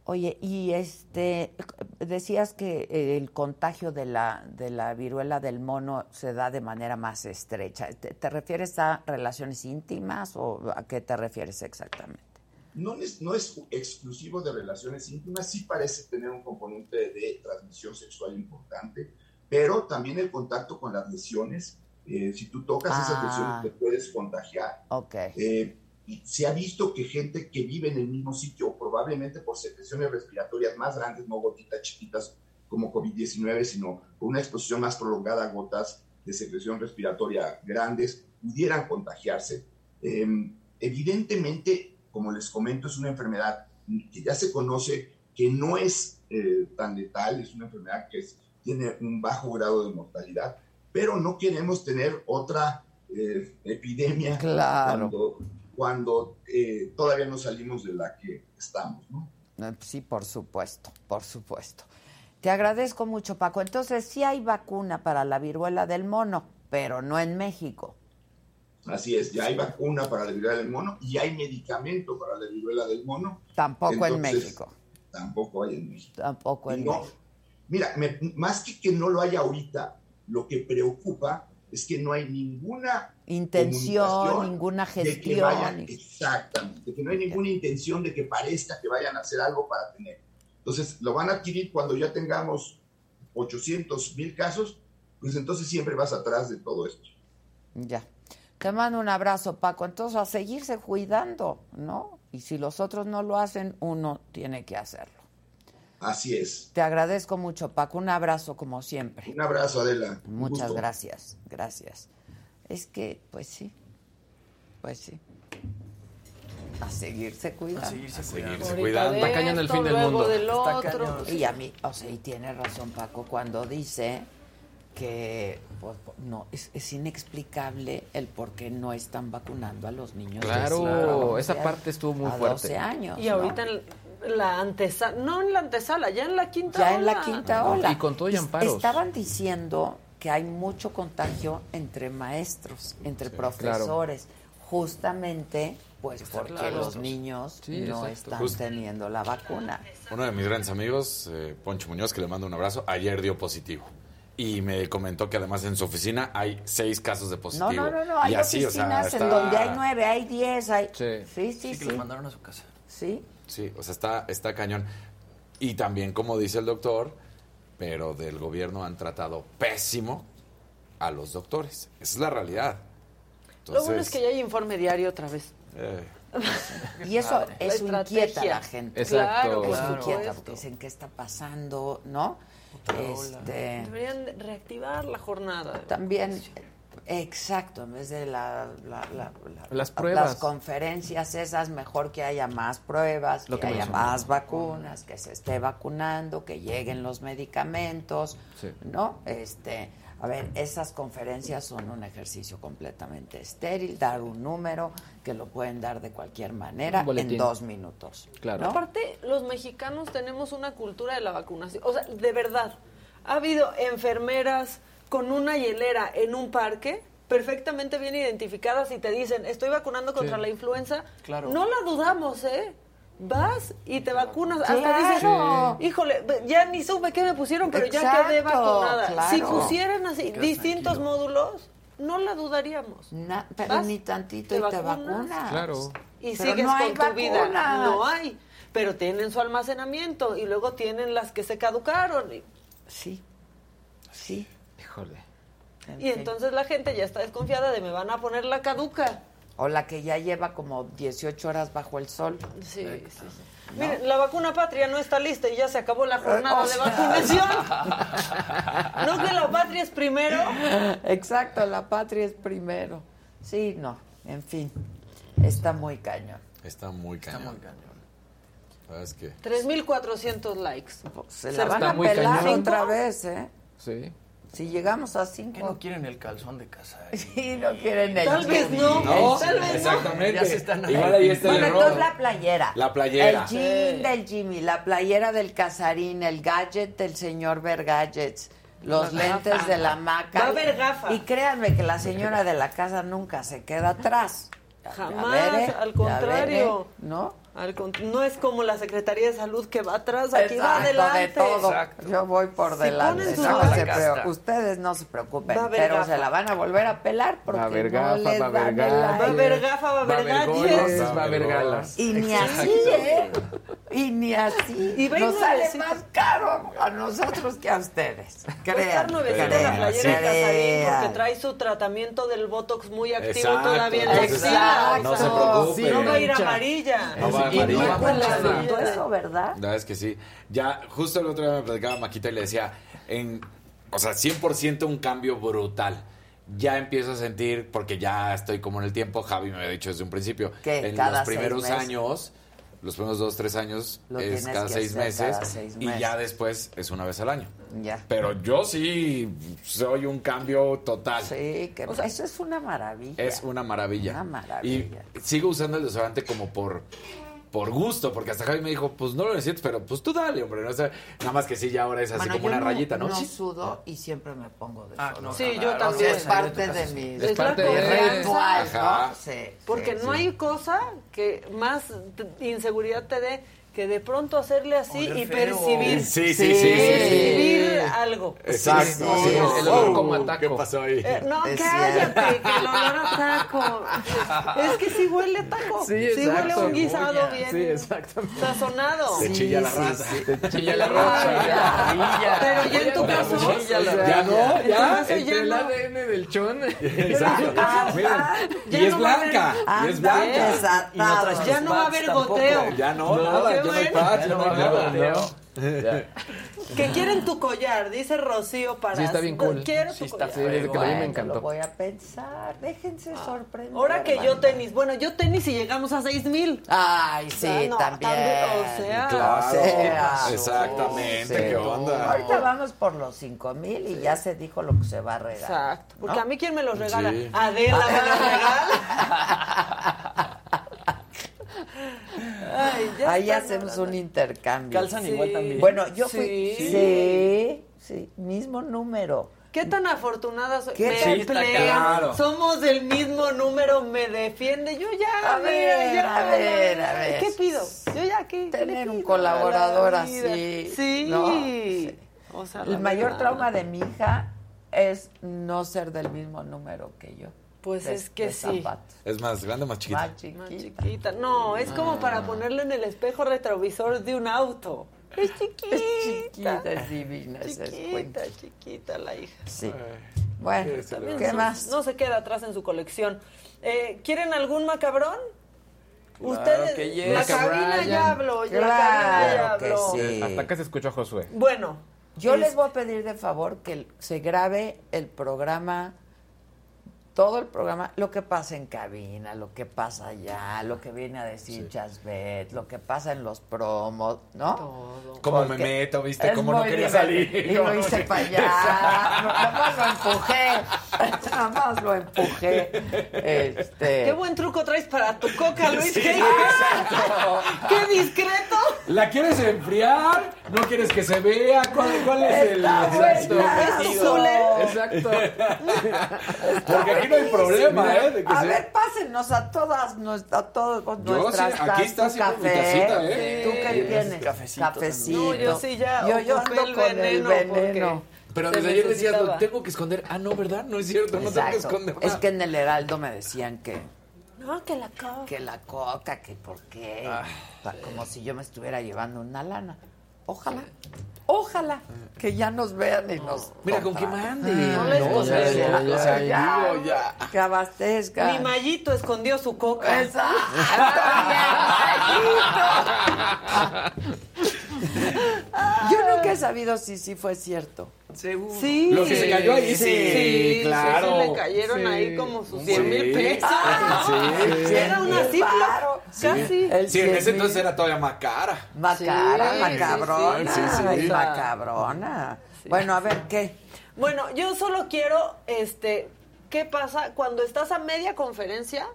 Oye, y este, decías que eh, el contagio de la, de la viruela del mono se da de manera más estrecha. ¿Te, te refieres a relaciones íntimas o a qué te refieres exactamente? no es, no es exclusivo de relaciones íntimas, sí parece tener un componente de transmisión sexual importante, pero también el contacto con las lesiones. Eh, si tú tocas esas Ah. lesiones, te puedes contagiar. Ok. Eh, y se ha visto que gente que vive en el mismo sitio, probablemente por secreciones respiratorias más grandes, no gotitas chiquitas como COVID-19, sino con una exposición más prolongada a gotas de secreción respiratoria grandes, pudieran contagiarse. Eh, evidentemente, como les comento, es una enfermedad que ya se conoce que no es eh, tan letal, es una enfermedad que es- tiene un bajo grado de mortalidad, pero no queremos tener otra eh, epidemia Claro. cuando, cuando eh, todavía no salimos de la que estamos. ¿no? Eh, Sí, por supuesto, por supuesto. Te agradezco mucho, Paco. Entonces, sí hay vacuna para la viruela del mono, pero no en México. Así es, ya hay vacuna para la viruela del mono y hay medicamento para la viruela del mono. Tampoco en México. Tampoco hay en México. Tampoco en no, México. Mira, me- más que que no lo haya ahorita, lo que preocupa es que no hay ninguna Intención, ninguna de que gestión. vayan- exactamente, que no hay ninguna intención de que parezca que vayan a hacer algo para tener. Entonces, lo van a adquirir cuando ya tengamos 800 mil casos, pues entonces siempre vas atrás de todo esto. Ya. Te mando un abrazo, Paco. Entonces, a seguirse cuidando, ¿no? Y si los otros no lo hacen, uno tiene que hacerlo. Así es. Te agradezco mucho, Paco. Un abrazo, como siempre. Un abrazo, Adela. Muchas gusto. gracias, gracias. Es que, pues sí, pues sí. A seguirse cuidando. A seguirse Ahorita cuidando. Está cañón el fin del mundo. del Está cañón. Y a mí, o sea, y tiene razón Paco cuando dice que pues, no es, es inexplicable el por qué no están vacunando a los niños. de Claro, esa parte estuvo muy a fuerte. 12 años. Y ahorita la antesala, no en la antesala, ya en la quinta ya en la ola. quinta No, ola. y con todo y amparos. Estaban diciendo que hay mucho contagio entre maestros, entre profesores, justamente pues porque claro. los niños Sí, no exacto. están Justo. teniendo la vacuna. Uno de mis grandes amigos, eh, Poncho Muñoz, que le mando un abrazo, ayer dio positivo. Y me comentó que además en su oficina hay seis casos de positivo. No, no, no, no, hay y así, o sea, oficinas en donde hay nueve, hay diez, hay... Sí. sí, sí. Sí, que los mandaron a su casa. Sí. Sí, o sea, está, está cañón. Y también, como dice el doctor, pero del gobierno han tratado pésimo a los doctores. Esa es la realidad. Lo bueno es que ya hay informe diario otra vez. eh, Y eso, inquieta a la gente. Exacto. Eso Claro, inquieta, porque dicen, ¿qué está pasando? ¿No? Este, Deberían de reactivar la jornada. también, exacto, en vez de la, la- la- la- Las pruebas. las conferencias esas, mejor que haya más pruebas, Lo que, que haya más vacunas, que se esté vacunando, que lleguen los medicamentos, Sí. ¿no? Este, a ver, esas conferencias son un ejercicio completamente estéril, dar un número que lo pueden dar de cualquier manera en dos minutos. Claro. ¿no? Aparte, los mexicanos tenemos una cultura de la vacunación. O sea, de verdad, ha habido enfermeras con una hielera en un parque perfectamente bien identificadas y te dicen, estoy vacunando contra Sí. la influenza. Claro. No la dudamos, ¿eh? Vas y te vacunas. Hasta Claro. dices, híjole, ya ni supe qué me pusieron, pero ya quedé vacunada. claro. Si pusieran así Quedas distintos tranquilo. módulos, no la dudaríamos. Na- pero Vas, ni tantito te y te vacunas. Claro. Y Pero sigues no hay con tu vida. vacunas. No hay. Pero tienen su almacenamiento y luego tienen las que se caducaron. Y, Sí, sí. Híjole. y entonces la gente ya está desconfiada de me van a poner la caduca. O la que ya lleva como 18 horas bajo el sol. Sí, sí, sí. Miren, la vacuna patria no está lista y ya se acabó la jornada O de vacunación. ¿No que la patria es primero? Exacto, la patria es primero. Sí, no, en fin, está muy cañón. está muy Está cañón. muy cañón. ¿Sabes qué? 3.400 likes. Se Se la van está a pelar cañón. otra vez, ¿eh? Sí. Si llegamos a ¿Qué no cinco. quieren el calzón de casa? Sí, no quieren el Tal vez no. No, Tal vez no. exactamente. Ya se están Igual ahí está el Bueno, error. entonces la playera. La playera. El jean del Jimmy, la playera del Casarín, el gadget del señor Vergadgets, los La lentes gafa. de la maca. Va a haber gafa. Y créanme que la señora de la casa nunca se queda atrás. Jamás, veré, al contrario. veré, ¿no? No es como la Secretaría de Salud que va atrás, aquí va Exacto, adelante. de todo. Exacto. Yo voy por Si delante. no se ustedes no se preocupen, Va pero gafa. se la van a volver a pelar porque Va a haber no gafa, les va a haber gafa. Va a haber gafa, va a haber va a haber galas. Y ni así, ¿eh? Y ni así. Y va a ir Nos sale nuevecita. más caro a nosotros que a ustedes. Va a estar Crean. la crean, playera sí. de Casarín porque Crean. trae su tratamiento del Botox muy activo Exacto, todavía en la no se preocupen. Sí, no va a ir amarilla. No va Y amarilla. no eso, ¿verdad? La verdad es que sí. Ya, justo el otro día me platicaba Maquita y le decía, en, o sea, 100% un cambio brutal. Ya empiezo a sentir, porque ya estoy como en el tiempo, Javi me había dicho desde un principio, Que en cada los primeros seis meses. años, los primeros dos, tres años, Lo es cada seis meses, cada seis y meses. ya después es una vez al año. Ya. Pero yo sí soy un cambio total. Sí, que eso es una maravilla. Es una maravilla. Una maravilla. Y sigo usando el desodorante como por por gusto, porque hasta Javi me dijo, pues no lo necesitas, pero pues tú dale, hombre. ¿no? O sea, nada más que sí, ya ahora es así Bueno, como yo una no- rayita, ¿no? No Sí. sudo y siempre me pongo de Ah, no, Sí, claro. yo O sea, también. es parte de mi Es parte la de confianza. ritual. ¿no? Sí, Porque sí, no sí. hay cosa que más inseguridad te dé que de pronto hacerle así y percibir. Sí, sí, sí, sí, sí. Percibir algo. Exacto. Sí, el- el olor como a taco. ¿Qué pasó ahí? Eh, no, Es cállate, que el olor a taco. Es que sí huele a taco. Sí, huele a exacto. un guisado bien Sí, exactamente. sazonado. Te chilla la raza. Te chilla la raza. Pero ya en tu caso. Ya no, ya. Entre el. ADN del chon. Exacto. Y es blanca. Y es blanca. Ya no va a haber goteo. Ya no, No, nada, no hay patch, no hay nada. Que quieren tu collar, dice Rocío para. Sí, está bien cool. Quiero Sí, tu está collar. Sí, desde que lo vi me encantó. lo voy a pensar. Déjense sorprender. Ahora que yo tenis, bueno, yo tenis y llegamos a seis mil. Ay, sí, Ah, no, también. o sea, Claro. O sea, Exactamente, sí. ¿qué onda? Ahorita vamos por los cinco mil y ya se dijo lo que se va a regalar. Exacto. Porque ¿No? a mí, ¿quién me los regala? Sí. Adela me los regala. Ay, ya Ahí hacemos hablando. un intercambio. Calzan igual también. Bueno, yo fui. Sí. Sí, sí, mismo número. ¿Qué tan afortunada soy? ¿Qué me Claro. somos del mismo número, me defiende. Yo ya, A ver, ya, a ver, a ver. ¿Qué pido? Yo ya, ¿qué? qué Tener un pido colaborador así, Sí. ¿no? Sí. O sea, El mayor verdad. trauma de mi hija es no ser del mismo número que yo. Pues de- es que sí. zapatos. Es más grande o más chiquita. Más chiquita. Más chiquita. No, es como para ponerlo en el espejo retrovisor de un auto. Es chiquita. Es chiquita, es divina, ese es Chiquita, chiquita la hija. Sí. Bueno, ¿qué no- más? No se queda atrás en su colección. Eh, ¿Quieren algún macabrón? Claro Ustedes, que yes. la cabina ya habló, ya la Claro cabina ya que habló. sí. Hasta acá se escuchó a Josué. Bueno, Yo es- les voy a pedir de favor que se grabe el programa, todo el programa, lo que pasa en cabina, lo que pasa allá, lo que viene a decir Chasbet, lo que pasa en los promos, ¿no? Cómo me meto, viste, cómo no quería salir. Y lo hice para allá. Nada más lo empujé. Nada más lo empujé. Este. qué buen truco traes para tu coca, Luis. Sí, qué, exacto. qué discreto. ¿La quieres enfriar? ¿No quieres que se vea? ¿Cuál, cuál es el Está exacto? buena. Es tu cooler. Exacto. Porque aquí no hay problema, ¿eh? De que A ver, pásennos a todas, nues- a todos con Yo nuestras sí, aquí está tu mi café. tacita, ¿eh? ¿Tú qué Sí, tienes? cafecito Cafecito. No, yo sí ya Yo, ando el con veneno el veneno. Pero desde ayer decías, lo tengo que esconder. Ah, no, ¿verdad? No es cierto, no tengo que Exacto. esconder Es que en el Heraldo me decían que, No, que la coca. que la coca, que por qué. Pa- Como si yo me estuviera llevando una lana. Ojalá, ojalá que ya nos vean y nos. Mira, con que mande. No les o sea, conviene. ya, O sea, ya, digo, ya. Que abastezca. Mi mallito escondió su coca. Exacto. Yo nunca he sabido si sí fue cierto. Seguro. Sí. Lo que se cayó ahí, sí, sí, claro. sí, le cayeron Sí. ahí como sus Sí. 100 mil pesos. Sí. Era una baro. Casi. Sí, en ese 100,000. entonces era todavía más cara. Macara, Sí, macabrona. sí, sí, macabrona. Bueno, a ver, ¿qué? Bueno, yo solo quiero, este, ¿qué pasa cuando estás a media conferencia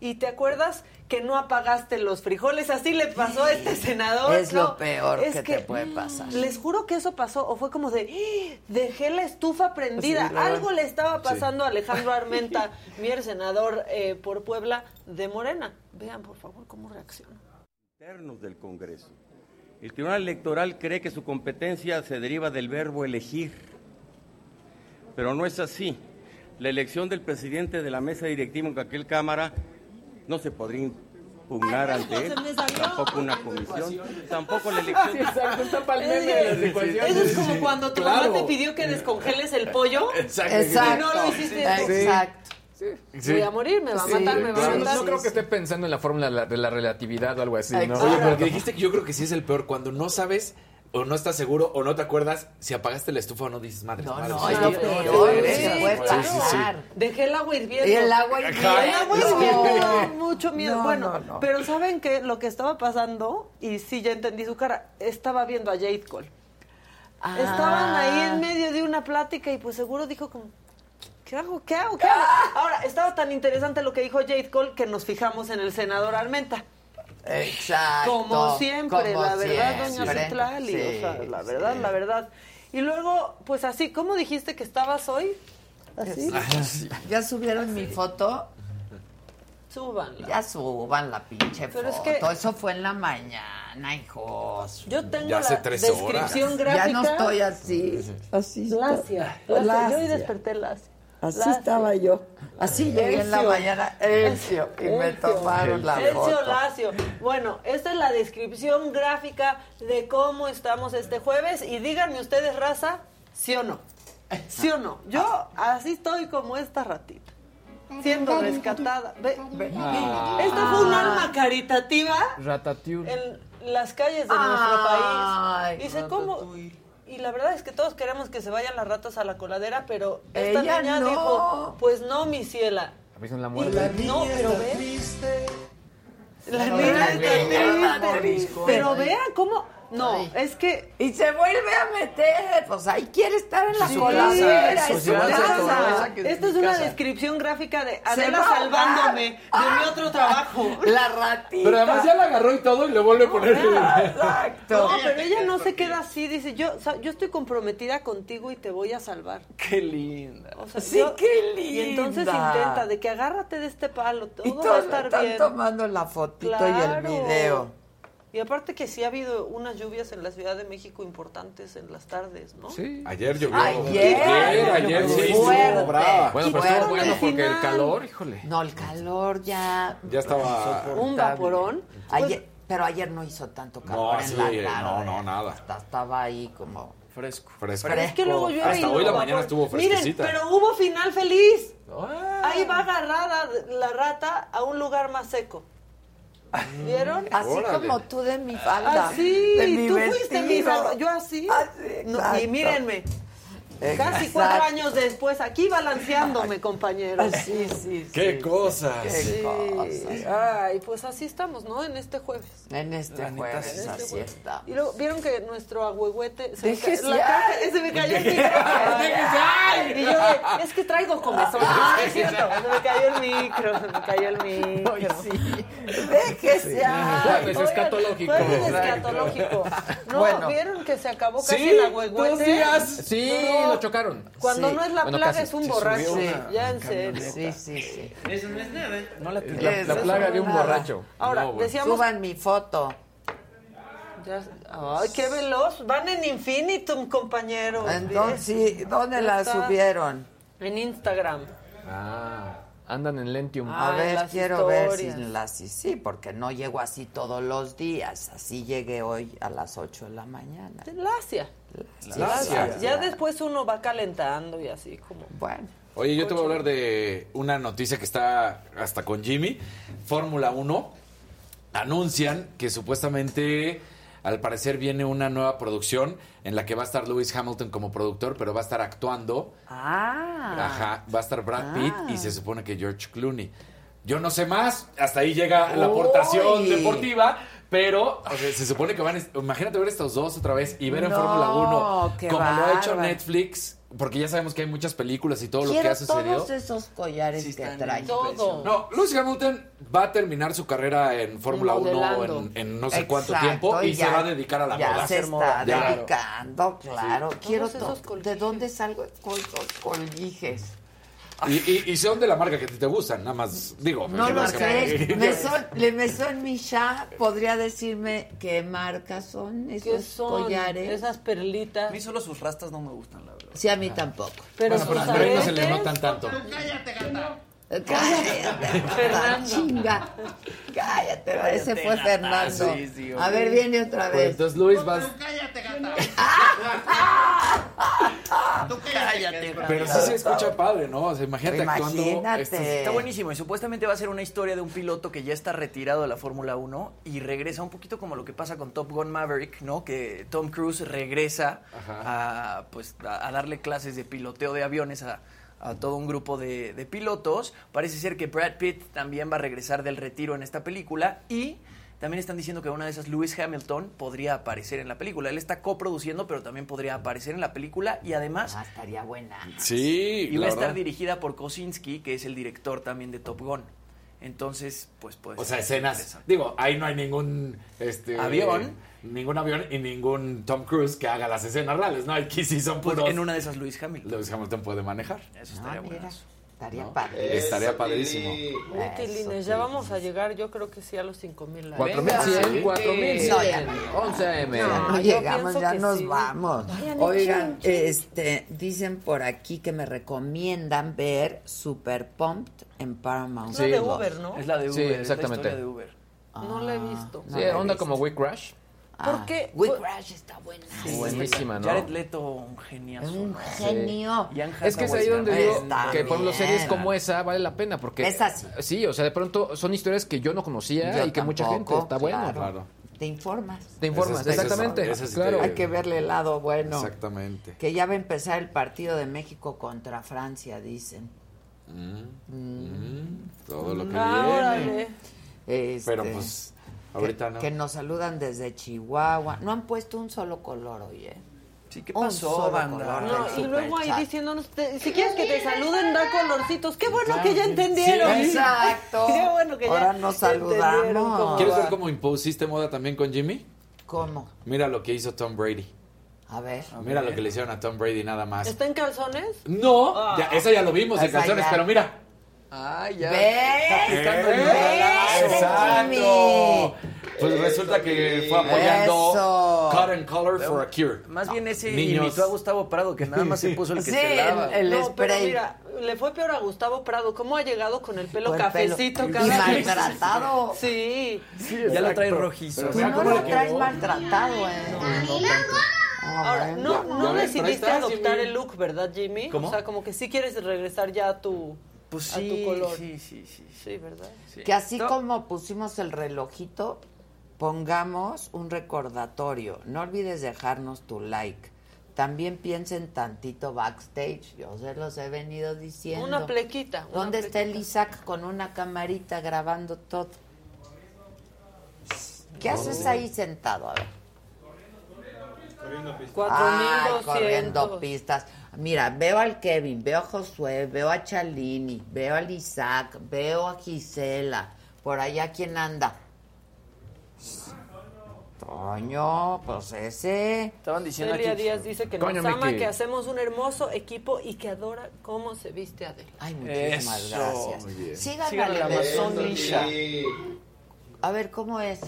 y te acuerdas que no apagaste los frijoles? Así le pasó a este senador. Es No, lo peor es que, te puede pasar. Les juro que eso pasó, o fue como de, "¡Ah! dejé la estufa prendida. Sí. Algo le estaba pasando a Alejandro Armenta, mi ex senador eh, por Puebla de Morena. Vean, por favor, cómo reacciona. internos del Congreso. El Tribunal Electoral cree que su competencia se deriva del verbo elegir, pero no es así. La elección del presidente de la mesa directiva en cualquier Cámara no se podría impugnar ante él, tampoco una comisión, tampoco la elección. Exacto, está para el meme de las ecuaciones. Eso es como cuando tu Claro. mamá te pidió que descongeles el pollo. Exacto. Y no lo hiciste. Exacto. Voy a morir, me va a matar, me va a matar. no creo que esté pensando en la fórmula de la- de la relatividad o algo así, ¿no? Exacto. Oye, pero que dijiste que yo creo que sí es el peor. Cuando no sabes o no estás seguro o no te acuerdas si apagaste la estufa o no dices madre. No, madre, no, sí, es lo peor. Dejé el agua hirviendo. Y el agua El hirviendo. agua hirviendo. Mucho miedo. No, bueno, no, no. pero ¿saben qué? Lo que estaba pasando, y sí, ya entendí su cara, estaba viendo a Jade Cole. Ah. Estaban ahí en medio de una plática y pues seguro dijo como, ¿qué hago? ¿Qué hago? ¿Qué hago? Ahora, estaba tan interesante lo que dijo Jade Cole que nos fijamos en el senador Armenta. Exacto. Como siempre, como la verdad, doña. Citlali, Sí, o sea, la sí. verdad, la verdad. Y luego, pues así, ¿cómo dijiste que estabas hoy? Así. ¿Ya subieron mi foto? Súbanla. Ya suban la pinche Pero es foto. que- Eso fue en la mañana, hijos. Yo tengo Ya hace la tres descripción horas. gráfica. Ya no estoy así. Así está. Lacia. lacia. Yo hoy Lacia. desperté lacia. Así estaba yo. Así llegué en la mañana. Elcio. Y me tomaron la Elcio foto. Lacio. Bueno, esta es la descripción gráfica de cómo estamos este jueves. Y díganme ustedes, raza, ¿sí o no? ¿Sí o no? Yo así estoy como esta ratita. Siendo rescatada. Ve, ve. Ah. Esta fue un alma caritativa Ratatouille. en las calles de Ay, nuestro país. Dice, ¿cómo? Y la verdad es que todos queremos que se vayan las ratas a la coladera, pero esta Ella niña no. dijo, pues no, mi ciela. A mí son la Y muerte. la- no, pero ve. La niña la está niña triste. Pero vean cómo. No, Ay. es que. Y se vuelve a meter. Pues ahí quiere estar en la Sí, coladera. es es su su casa. casa. Esto es una descripción gráfica de Adela salvándome de mi otro trabajo. La ratita. Pero además ya la agarró y todo y le vuelve a poner. Exacto. No, pero ella no se queda así, dice, yo, o sea, yo estoy comprometida contigo y te voy a salvar. Qué linda. O sea, Sí, yo- qué Y entonces linda. intenta de que agárrate de este palo, todo Y va a todos estar están bien. tomando la fotito y el video. Y aparte que sí ha habido unas lluvias en la Ciudad de México importantes en las tardes, ¿no? Sí. Ayer llovió. Ayer, ayer, ayer sí, estuvo fuerte. brava. Bueno, pero estuvo bueno porque el calor, híjole. No, el calor ya. Ya estaba. Un vaporón. Ayer, pero ayer no hizo tanto calor No, en sí, la tarde. no, no, nada. Hasta estaba ahí como. Fresco. Fresco. Pero es que luego llueve Hasta y hoy la mañana estuvo Miren, fresquecita. pero hubo final feliz. Ah. Ahí va agarrada la rata a un lugar más seco. ¿Vieron? Así Órale. como tú de mi falda. Así, de mi tú fuiste mi salva- Yo así. Así, No, exacto. y mírenme, casi Exacto. cuatro años después, aquí balanceándome, compañeros. Sí, sí, sí. ¡Qué cosas! Qué Sí. cosas. Ay, pues así estamos, ¿no? En este jueves. En este jueves, sí. así está. Y luego, ¿vieron que nuestro agüehuete se, me, Déjese ca- la ya. caja- se me cayó el micro? Y yo, de, es que traigo comezón. Ah, es cierto, se me cayó el micro, se me cayó el micro. Déjese ya. Jueves Oigan, escatológico. jueves escatológico. No, Bueno. ¿vieron que se acabó casi Sí, el agüehuete? dos días. Sí, Chocaron. Cuando Sí. no es la Bueno, plaga, casi. es un borracho. Ya, en serio. Sí, sí, sí. Eso no es nada. No la La, Eso la plaga de un nada. borracho. Ahora, No, bueno. decíamos... Suban mi foto. Ya- ay, qué veloz. Van en infinitum, compañeros. Entonces, sí, ¿dónde la está. subieron? En Instagram. Ah, andan en Lentium. A Ah, ver, las quiero ver historias. si las sí, sí, porque no llego así todos los días. Así llegué hoy a las 8 de la mañana. Lacia. Ya después uno va calentando y así como... Bueno, Oye, yo te voy a hablar de una noticia que está hasta con Jimmy. Fórmula 1 anuncian que supuestamente, al parecer, viene una nueva producción en la que va a estar Lewis Hamilton como productor, pero va a estar actuando. ah, Ajá, va a estar Brad Pitt Ah. y se supone que George Clooney. Yo no sé más, hasta ahí llega la aportación deportiva, pero o sea, se supone que van, imagínate ver estos dos otra vez y ver en No, Fórmula 1 qué como lo ha hecho. Netflix, porque ya sabemos que hay muchas películas y todo lo que quiero ha sucedido. todos esos collares Sí, que están trae. Todo. No, Lewis Hamilton va a terminar su carrera en Fórmula 1 Modelando. en, en no sé cuánto Exacto, tiempo y, se ya- va a dedicar a la ya moda. se está Ya. dedicando, claro. Quiero Todos esos to- ¿De dónde salgo con esos colguijes? Y, y- y son de la marca que a ti te gustan, nada más digo. No lo sé. Mesón, Le Mesón Micha podría decirme qué marca son ¿Qué esos son collares. esas perlitas? A mí solo sus rastas no me gustan, la verdad. Sí, a mí tampoco. Pero Bueno, pero a no se le notan tanto. Cállate, Fernando. chinga. Cállate, ese fue Fernando. Sí, sí, a ver, viene otra Pues vez. entonces Luis vas... Cállate, Pero sí se escucha padre, ¿no? O sea, imagínate actuando. Imagínate. estos- Está buenísimo y supuestamente va a ser una historia de un piloto que ya está retirado de la Fórmula 1 y regresa un poquito como lo que pasa con Top Gun Maverick, ¿no? Que Tom Cruise regresa a, pues, a, a darle clases de piloteo de aviones a, a todo un grupo de, de pilotos. Parece ser que Brad Pitt también va a regresar del retiro en esta película y también están diciendo que una de esas Lewis Hamilton podría aparecer en la película. Él está coproduciendo, pero también podría aparecer en la película y además Ah, estaría buena. Sí, y va a estar dirigida por Kosinski, que es el director también de Top Gun. Entonces, pues puede O sea, escenas. Digo, ahí no hay ningún este Avión. Ningún avión y ningún Tom Cruise que haga las escenas reales, ¿no? Aquí sí son Pues puros. en una de esas Luis Hamilton. Lewis Hamilton puede manejar. Eso estaría Ah, bueno. Estaría ¿no? padre. Estaría padrísimo. Uy, Tilines, ya vamos a llegar, yo creo que sí, a los 5000 likes. 4100, 4100. No, ya no. 11 AM. Ya no llegamos, ya nos sí. vamos. Vayan, Oigan, este, dicen por aquí que me recomiendan ver Super Pumped en Paramount. Es la de. Uber, ¿no? Es la de Sí, Uber, es la exactamente. historia de Uber. No la he visto. Sí, onda como We Crash. ¿Por qué? We Crash está buena. Buenísima, ¿no? Jared Leto, un geniazo. Es un genio. Anne Es que es ahí donde digo Está que por ejemplo series como esa vale la pena porque Es así. sí, o sea, de pronto son historias que yo no conocía Yo y que mucha gente está bueno. claro. Te informas. Te informas, es- exactamente. es- claro. Hay que verle el lado bueno. Exactamente. Que ya va a empezar el partido de México contra Francia, dicen. Mm, Todo lo que Ah, viene. órale. Este, Pero pues, ahorita que, no. que nos saludan desde Chihuahua. No han puesto un solo color hoy, ¿eh? Sí, ¿qué Un pasó, solo banda? color No, y luego ahí diciéndonos, te- si quieres que te saluden, da colorcitos. Qué bueno que ya entendieron. Sí, exacto. Qué bueno que ya Ahora nos saludamos. ¿Quieres ver cómo impusiste moda también con Jimmy? ¿Cómo? Mira lo que hizo Tom Brady. A ver. Mira lo que le hicieron a Tom Brady nada más. ¿Está en calzones? No, Ah. ya, esa ya lo vimos en ya. pero mira. Ay, ya. ¿Ves? Está. Exacto. Pues resulta que fue apoyando Eso. Cut and Color for a Cure. Más bien ese Niños. imitó a Gustavo Prado, que nada más se puso el que Sí, se lava. el, el no, pero mira, le fue peor a Gustavo Prado. ¿Cómo ha llegado con el pelo Con el pelo. cafecito Y cada vez? maltratado. Sí. ya lo trae rojizo. Pero Tú mira no lo traes maltratado, ¿eh? Ah, Ahora, no, Ya, no ves, pero ahí decidiste adoptar Jimmy. el look, ¿verdad, Jimmy? ¿Cómo? O sea, como que sí quieres regresar ya a tu, Pues a tu color. sí, sí, sí. Sí, ¿verdad? sí. Que así No, como pusimos el relojito, pongamos un recordatorio. No olvides dejarnos tu like. También piensen tantito backstage. Yo se los he venido diciendo. Una plequita. una ¿Dónde está el. Isaac con una camarita grabando todo? ¿Qué haces ahí sentado? A ver. Ay, 4200. corriendo pistas. Mira, veo al Kevin, veo a Josué, veo a Chalini, veo al Isaac, veo a Gisela. Por allá, ¿quién anda? Toño, pues ese. Estaban diciendo Celia aquí. Díaz dice que Coño, nos ama, que hacemos un hermoso equipo y que adora cómo se viste Adela. Ay, muchísimas Eso, gracias. muy bien. Síganla Síganle a Le Amazon. A ver, ¿cómo es?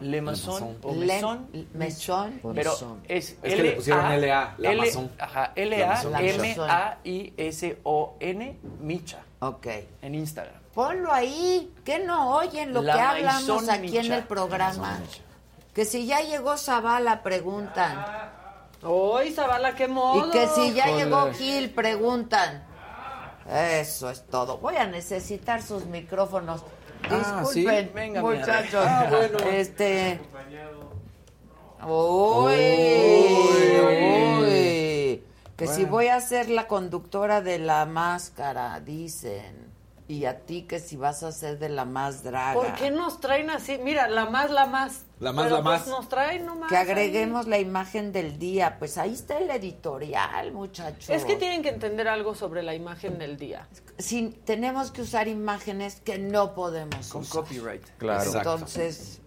Le Maison o Le- Maison. Mesón. Pero es, Es que le pusieron L-A, LA, Amazon. Ajá, La L-A-M-A-I-S-O-N, Micha, Ok. en Instagram. Ponlo ahí, que no oyen lo La que hablamos Maison aquí en el programa. Que si ya llegó Zavala, preguntan. ¡Uy, Zavala, qué modo! Y que si ya Joder. llegó Gil, preguntan. Eso es todo. Voy a necesitar sus micrófonos. Ah, ¿sí? Disculpen, Venga, mi muchachos. Ah, bueno. Este. Uy, uy. Que si voy a ser la conductora de la máscara, dicen. Y a ti que si vas a ser de la más draga. ¿Por qué nos traen así? Mira, la más, la más. La más, Pero, la pues, más. nos traen nomás. Que agreguemos la imagen del día. Pues ahí está el editorial, muchachos. Es que tienen que entender algo sobre la imagen del día. Si tenemos que usar imágenes que no podemos Con usar. copyright. Claro. Exacto. Entonces,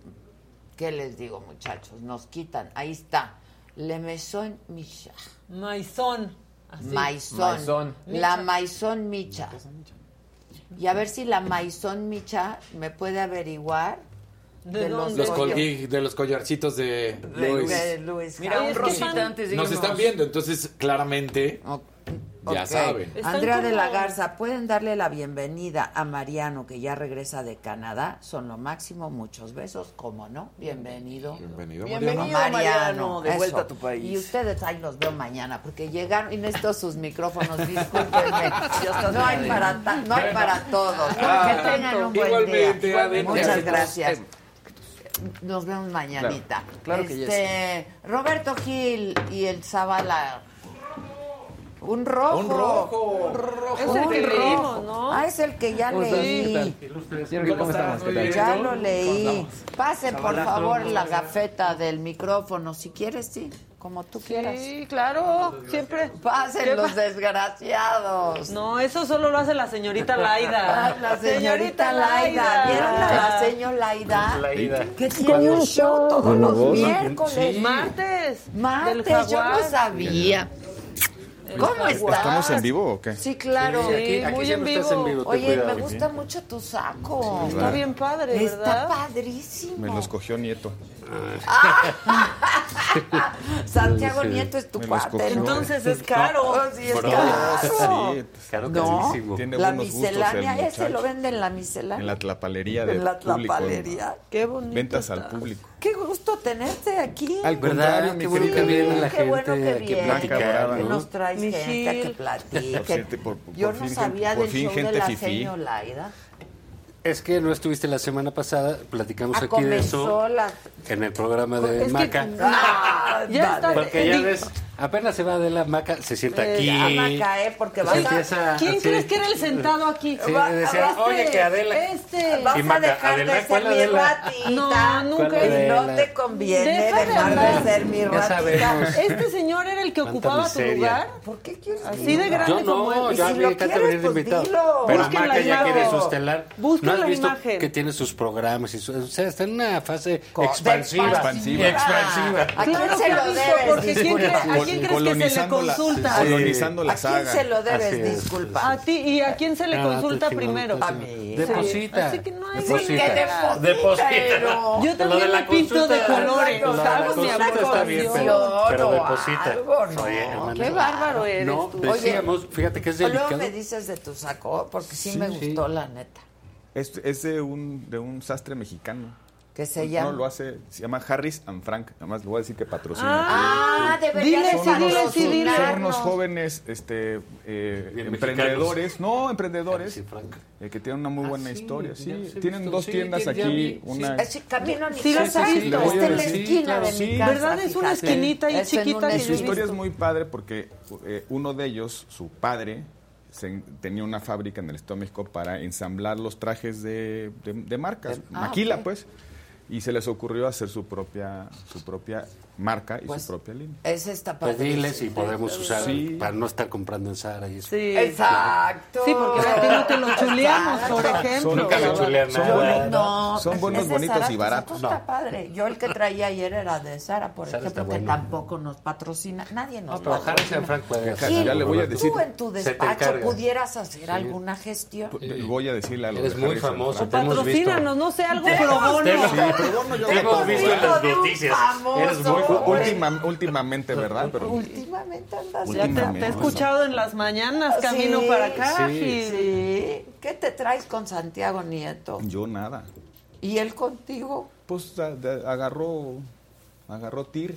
¿qué les digo, muchachos? Nos quitan. Ahí está. Le Maison Micha. Maison. Maison. La Maison Micha. Y a ver si la Maison Micha me puede averiguar ¿De dónde? Los collos- colguí de los collarcitos de de Luis. de Luis Mira, un rosita antes de Nos irnos. están viendo, entonces claramente O- ya ok. saben. Andrea de la como- Garza, ¿pueden darle la bienvenida a Mariano, que ya regresa de Canadá? Son lo máximo, muchos besos, ¿cómo no? Bienvenido. Bienvenido, Bienvenido, Mariano. Mariano, de eso. vuelta a tu país. Y ustedes ahí los veo mañana, porque llegaron y necesito sus micrófonos, discúlpenme. no, hay para ta- no hay para todos. Ah, que tengan un buen igualmente, día. Muchas gracias. Nos vemos mañanita. Claro que este, Roberto Gil y el Zavala. Un rojo. Un rojo. Es el que Un leímos, rojo. ¿no? Ah, es el que ya ¿Cómo estás? ¿Qué leí. Ya lo leí. Pasen, por favor, la gafeta del micrófono. Si quieres, sí. Como tú quieras. Sí, claro, siempre. Pasen ¿Qué los desgraciados. No, eso solo lo hace la señorita Laida. Ah, la señorita Laida. ¿Vieron a la señor Laida? Laida. Que tiene un show todos los miércoles. Martes. Martes, yo no sabía. ¿Cómo estás? ¿Estamos en vivo o qué? Sí, claro. Sí, aquí- aquí muy en estás en vivo. Oye, cuidado. me gusta mucho tu saco. Está bien padre, Está ¿verdad? padrísimo. Me los cogió Nieto. Santiago Sí. Nieto es tu cuate. Entonces es caro. Oh, sí, es Bro, caro. sí, Caro, ¿No? Tiene La buenos gustos miscelánea, el ese lo muchacho. vende en la miscelánea. En la tlapalería de En la público. tlapalería. Qué bonito. Ventas al está. público. Qué gusto tenerte aquí. Al contrario, mi Qué bueno que viene la Qué bueno gente que aquí viene, Blanca Brava, que ¿no? nos traes Mi gente a que platique. Por cierto, por- por Yo fin no gente- sabía por del fin show de la fifí. seño Laida. Es que no estuviste la semana pasada, platicamos Ah, aquí de eso la... en el programa de Es que- Maca. Ah, Ya está. Porque ya ves, apenas se va de la Maca, se sienta Eh, aquí. ya va a caer porque vas a- ¿Quién crees que era el sentado aquí? Sí, Va- decía, este, oye, que Adela. Este. Vas a dejar Adela, de ser ¿cuál mi ratita. No, nunca. ¿Cuál Y no te conviene Deja de dejar de hablar. ser mi Ya ratita. sabemos. Este señor era el que ocupaba tu lugar. ¿Por qué quieres Así de grande Yo no, como él. yo si a lo quieres, venir de pues invitado. dilo. Pero Busquen Maca la ya quiere estelar. Busquen ¿No has la visto imagen. que tiene sus programas? Y su- o sea, está en una fase expansiva. expansiva. Expansiva. ¿A quién se lo debes porque ¿quién quién crees que se le Colonizando la- consulta? Colonizando ¿A quién se lo debes Así es. disculpar? A ti, ¿y a quién se le Ah, consulta primero? A mí. Deposita. Así que no hay- Sí, que Deposita. deposita, Deposita. pero- Yo también me pinto de colores. Está bien, pero, deposita. algo, ¿no? Oye, hermano. Qué bárbaro eres No, tú. decíamos, fíjate que es Luego delicado. me dices de tu saco, porque sí, Sí, me sí. gustó, la neta. Es, es de, un, de un sastre mexicano. Que se llama... No, lo hace, se llama Harris and Frank. Además, le voy a decir que patrocina. Ah, Sí. de sí, dile, sí, Son dile. unos jóvenes este, eh, emprendedores, no, emprendedores, Sí, Frank. eh, que tienen una muy buena Ah, sí, historia. Sí, tienen visto, dos sí, tiendas ya aquí. una, Ese camino ni Sí, casa, sí, sí, a está en la esquina claro, de sí. mi casa. ¿Verdad? Es una esquinita ahí chiquita que Y su historia es muy padre porque eh, uno de ellos, su padre, se- tenía una fábrica en el Estado de México para ensamblar los trajes de, de- de marcas, Ah, maquila pues, y se les ocurrió hacer su propia, su propia marca y Pues, su propia línea. Ese está Pues padrísimo. diles si podemos usar Sí. para no estar comprando en Zara y eso. Sí. Exacto. Sí, porque a ti no te lo chuleamos, por ejemplo. Nunca me chulean Son nada. buenos, No, son buenos, bonitos Zara, y tu baratos. saco está padre. Yo el que traía ayer era de Sara, por Zara está ejemplo, que bueno. tampoco nos patrocina. Nadie nos No, patrocina. and Frank Ya, hacer. ya le voy a decir. Tú en tu despacho pudieras hacer alguna gestión. Voy a decirle a los Eres muy famoso. Patrocínanos, no sé, algo pro bono. Te hemos- Sí, visto en las noticias. Eres muy. Última- últimamente, ¿verdad? Pero Últimamente andas Ya te, te he escuchado en las mañanas, camino Sí, para acá. sí. Gil. Sí. ¿Qué te traes con Santiago Nieto? yo nada. ¿Y él contigo? Pues agarró, agarró tir,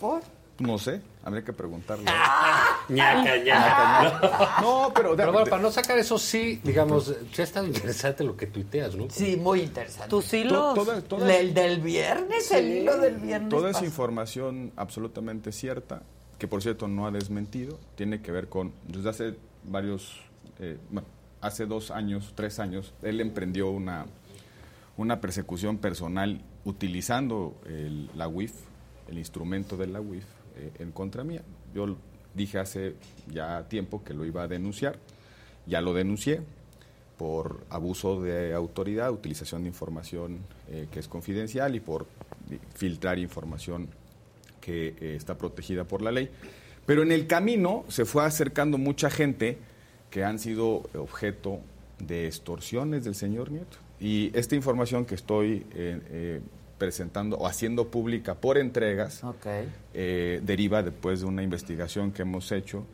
¿Por? No sé, habría que preguntarle. Ñaca, ñaca. No, pero, Pero bueno, para no sacar eso sí, digamos, ya está interesante lo que tuiteas, ¿no? Sí, muy interesante. Tus to- hilos. toda, toda- El del viernes, el hilo del viernes. toda esa información absolutamente cierta, que por cierto no ha desmentido, tiene que ver con, desde hace varios, eh, bueno, hace dos años, tres años, él emprendió una, una persecución personal utilizando el- la UIF, el instrumento de la UIF, eh, en contra mía. Yo dije hace ya tiempo que lo iba a denunciar, ya lo denuncié por abuso de autoridad, utilización de información eh, que es confidencial y por filtrar información que eh, está protegida por la ley. Pero en el camino se fue acercando mucha gente que han sido objeto de extorsiones del señor Nieto. Y esta información que estoy presentando o haciendo pública por entregas eh, deriva después de una investigación que hemos hecho.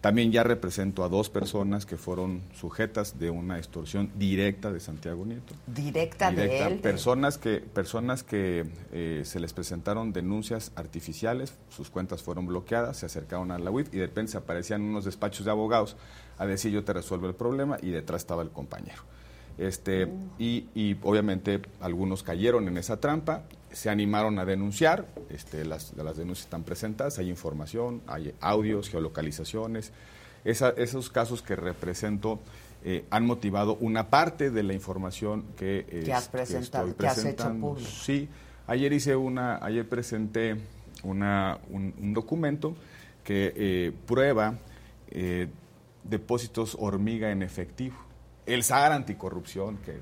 También ya represento a dos personas que fueron sujetas de una extorsión directa de Santiago Nieto. Directa, Directa. de él. Personas que, personas que eh, se les presentaron denuncias artificiales, sus cuentas fueron bloqueadas, se acercaron a la UIF y de repente se aparecían unos despachos de abogados a decir yo te resuelvo el problema y detrás estaba el compañero. Este, y, y obviamente algunos cayeron en esa trampa, se animaron a denunciar, este, las, las denuncias están presentadas, hay información, hay audios, geolocalizaciones. Esa- esos casos que represento eh, han motivado una parte de la información que, eh, Que has presentado, estoy que has hecho presentando. público. Sí, ayer hice una, ayer presenté una, un, un documento que eh, prueba eh, depósitos hormiga en efectivo. El SAR anticorrupción, que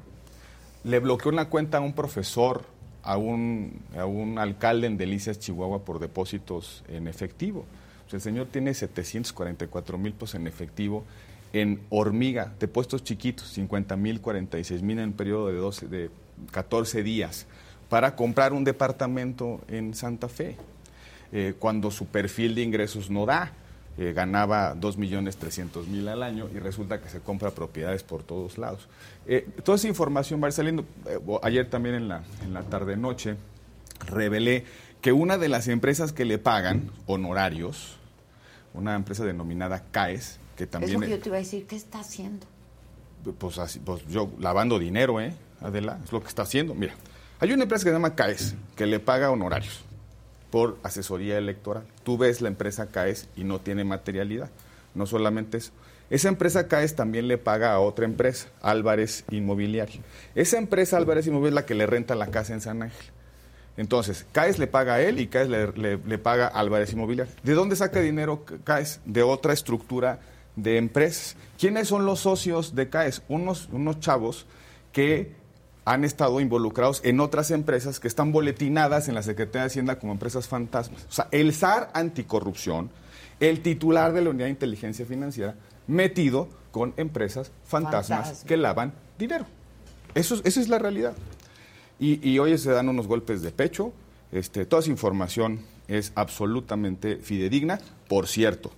le bloqueó una cuenta a un profesor, a un, a un alcalde en Delicias, Chihuahua, por depósitos en efectivo. El señor tiene 744 mil pesos en efectivo en hormiga, de puestos chiquitos, 50 mil, 46 mil en un periodo de, 12, de 14 días, para comprar un departamento en Santa Fe, eh, cuando su perfil de ingresos no da. Eh, ganaba 2 millones 300 mil al año y resulta que se compra propiedades por todos lados. Eh, toda esa información va saliendo. Eh, ayer también en la, en la tarde-noche revelé que una de las empresas que le pagan honorarios, una empresa denominada CAES, que Es también... lo que yo te iba a decir, ¿qué está haciendo? pues, así, pues yo lavando dinero, ¿eh? Adela, es lo que está haciendo. Mira, hay una empresa que se llama CAES, que le paga honorarios por asesoría electoral. Tú ves la empresa CAES y no tiene materialidad. No solamente eso. Esa empresa CAES también le paga a otra empresa, Álvarez Inmobiliario. Esa empresa Álvarez Inmobiliario es la que le renta la casa en San Ángel. Entonces, CAES le paga a él y CAES le, paga a Álvarez Inmobiliario. ¿De dónde saca dinero CAES? De otra estructura de empresas. ¿Quiénes son los socios de CAES? Unos, unos chavos que han estado involucrados en otras empresas que están boletinadas en la Secretaría de Hacienda como empresas fantasmas. O sea, el SAR anticorrupción, el titular de la Unidad de Inteligencia Financiera, metido con empresas fantasmas Fantasma. que lavan dinero. Eso, es- esa es la realidad. Y, y hoy se dan unos golpes de pecho. Este, toda esa información es absolutamente fidedigna. Por cierto,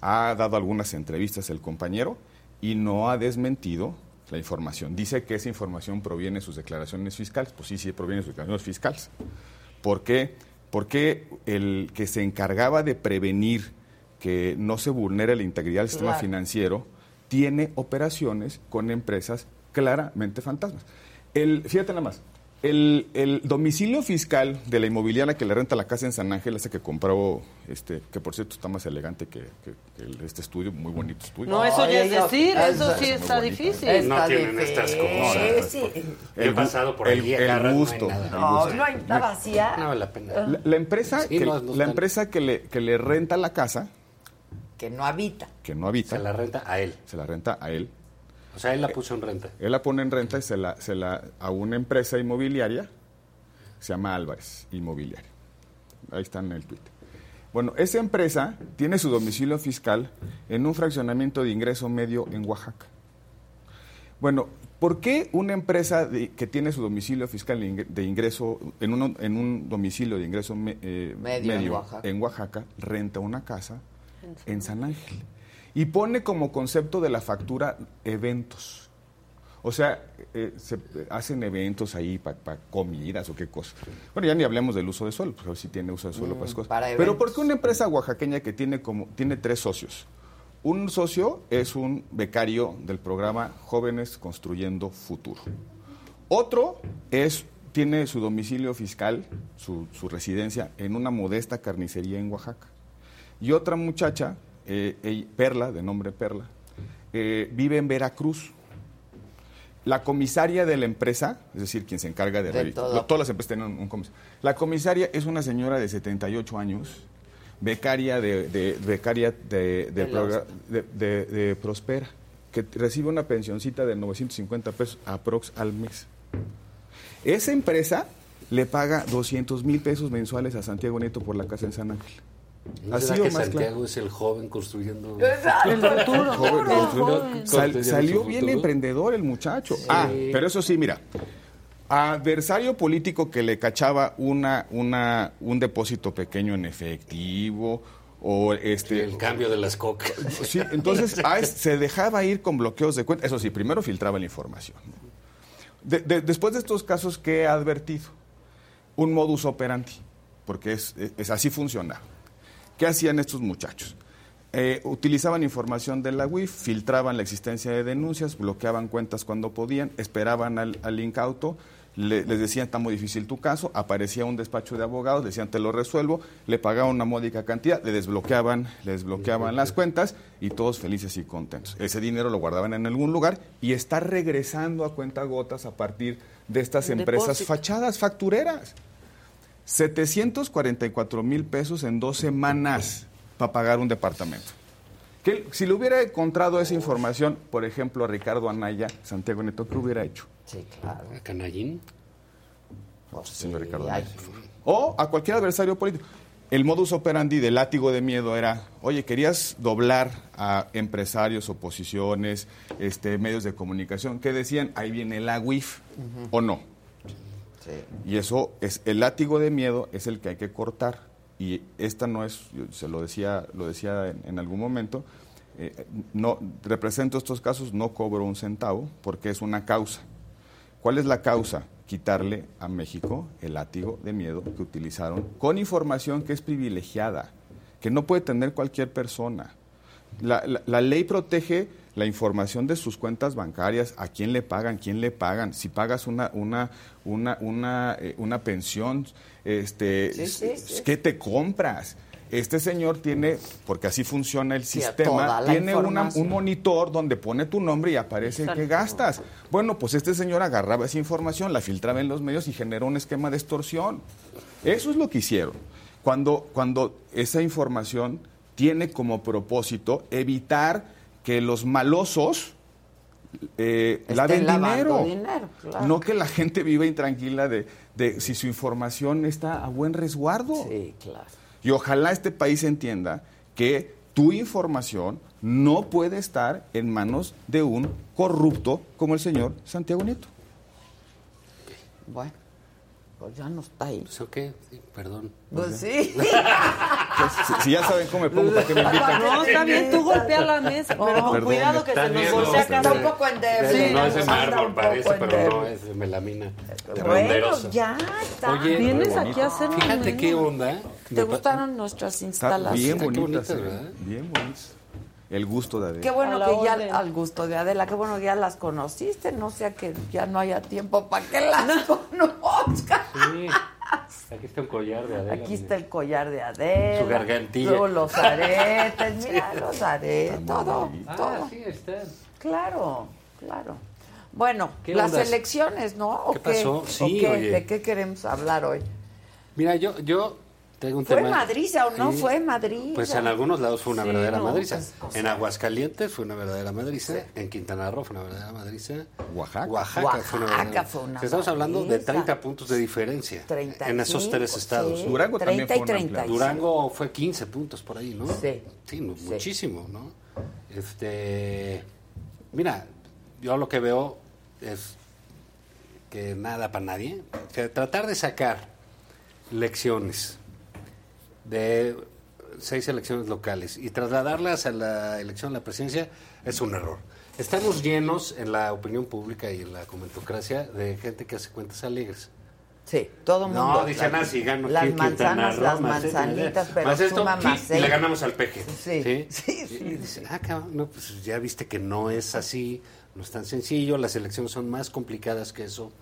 ha dado algunas entrevistas el compañero y no ha desmentido la información. Dice que esa información proviene de sus declaraciones fiscales. Pues sí, sí, proviene de sus declaraciones fiscales. ¿Por qué? Porque el que se encargaba de prevenir que no se vulnere la integridad del sistema Claro. financiero tiene operaciones con empresas claramente fantasmas. El, fíjate nada más, el, el domicilio fiscal de la inmobiliaria que le renta la casa en San Ángel, ese que compró, este, que por cierto está más elegante que, que- que el- este estudio, muy bonito estudio. No, eso ya es decir, eso sí está difícil. No tienen estas cosas. Sí. He El gu- pasado por el- allí, el agarras, gusto, no hay el nada. No, hay, está vacía. No vale la pena. La, la empresa, Sí, que, no, no la empresa que, le, que le renta la casa, Que no habita. que no habita, Se la renta a él. se la renta a él. O sea, él la puso en renta. Él la pone en renta y se la, se la a una empresa inmobiliaria, se llama Álvarez Inmobiliaria. Ahí está en el Twitter. Bueno, esa empresa tiene su domicilio fiscal en un fraccionamiento de ingreso medio en Oaxaca. Bueno, ¿por qué una empresa de- que tiene su domicilio fiscal de ing- de ingreso en un, en un domicilio de ingreso me- eh, Medio en Oaxaca. en Oaxaca renta una casa en San Ángel? Y pone como concepto de la factura eventos. O sea, eh, se hacen eventos ahí para comidas o qué cosa. Bueno, ya ni hablemos del uso de suelo, porque si tiene uso de suelo para esas cosas. para Pero. ¿por qué una empresa oaxaqueña que tiene como tiene tres socios? Un socio es un becario del programa Jóvenes Construyendo Futuro. Otro es tiene su domicilio fiscal, su, su residencia en una modesta carnicería en Oaxaca. Y otra muchacha, eh, Perla, de nombre Perla, eh, vive en Veracruz. La comisaria de la empresa, es decir, quien se encarga de, De todo. todas las empresas tienen un comisario. La comisaria es una señora de 78 años, becaria de, de- becaria de, De Prospera, que recibe una pensioncita de 950 pesos aprox al mes. Esa empresa le paga 200 mil pesos mensuales a Santiago Nieto por la casa en San Ángel. ¿No Ha será sido que más Santiago claro. es el joven construyendo... El futuro. Joven, el construyendo- joven. Sal- Construyendo salió bien futuro. emprendedor el muchacho. Ah, pero eso sí, mira. Adversario político que le cachaba una, una, un depósito pequeño en efectivo o este El cambio de las cocas. Sí, entonces ah, se dejaba ir con bloqueos de cuenta. Eso sí, primero filtraba la información. De- de- después de estos casos, ¿qué ha advertido? Un modus operandi, porque es, es- así funcionaba. ¿Qué hacían estos muchachos? Eh, utilizaban información de la UIF, filtraban la existencia de denuncias, bloqueaban cuentas cuando podían, esperaban al, al incauto, le- les decían está muy difícil tu caso, aparecía un despacho de abogados, decían te lo resuelvo, le pagaban una módica cantidad, le desbloqueaban, le desbloqueaban las cuentas y todos felices y contentos. Ese dinero lo guardaban en algún lugar y está regresando a cuentagotas a partir de estas empresas depósito. fachadas, factureras. 744 mil pesos en dos semanas para pagar un departamento. Que si le hubiera encontrado esa información, por ejemplo, a Ricardo Anaya, Santiago Neto, ¿qué hubiera hecho? Sí, claro. ¿A Canallín? Pues Señor sí, Ricardo ay, Anaya. O a cualquier adversario político. el modus operandi del látigo de miedo era, oye, querías doblar a empresarios, oposiciones, este, medios de comunicación, que decían, ahí viene la WIF, o no. Y eso es, el látigo de miedo es el que hay que cortar. Y esta no es, se lo decía, lo decía en, en algún momento, eh, no, represento estos casos, no cobro un centavo, porque es una causa. ¿Cuál es la causa? Quitarle a México el látigo de miedo que utilizaron con información que es privilegiada, que no puede tener cualquier persona. La, la- la ley protege la información de sus cuentas bancarias, a quién le pagan, quién le pagan, si pagas una, una, una, una, eh, una pensión, este, Sí, sí, sí. ¿qué te compras? Este señor tiene, porque así funciona el sistema, tiene una- un monitor donde pone tu nombre y aparece que gastas. Bueno, pues este señor agarraba esa información, la filtraba en los medios y generó un esquema de extorsión. Eso es lo que hicieron. Cuando, cuando esa información tiene como propósito evitar que los malosos eh, laven dinero. dinero, claro. No que la gente viva intranquila de, de si su información está a buen resguardo. Sí, claro. Y ojalá este país entienda que tu información no puede estar en manos de un corrupto como el señor Santiago Nieto. Bueno, pues ya no está ahí. ¿Eso qué? Sí, perdón. Pues sí. Si, si ya saben cómo me pongo, ¿para qué me invitan? No, está bien, tú golpea la mesa, pero con Perdón. cuidado que se nos no, acá. está un poco endeble. Sí, no es mármol, un parece, pero no, es de melamina. Bueno, ya está. Oye, Vienes aquí a hacer un Fíjate qué onda. ¿Te Me pa- gustaron nuestras instalaciones? bien Está qué bonitas, bonitas, ¿eh? ¿verdad? bien bonitas. El gusto de Adela. Qué bueno que ya, orden. al gusto de Adela, qué bueno que ya las conociste, no sea que ya no haya tiempo para que las conozcas. Sí. Aquí está un collar de Adela. Aquí mira. está el collar de Adela. Su gargantilla. Luego los aretes, mira los aretes, todo, Ah, todo. sí, está. Claro, claro. Bueno, ¿Qué las ondas? elecciones, ¿no? ¿O ¿Qué pasó? Sí, ¿O qué? oye. ¿De qué queremos hablar hoy? Mira, yo, yo tengo un ¿Fue tema. madriza o no Sí. fue madriza? Pues en algunos lados fue una Sí, verdadera no, madriza. pues, o en Aguascalientes fue una verdadera madriza. En Quintana Roo fue una verdadera madriza. Oaxaca. Oaxaca, fue una verdadera fue una Estamos hablando de madriza. 30 puntos de diferencia 35, en esos tres estados. sí, Durango también 30 y fue una 35. Durango fue 15 puntos por ahí, ¿no? Sí. Sí, mu- Sí. muchísimo, ¿no? Este, mira, yo lo que veo es que nada para nadie. O sea, tratar de sacar lecciones de seis elecciones locales y trasladarlas a la elección a la presidencia es un error. Estamos llenos en la opinión pública y en la comentocracia de gente que hace cuentas alegres. Sí, todo el mundo. No, dicen así, gano Las manzanas, Roo, las manzanitas, pero más esto, suma sí, más y le ganamos al peje. Sí, ¿sí? sí, sí, Y dicen, ah, cabrón, no, pues ya viste que no es así, no es tan sencillo, las elecciones son más complicadas que eso.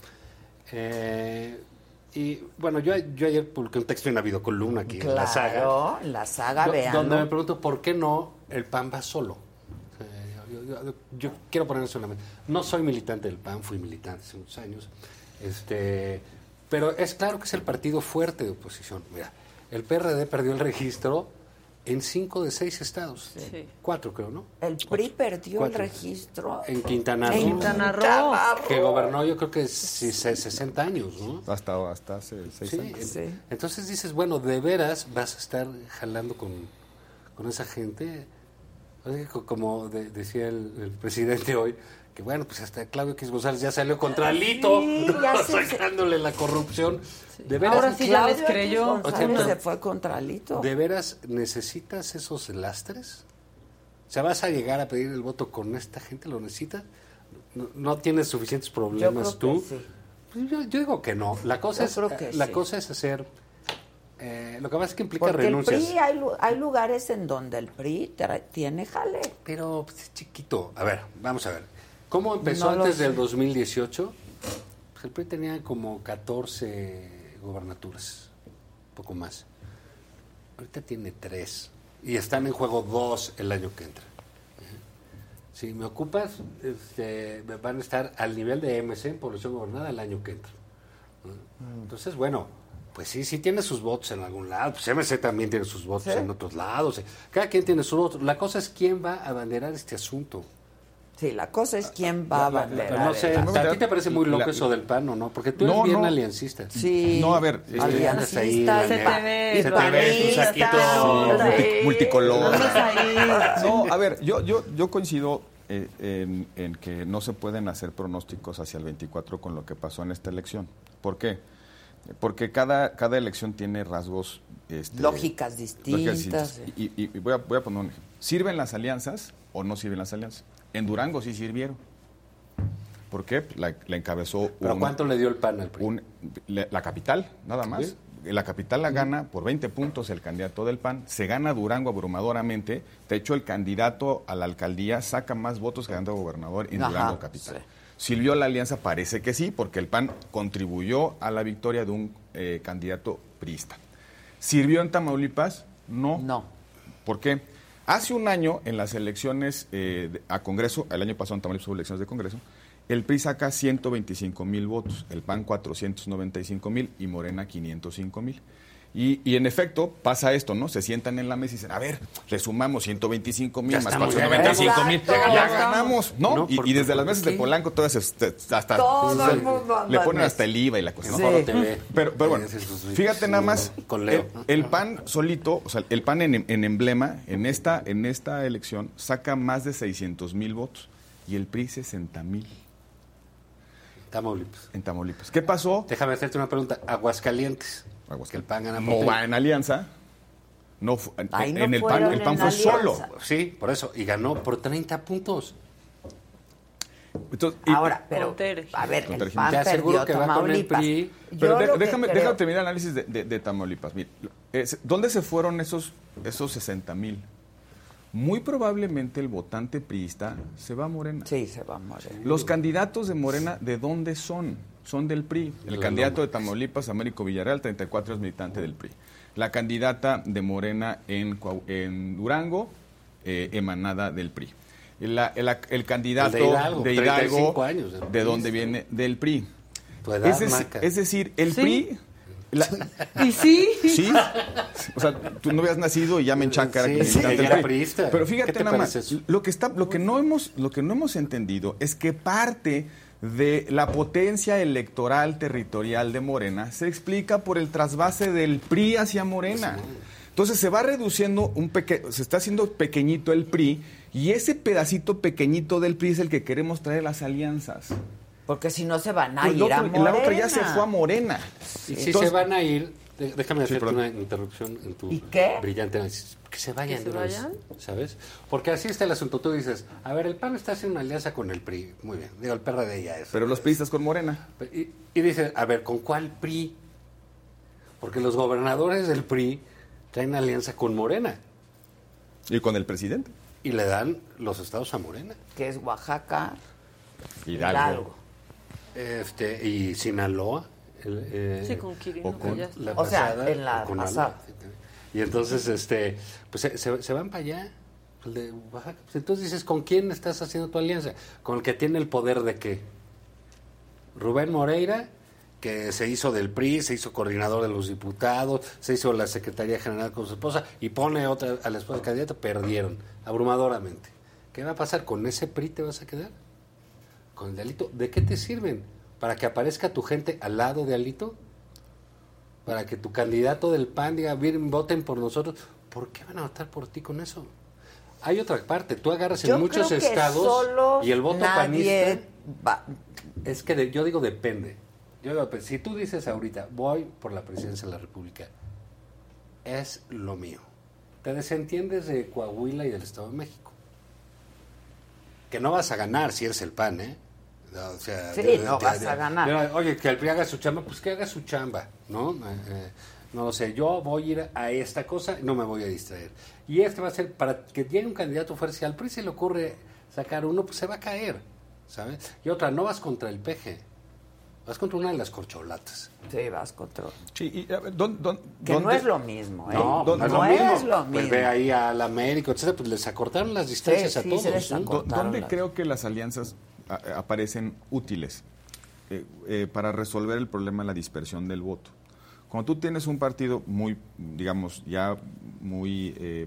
Eh, y bueno, yo, yo ayer publiqué un texto en la videocolumna aquí en la saga. Claro, la saga, vean. Donde me pregunto por qué no el PAN va solo. Yo quiero poner eso en la mente. No soy militante del PAN, fui militante hace muchos años. Este, pero es claro que es el partido fuerte de oposición. Mira, el PRD perdió el registro en cinco de seis estados. Sí. Cuatro, creo, ¿no? El PRI perdió Cuatro. el registro. En Quintana Roo. En Quintana Roo. Que gobernó yo creo que sí, se- 60 años, ¿no? Hasta, hasta hace seis Sí, años. Sí. Entonces dices, bueno, de veras vas a estar jalando con, con esa gente. Como de- decía el, el presidente hoy, que bueno, pues hasta Claudio X González ya salió contra Lito, Sí, ya sacándole la corrupción. De veras, Ahora sí ya les creyó. González O sea, se fue contra Lito. ¿De veras necesitas esos lastres? O sea, ¿vas a llegar a pedir el voto con esta gente? ¿Lo necesitas? ¿No, no tienes suficientes problemas Yo creo tú? que sí. Pues yo, yo digo que no. La cosa, Yo es, creo que la sí. cosa es hacer... eh, lo que pasa es que implica Porque renuncias. el PRI, hay, lu- hay lugares en donde el PRI tiene jale. Pero pues, es chiquito. A ver, vamos a ver. ¿Cómo empezó No antes del 2018? Pues el PRI tenía como 14 gobernaturas, poco más. Ahorita tiene tres. Y están en juego dos el año que entra. ¿Eh? Si me ocupas, este, van a estar al nivel de MC en población gobernada el año que entra. ¿no? Entonces, bueno, pues sí, sí tiene sus votos en algún lado. Pues MC también tiene sus votos Sí. en otros lados. Cada quien tiene sus votos. La cosa es quién va a abanderar este asunto. Sí, la cosa es quién va a banderar. Pero no sé, ¿a ti te parece muy loco La- eso del PAN o no? Porque tú No, eres bien no. aliancista. Sí. No, a ver, Sí, este, ahí, Aliancista, se te ve, Se te ve tu saquito. multi- multicolor. No, a ver, yo, yo, yo coincido eh, en, en que no se pueden hacer pronósticos hacia el 24 con lo que pasó en esta elección. ¿Por qué? Porque cada, cada elección tiene rasgos... este, Lógicas lógicas distintas. Y, y- y voy, a, voy a poner un ejemplo. ¿Sirven las alianzas o no sirven las alianzas? En Durango sí sirvieron. ¿Por qué? La, la encabezó ¿Pero un- cuánto le dio el PAN al PRI? un- la, la capital, nada más. Sí. La capital la gana por 20 puntos el candidato del PAN. Se gana Durango abrumadoramente. De hecho, el candidato a la alcaldía saca más votos que el candidato gobernador en Ajá, Durango capital. ¿Sirvió la alianza? Parece que sí, porque el PAN contribuyó a la victoria de un eh, candidato priista. ¿Sirvió en Tamaulipas? No. No. ¿Por qué? Hace un año, en las elecciones eh, a Congreso, el año pasado en Tamaulipas hubo elecciones de Congreso, el PRI saca 125 mil votos, el PAN 495 mil y Morena 505 mil. Y, y en efecto pasa esto, ¿no? Se sientan en la mesa y dicen, a ver, le sumamos 125 mil más estamos, 495 mil, ya ganamos, ¿no? No, y, ¿por- y desde las mesas de? Polanco todas este, hasta Todo el mundo anda le en ponen hasta el IVA y la cosa. ¿no? Sí. TV. Pero, pero bueno, fíjate nada más, Con Leo. el, el PAN solito, o sea, el PAN en, en emblema, en esta, en esta elección, saca más de 600 mil votos y el PRI 60 mil Tamaulipas. en Tamaulipas. ¿Qué pasó? Déjame hacerte una pregunta. Aguascalientes. Que el PAN gana por No tres. va en alianza. No, Ahí no en el PAN, el PAN fue alianza. solo. Sí, por eso. Y ganó por 30 puntos. Entonces, y- Ahora, pero, a ver, el PAN Te aseguro perdió que va con el Tamaulipas. PRI. Pero de- déjame, creo- déjame terminar el análisis de, de- de Tamaulipas. Mire, es- ¿Dónde se fueron esos, esos 60 mil? Muy probablemente el votante priista se va a Morena. Sí, se va a morir. Los candidatos de Morena, ¿de dónde son? Son del PRI. El candidato de Tamaulipas, Américo Villarreal, 34 es militante del PRI. La candidata de Morena en, en Durango, eh, emanada del PRI. El, la- el- el candidato El de Hidalgo, de 35 Hidalgo, años, el ¿de PRI. dónde viene? Del PRI. Tu edad, es, es decir, el Sí. PRI... la- ¿Y sí? Sí, o sea, tú no habías nacido y ya me enchacara Sí, que sí, militante del era PRI. priista. Pero ¿Qué fíjate te nada más, lo que está, lo que no hemos, lo que no hemos entendido es que parte de la potencia electoral territorial de Morena se explica por el trasvase del PRI hacia Morena. Entonces se va reduciendo un peque se está haciendo pequeñito el PRI y ese pedacito pequeñito del PRI es el que queremos traer las alianzas. Porque si no se van a Pues ir a otro- la otra ya se Morena. fue a Morena. Y si Entonces- se van a ir, déjame Sí, hacerte una interrupción en tu ¿Y qué? brillante análisis. Que se vayan, ¿Que de se vez? ¿sabes? Porque así está el asunto. Tú dices, a ver, el PAN está haciendo una alianza con el PRI. Muy bien, digo, el PRD ya es. Pero los priistas con Morena. Y, y dices, a ver, ¿con cuál PRI? Porque los gobernadores del PRI traen alianza con Morena Y con el presidente. y le dan los estados a Morena. Que es Oaxaca, Hidalgo. Hidalgo. Este, y Sinaloa. El, eh, Sí, con Quirino, o con la O sea, pasada, en la o con pasada. Ala. Y entonces, este, pues se, se- se van para allá. el de Oaxaca. Pues entonces dices, ¿con quién estás haciendo tu alianza? Con el que tiene el poder de qué? Rubén Moreira, que se hizo del PRI, se hizo coordinador de los diputados, se hizo la Secretaría General con su esposa y pone otra a la esposa candidata, perdieron abrumadoramente. ¿Qué va a pasar? ¿Con ese PRI te vas a quedar? ¿Con el de Alito? ¿De qué te sirven? ¿Para que aparezca tu gente al lado de Alito? ¿Para que tu candidato del PAN diga, miren, voten por nosotros? ¿Por qué van a votar por ti con eso? Hay otra parte, tú agarras en muchos estados y el voto panista es que de- yo digo depende. Yo digo, pues, si tú dices ahorita, voy por la presidencia de la República, es lo mío. Te desentiendes de Coahuila y del Estado de México. Que no vas a ganar si eres el PAN, ¿eh? No, o sea, Sí, de- no de- vas de- a ganar. de- oye, que el PRI haga su chamba, pues que haga su chamba, ¿no? Eh, no lo sé, yo voy a ir a esta cosa y no me voy a distraer. Y este va a ser, para que llegue un candidato fuerte, si al PRI se le ocurre sacar uno, pues se va a caer, ¿sabes? Y otra, no vas contra el peje, vas contra una de las corcholatas. Sí, vas contra. Sí, y, a ver, ¿dón- dón- Que dónde- no es lo mismo, ¿eh? No, ¿Dónde- no es no lo mismo. es lo Pues mismo. ve ahí al América, etcétera, pues les acortaron las distancias Sí, a sí, todos. se les ¿no? acortaron. ¿Dó- ¿Dónde las- creo que las alianzas a- aparecen útiles eh, eh, para resolver el problema de la dispersión del voto? Cuando tú tienes un partido muy, digamos, ya muy eh,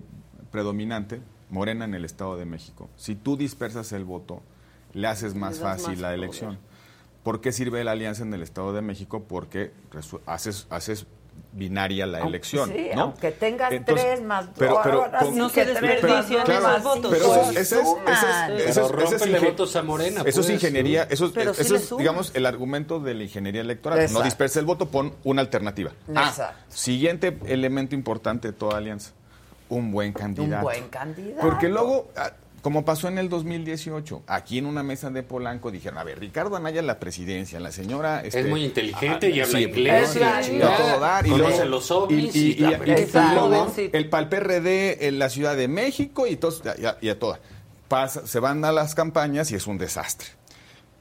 predominante, Morena en el Estado de México, si tú dispersas el voto, le haces más Le fácil más la poder. elección. ¿Por qué sirve la alianza en el Estado de México? Porque haces, haces binaria la elección. sí, ¿no? aunque tengas Entonces, tres más pero- pero ahora con- sí No que se tres desperdician más dos, votos. Pero eso, es- ese es, ese es- Pero votos a Morena, Eso es pues, ingeniería, eso, es- Pero eso digamos, el argumento de la ingeniería electoral. Exacto. No dispersa el voto, pon una alternativa. Ah, siguiente elemento importante de toda alianza, un buen candidato. Un buen candidato. Porque luego, ah, como pasó en el 2018, aquí en una mesa de Polanco dijeron, a ver, Ricardo Anaya la presidencia, la señora... este, muy inteligente ah, y habla sí, inglés y la todo dar, y luego- los ovnis y, luego el PAL PRD en la Ciudad de México y, todos, y, a, y a toda. Pasa, se van a las campañas y es un desastre.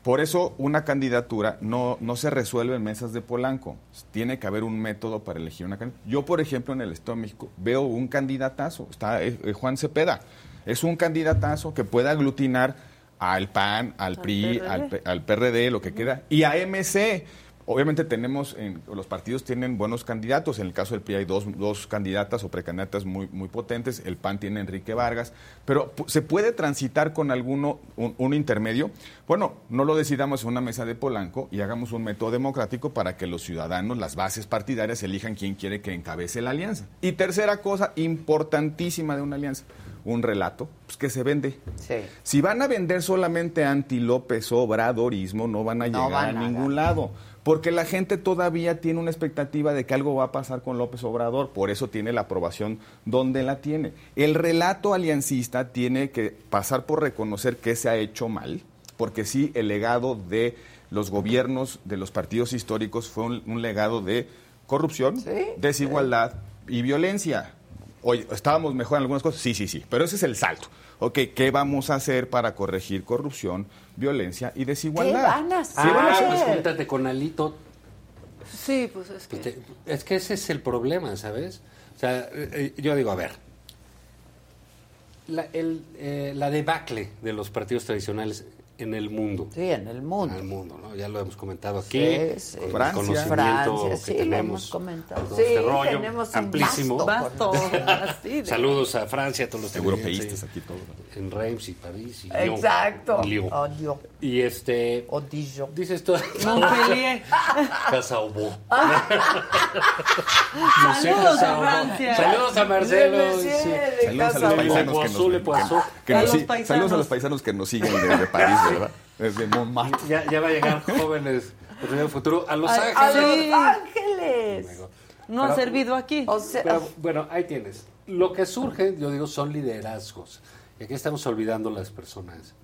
Por eso una candidatura no, no se resuelve en mesas de Polanco. Tiene que haber un método para elegir una candidatura. Yo, por ejemplo, en el Estado de México veo un candidatazo. Está eh, eh, Juan Cepeda. Es un candidatazo que puede aglutinar al PAN, al PRI, PRD. al, PRD, lo que queda, y a MC. Obviamente tenemos, en- los partidos tienen buenos candidatos. En el caso del PRI hay dos, dos candidatas o precandidatas muy, muy potentes. El PAN tiene Enrique Vargas. Pero ¿se puede transitar con alguno, un, un intermedio? Bueno, no lo decidamos en una mesa de Polanco y hagamos un método democrático para que los ciudadanos, las bases partidarias, elijan quién quiere que encabece la alianza. Y tercera cosa importantísima de una alianza, un relato pues, que se vende. Sí. Si van a vender solamente anti López Obradorismo, no van a No llegar van a a ningún lado. Porque la gente todavía tiene una expectativa de que algo va a pasar con López Obrador, por eso tiene la aprobación donde la tiene. El relato aliancista tiene que pasar por reconocer que se ha hecho mal, porque sí, el legado de los gobiernos de los partidos históricos fue un, un legado de corrupción, desigualdad y violencia. Oye, ¿estábamos mejor en algunas cosas? Sí, sí, sí, pero ese es el salto. Ok, ¿qué vamos a hacer para corregir corrupción, violencia y desigualdad? van a hacer? ¿Qué van a hacer? pues júntate con Alito. Sí, pues es que... Pues te- es que ese es el problema, ¿sabes? O sea, eh, eh, yo digo, a ver, la, el, eh, la debacle de los partidos tradicionales en el mundo. Sí, en el mundo. En el mundo, ¿no? Ya lo hemos comentado aquí. Sí, sí. con Francia. el conocimiento Francia, que sí, lo tenemos. hemos comentado. todo Sí, este rollo tenemos un amplísimo. vasto de- Saludos a Francia, a todos los Europeístas sí. aquí todos. En Reims y París y. Exacto. Lyon. Oh, Dios. Y este. O Dijon. Dices tú. Montpellier. Casa Obo. Saludos a Francia. Saludos a Marcelo. De Saludos a los paisanos que nos, Poisson. que- que A nos los sig- paisanos. saludos a los paisanos que nos siguen desde París, ¿verdad? Desde Montmartre. Ya, ya va a llegar jóvenes en el futuro a Los Ángeles. a Los Sí. Ángeles. No ha servido aquí. O sea, Pero, bueno, ahí tienes. Lo que surge, yo digo, son liderazgos. Y aquí estamos olvidando las personas.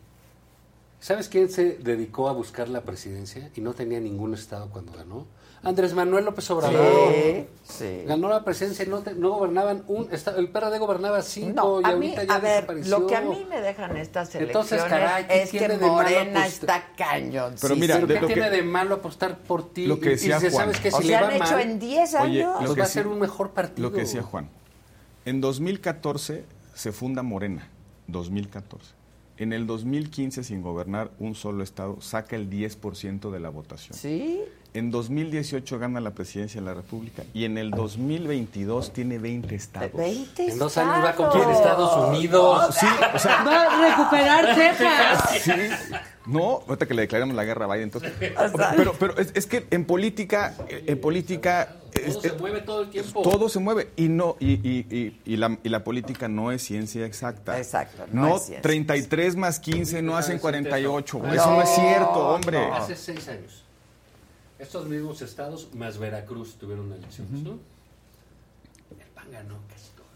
¿Sabes quién se dedicó a buscar la presidencia y no tenía ningún estado cuando ganó? Andrés Manuel López Obrador. sí, sí. Ganó la presidencia y no, te- no gobernaban un estado. El PRD gobernaba cinco No, y a mí, ahorita ya a ver, desapareció. lo que a mí me dejan estas elecciones Entonces, caray, ¿qué es que de Morena apostar? está cañón. Pero mira, ¿Pero de qué lo que- tiene de malo apostar por ti? lo que Y- y decía si Juan. sabes que O si le han va hecho mal, en 10 Oye, años. lo pues que va a ser un mejor partido. Lo que decía Juan. En 2014 se funda Morena. 2014. En el 2015, sin gobernar un solo estado, saca el 10% de la votación. Sí. En 2018 gana la presidencia de la República y en el 2022 tiene 20 estados. 20 En dos años va a estados. conquistar Estados Unidos. Sí, o sea, Va a recuperar Texas. sí. No, ahorita que le declaramos la guerra a Biden, entonces. Pero, pero es, es que en política, en política Todo se mueve todo el tiempo. todo se mueve y no y, y- y- y la, y la política no es ciencia exacta. Exacto, no No, es ciencia 33 más 15 no hacen 48. No, Eso no es cierto, hombre. Hace seis años. Estos mismos estados más Veracruz tuvieron elecciones, ¿no? El PAN ganó casi todo.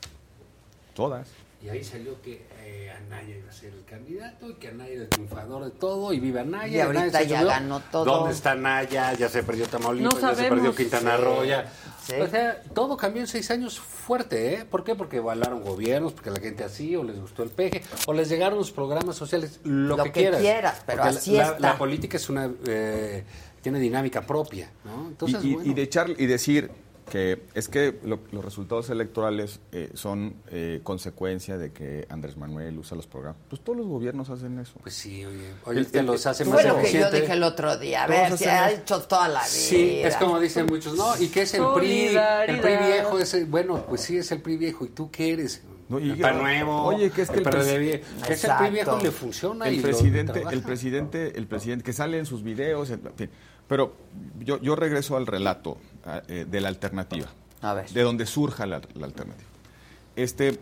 Todas. Y ahí salió que eh, Anaya iba a ser el candidato y que Anaya era el triunfador de todo y viva Anaya. Y ahorita Anaya ya subió. ganó todo. ¿Dónde está Anaya? Ya se perdió Tamaulipas, No ya se perdió Quintana Sí, Roo. ya. sí. O sea, todo cambió en seis años fuerte, ¿eh? ¿Por qué? Porque evaluaron gobiernos, porque la gente así, o les gustó el peje, o les llegaron los programas sociales, lo, Lo que, que quieras. quieras, pero Porque así la, está. la política es una... eh, tiene dinámica propia, ¿no? Y, Entonces, y- bueno. y de echar y decir que es que lo- los resultados electorales eh, son eh, consecuencia de que Andrés Manuel usa los programas. Pues todos los gobiernos hacen eso. Pues sí, oye, oye, El- te el- los hace más lo que yo dije el otro día. A ver, se ha hecho toda la vida. Sí, es como dicen muchos, ¿no? ¿Y qué es el PRI? El PRI viejo es, el- bueno, pues sí es el PRI viejo. ¿Y tú qué eres? No, y- el PAN nuevo, Oye, que es que el el es el PRI viejo le funciona el presidente, el presidente, el presidente que sale en sus videos, en fin. Pero yo, yo regreso al relato eh, de la alternativa, A ver. de donde surja la, la alternativa. Este,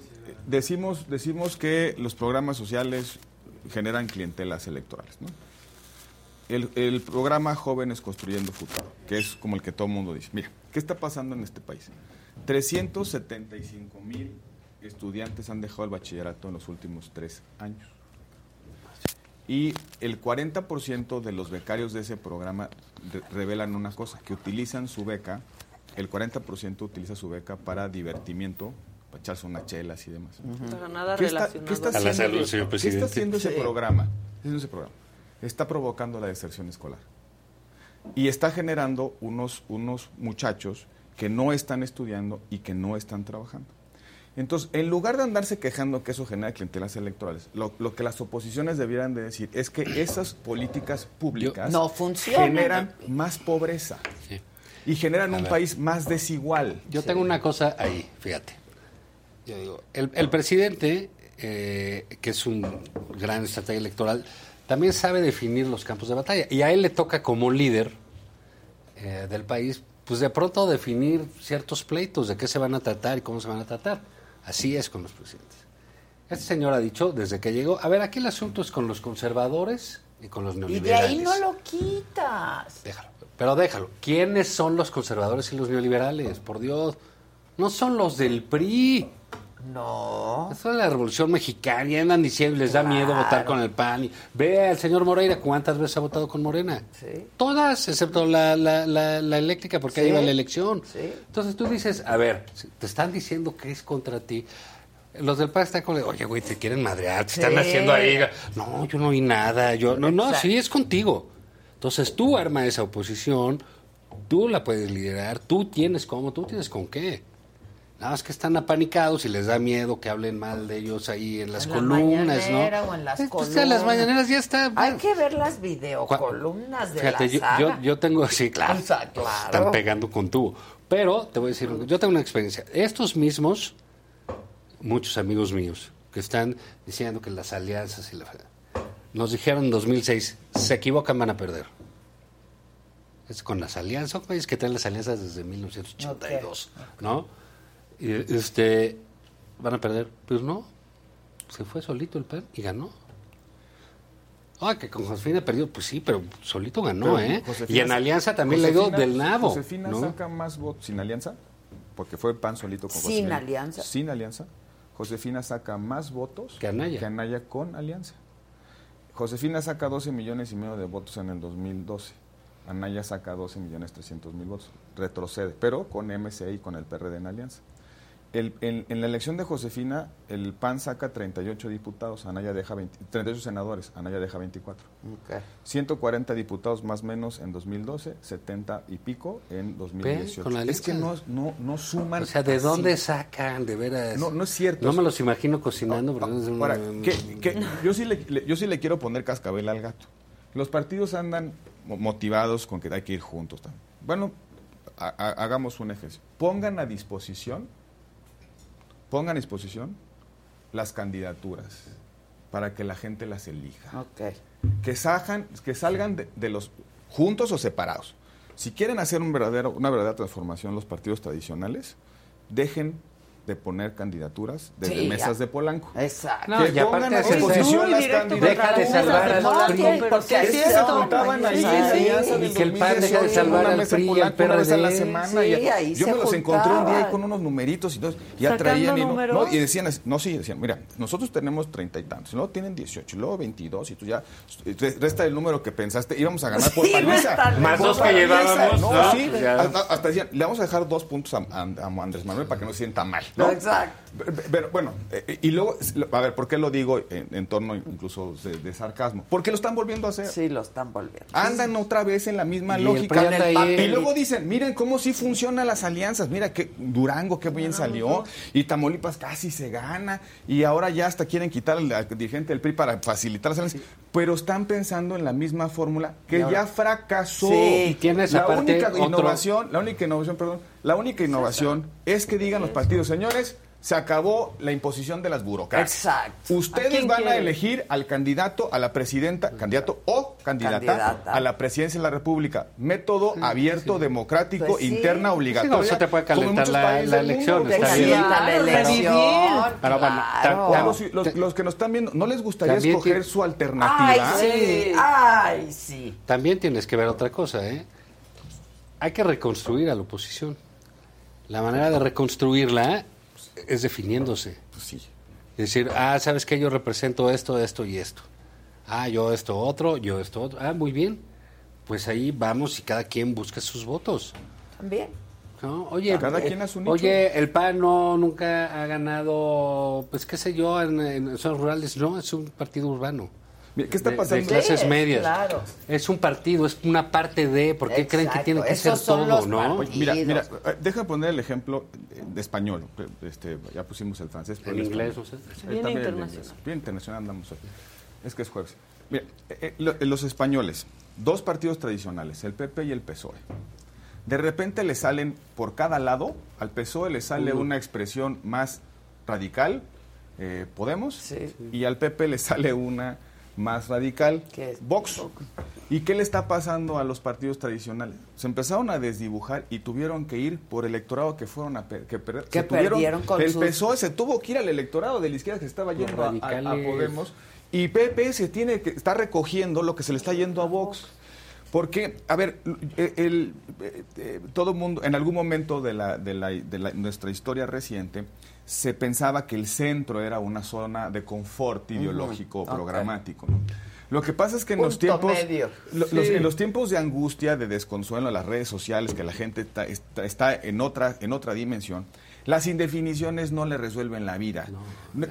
decimos, decimos que los programas sociales generan clientelas electorales, ¿no? El, el programa Jóvenes Construyendo Futuro, que es como el que todo el mundo dice. Mira, ¿qué está pasando en este país? 375 mil estudiantes han dejado el bachillerato en los últimos tres años. Y el 40% de los becarios de ese programa re- revelan una cosa, que utilizan su beca, el 40% utiliza su beca para divertimiento, para echarse unas chelas y demás. Para nada ¿Qué está, relacionado. qué está A la haciendo, salud, señor ¿qué está presidente. haciendo ese Sí. programa? ¿Qué está haciendo ese programa? Está provocando la deserción escolar. Y está generando unos, unos muchachos que no están estudiando y que no están trabajando. Entonces, en lugar de andarse quejando que eso genera clientelas electorales, lo, lo que las oposiciones debieran de decir es que esas políticas públicas No funcionan. generan más pobreza y generan A un ver. país más desigual. Yo tengo una cosa ahí, fíjate. Yo digo, el, el presidente, eh, que es un gran estratega electoral, también sabe definir los campos de batalla. Y a él le toca como líder eh, del país, pues de pronto definir ciertos pleitos de qué se van a tratar y cómo se van a tratar. Así es con los presidentes. Este señor ha dicho desde que llegó, a ver, aquí el asunto es con los conservadores y con los Y de neoliberales. ahí no lo quitas. Pero déjalo. ¿Quiénes son los conservadores y los neoliberales? Por Dios. No son los del PRI. No. Eso es la Revolución Mexicana. Y andan diciendo, les da miedo votar con el PAN. Y ve al señor Moreira cuántas veces ha votado con Morena. Sí. Todas, excepto la, la, la, la eléctrica, porque ahí Sí. va la elección. Sí. Entonces tú dices, a ver, te están diciendo que es contra ti. Los del PAN están con, oye, güey, te quieren madrear, te están haciendo ahí. No, yo no vi nada. Yo, no, no, Exacto. sí, es contigo. Entonces tú arma esa oposición, tú la puedes liderar, tú tienes cómo, tú tienes con qué. Nada más que están apanicados y les da miedo que hablen mal de ellos ahí en las En la columnas, mañanera ¿no? o en las Eh, pues, columnas. ya las mañaneras ya está. Hay que ver las videocolumnas de Fíjate, la yo, saga. yo, yo tengo, sí, claro, están pegando con tubo. Pero te voy a decir, yo tengo una experiencia. Estos mismos, muchos amigos míos, que están diciendo que las alianzas y la... Nos dijeron en 2006, se equivocan, van a perder. Es con las alianzas, países que traen las alianzas desde 1982, ¿no? Y, este, van a perder. Pues no, se fue solito el PAN y ganó. Ah, que con Josefina perdió, pues sí, pero solito ganó, Pero ¿eh? Josefina- y en Alianza también le dio del nabo. Josefina ¿no? saca más votos sin alianza, porque fue pan solito con Sin Josefina. alianza. Sin alianza. Josefina saca más votos Que Anaya. que Anaya con alianza. Josefina saca 12 millones y medio de votos en el 2012. Anaya saca 12 millones 300 mil votos. Retrocede, pero con MC y con el PRD en alianza. El- en, en la elección de Josefina, el PAN saca 38 diputados, Anaya deja 20 38 senadores, Anaya deja 24. 140 diputados más o menos en 2012, 70 y pico en 2018. con es que no, no, no suman. O sea, ¿de así. dónde sacan, de veras? No, no es cierto. No me los imagino cocinando. no que- que yo, sí le, le- yo sí le quiero poner cascabel al gato. Los partidos andan mo- motivados con que hay que ir juntos. tal. Bueno, ha- hagamos un ejercicio. Pongan a disposición, pongan a disposición las candidaturas para que la gente las elija. Que, salgan, que salgan de, de los juntos o separados. Si quieren hacer un verdadero, una verdadera transformación los partidos tradicionales, dejen de poner candidaturas desde Sí, mesas ya. de Polanco. Exacto. No, que y pongan a las candidaturas. Deja de salvar al No, PRI. porque Es es juntaban ahí Y que el PAN deja de 2018, salvar al mesa PRI y Polanco al una vez a la semana. Sí, y- ahí yo se me los encontré un día ahí con unos numeritos y todo, ya ¿Sacando traían y, no, y decían, así, no, sí, decían, mira, nosotros tenemos treinta y tantos, luego tienen 18, y luego 22, y tú ya, re- resta el número que pensaste, íbamos a ganar por paliza. Más dos que llevábamos, hasta, decían, le vamos a dejar dos puntos a Andrés Manuel para que no se sienta mal, ¿no? Exacto. Pero bueno, eh, y luego, a ver, ¿por qué lo digo en, en torno incluso de, de sarcasmo? Porque lo están volviendo a hacer. Sí, lo están volviendo. Andan otra vez en la misma Y lógica. Ahí. Y luego dicen, miren cómo sí funcionan las alianzas. Mira que Durango qué bien salió. Y Tamaulipas casi se gana. Y ahora ya hasta quieren quitar al, al dirigente del PRI para facilitar las alianzas. Pero están pensando en la misma fórmula que ahora- ya fracasó. Sí. Tienes la única otro- innovación, la única innovación, perdón, la única innovación es que digan los partidos, señores, se acabó la imposición de las burocracias. Exacto. ¿A Ustedes van a elegir al candidato, a la presidenta, candidato o candidata, Candidata. a la presidencia de la República. Método abierto, democrático, Pues sí. interna, Sí, obligatoria. no, se te puede calentar la- elección, está bien. la Claro, elección. revivir. Pero bueno, Claro. Los, los- los que nos están viendo, ¿no les gustaría También escoger su alternativa? Ay, sí. Ay, sí. También tienes que ver otra cosa, ¿eh? Hay que reconstruir a la oposición. La manera de reconstruirla es definiéndose. Pues sí. Es decir, ah, ¿sabes qué? Yo represento esto, esto y esto. Ah, yo esto otro, yo esto otro. Ah, muy bien. Pues ahí vamos y cada quien busca sus votos. También. ¿no? Oye, Cada eh, quien a su nicho. oye, el PAN no nunca ha ganado, pues qué sé yo, en, en zonas rurales. No, es un partido urbano. ¿Qué está De- pasando? De, clases Sí, medias. claro. Es un partido, es una parte de. ¿Por qué creen que tiene que ser esos todo, los no? Oye, mira, mira, eh, deja poner el ejemplo eh, de español. Este, ya pusimos el francés. pero el inglés, español. o sea, Eh, bien también el internacional. Bien internacional andamos hoy. Es que es jueves. Mira, eh, eh, lo- los españoles, dos partidos tradicionales, el PP y el PSOE. De repente le salen por cada lado, al PSOE le sale una expresión más radical, eh, Podemos, Sí. y al PP le sale una más radical, ¿Qué es? Vox. ¿Y qué le está pasando a los partidos tradicionales? Se empezaron a desdibujar y tuvieron que ir por electorado que fueron a per- que, per- Que se tuvieron- perdieron con el sus- PSOE se tuvo que ir al electorado de la izquierda que se estaba yendo a. Podemos y PP se tiene que está recogiendo lo que se le está yendo a Vox. Porque, a ver, el, el- eh, eh, todo mundo, en algún momento de, la, de, la- de la- nuestra historia reciente, se pensaba que el centro era una zona de confort ideológico, programático. ¿no? Lo que pasa es que en los tiempos, lo- los- en los tiempos de angustia, de desconsuelo, en las redes sociales, que la gente está, está- está en otra en otra dimensión, las indefiniciones no le resuelven la vida.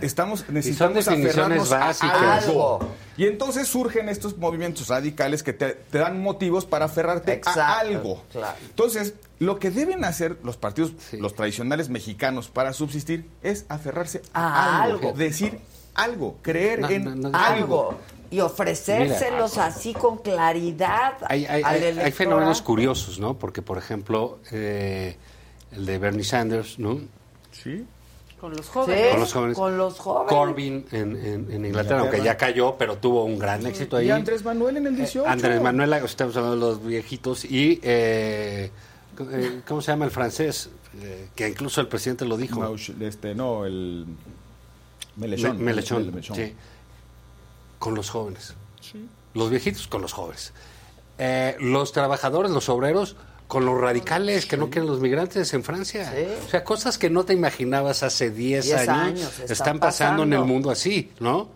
Estamos necesitamos aferrarnos a básicas. algo. Algo. Y entonces surgen estos movimientos radicales que te, te dan motivos para aferrarte Exacto, a algo. claro. Entonces, lo que deben hacer los partidos, los tradicionales mexicanos para subsistir es aferrarse a, A algo, algo. decir algo, creer No, en no, no, Algo. Y ofrecérselos así con claridad Hay, hay- al hay- fenómenos curiosos, ¿no? Porque, por ejemplo, eh, el de Bernie Sanders, ¿no? Sí. Con los Sí, jóvenes. Con los jóvenes. Con los jóvenes. Corbyn en, en- en Inglaterra, aunque ya cayó, pero tuvo un gran éxito ahí. Y Andrés Manuel en el 18. Andrés Manuel, estamos hablando de los viejitos, y eh, eh, ¿cómo se llama el francés? Eh, que incluso el presidente lo dijo. Mauch- este, no, el Melechón. Me- Melechón, Melechón. sí. Con los jóvenes. Los viejitos con los jóvenes. Eh, los trabajadores, los obreros, con los radicales que no quieren los migrantes en Francia. O sea, cosas que no te imaginabas hace 10 Diez años, años, están están pasando en el mundo así, ¿no?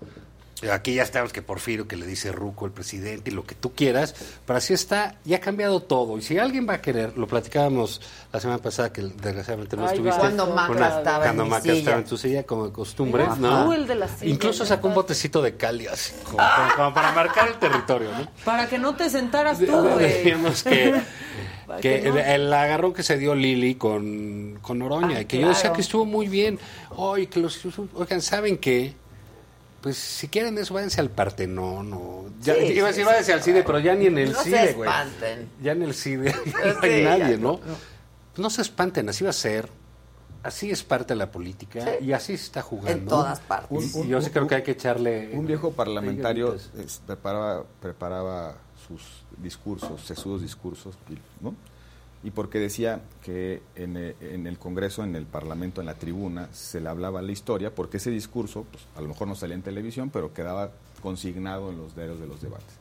Aquí ya estamos que Porfirio que le dice Ruco el presidente y lo que tú quieras, pero así está, ya ha cambiado todo. Y si alguien va a querer, lo platicábamos la semana pasada que desgraciadamente no Ay, estuviste. Cuando Maca una- estaba en cuando mi Maca silla. estaba en tu silla, como de costumbre, Eras ¿no? tú el de la silla, Incluso sacó un botecito de Cali, así, como, como- como para marcar el territorio, ¿no? Para que no te sentaras tú, güey. Decíamos que, que no. el, el agarrón que se dio Lili con, con Oroña, Ah, y que yo decía que estuvo muy bien. Oye, que los, oigan, ¿saben qué? Pues si quieren eso, váyanse al Partenón o... Ya, Sí, iba a decir, sí, váyanse al CIDE, pero ya ni en el No se CIDE, güey. espanten. Ya en el CIDE no hay nadie, no, ¿no? No se espanten, así va a ser. Así es parte de la política Sí. y así se está jugando. En todas partes. Y- y yo sí creo que hay que echarle... Un viejo parlamentario es, preparaba, preparaba sus discursos, sesudos discursos, y- ¿no? Y porque decía que en, eh, en el Congreso, en el Parlamento, en la tribuna, se le hablaba la historia, porque ese discurso, pues, a lo mejor no salía en televisión, pero quedaba consignado en los diarios de los debates.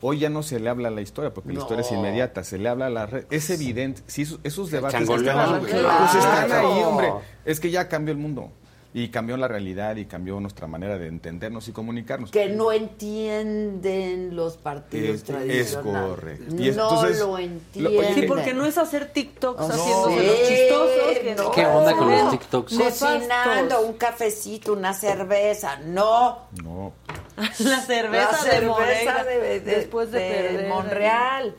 Hoy ya no se le habla la historia, porque la historia es inmediata, se le habla a la red. Es evidente, si esos, esos debates están, güey. pues están ahí, hombre. Es que ya cambió el mundo. Y cambió la realidad y cambió nuestra manera de entendernos y comunicarnos. Que no entienden los partidos Es- es tradicionales. correcto. No entonces, lo lo- entienden. Sí, porque no es hacer TikToks No, haciéndose sí, los chistosos. que no. ¿Qué onda con los No. TikToks? Cocinando un cafecito, una cerveza. No. No. La cerveza, La cerveza de Moreira. de- de- después de, perder. Monreal.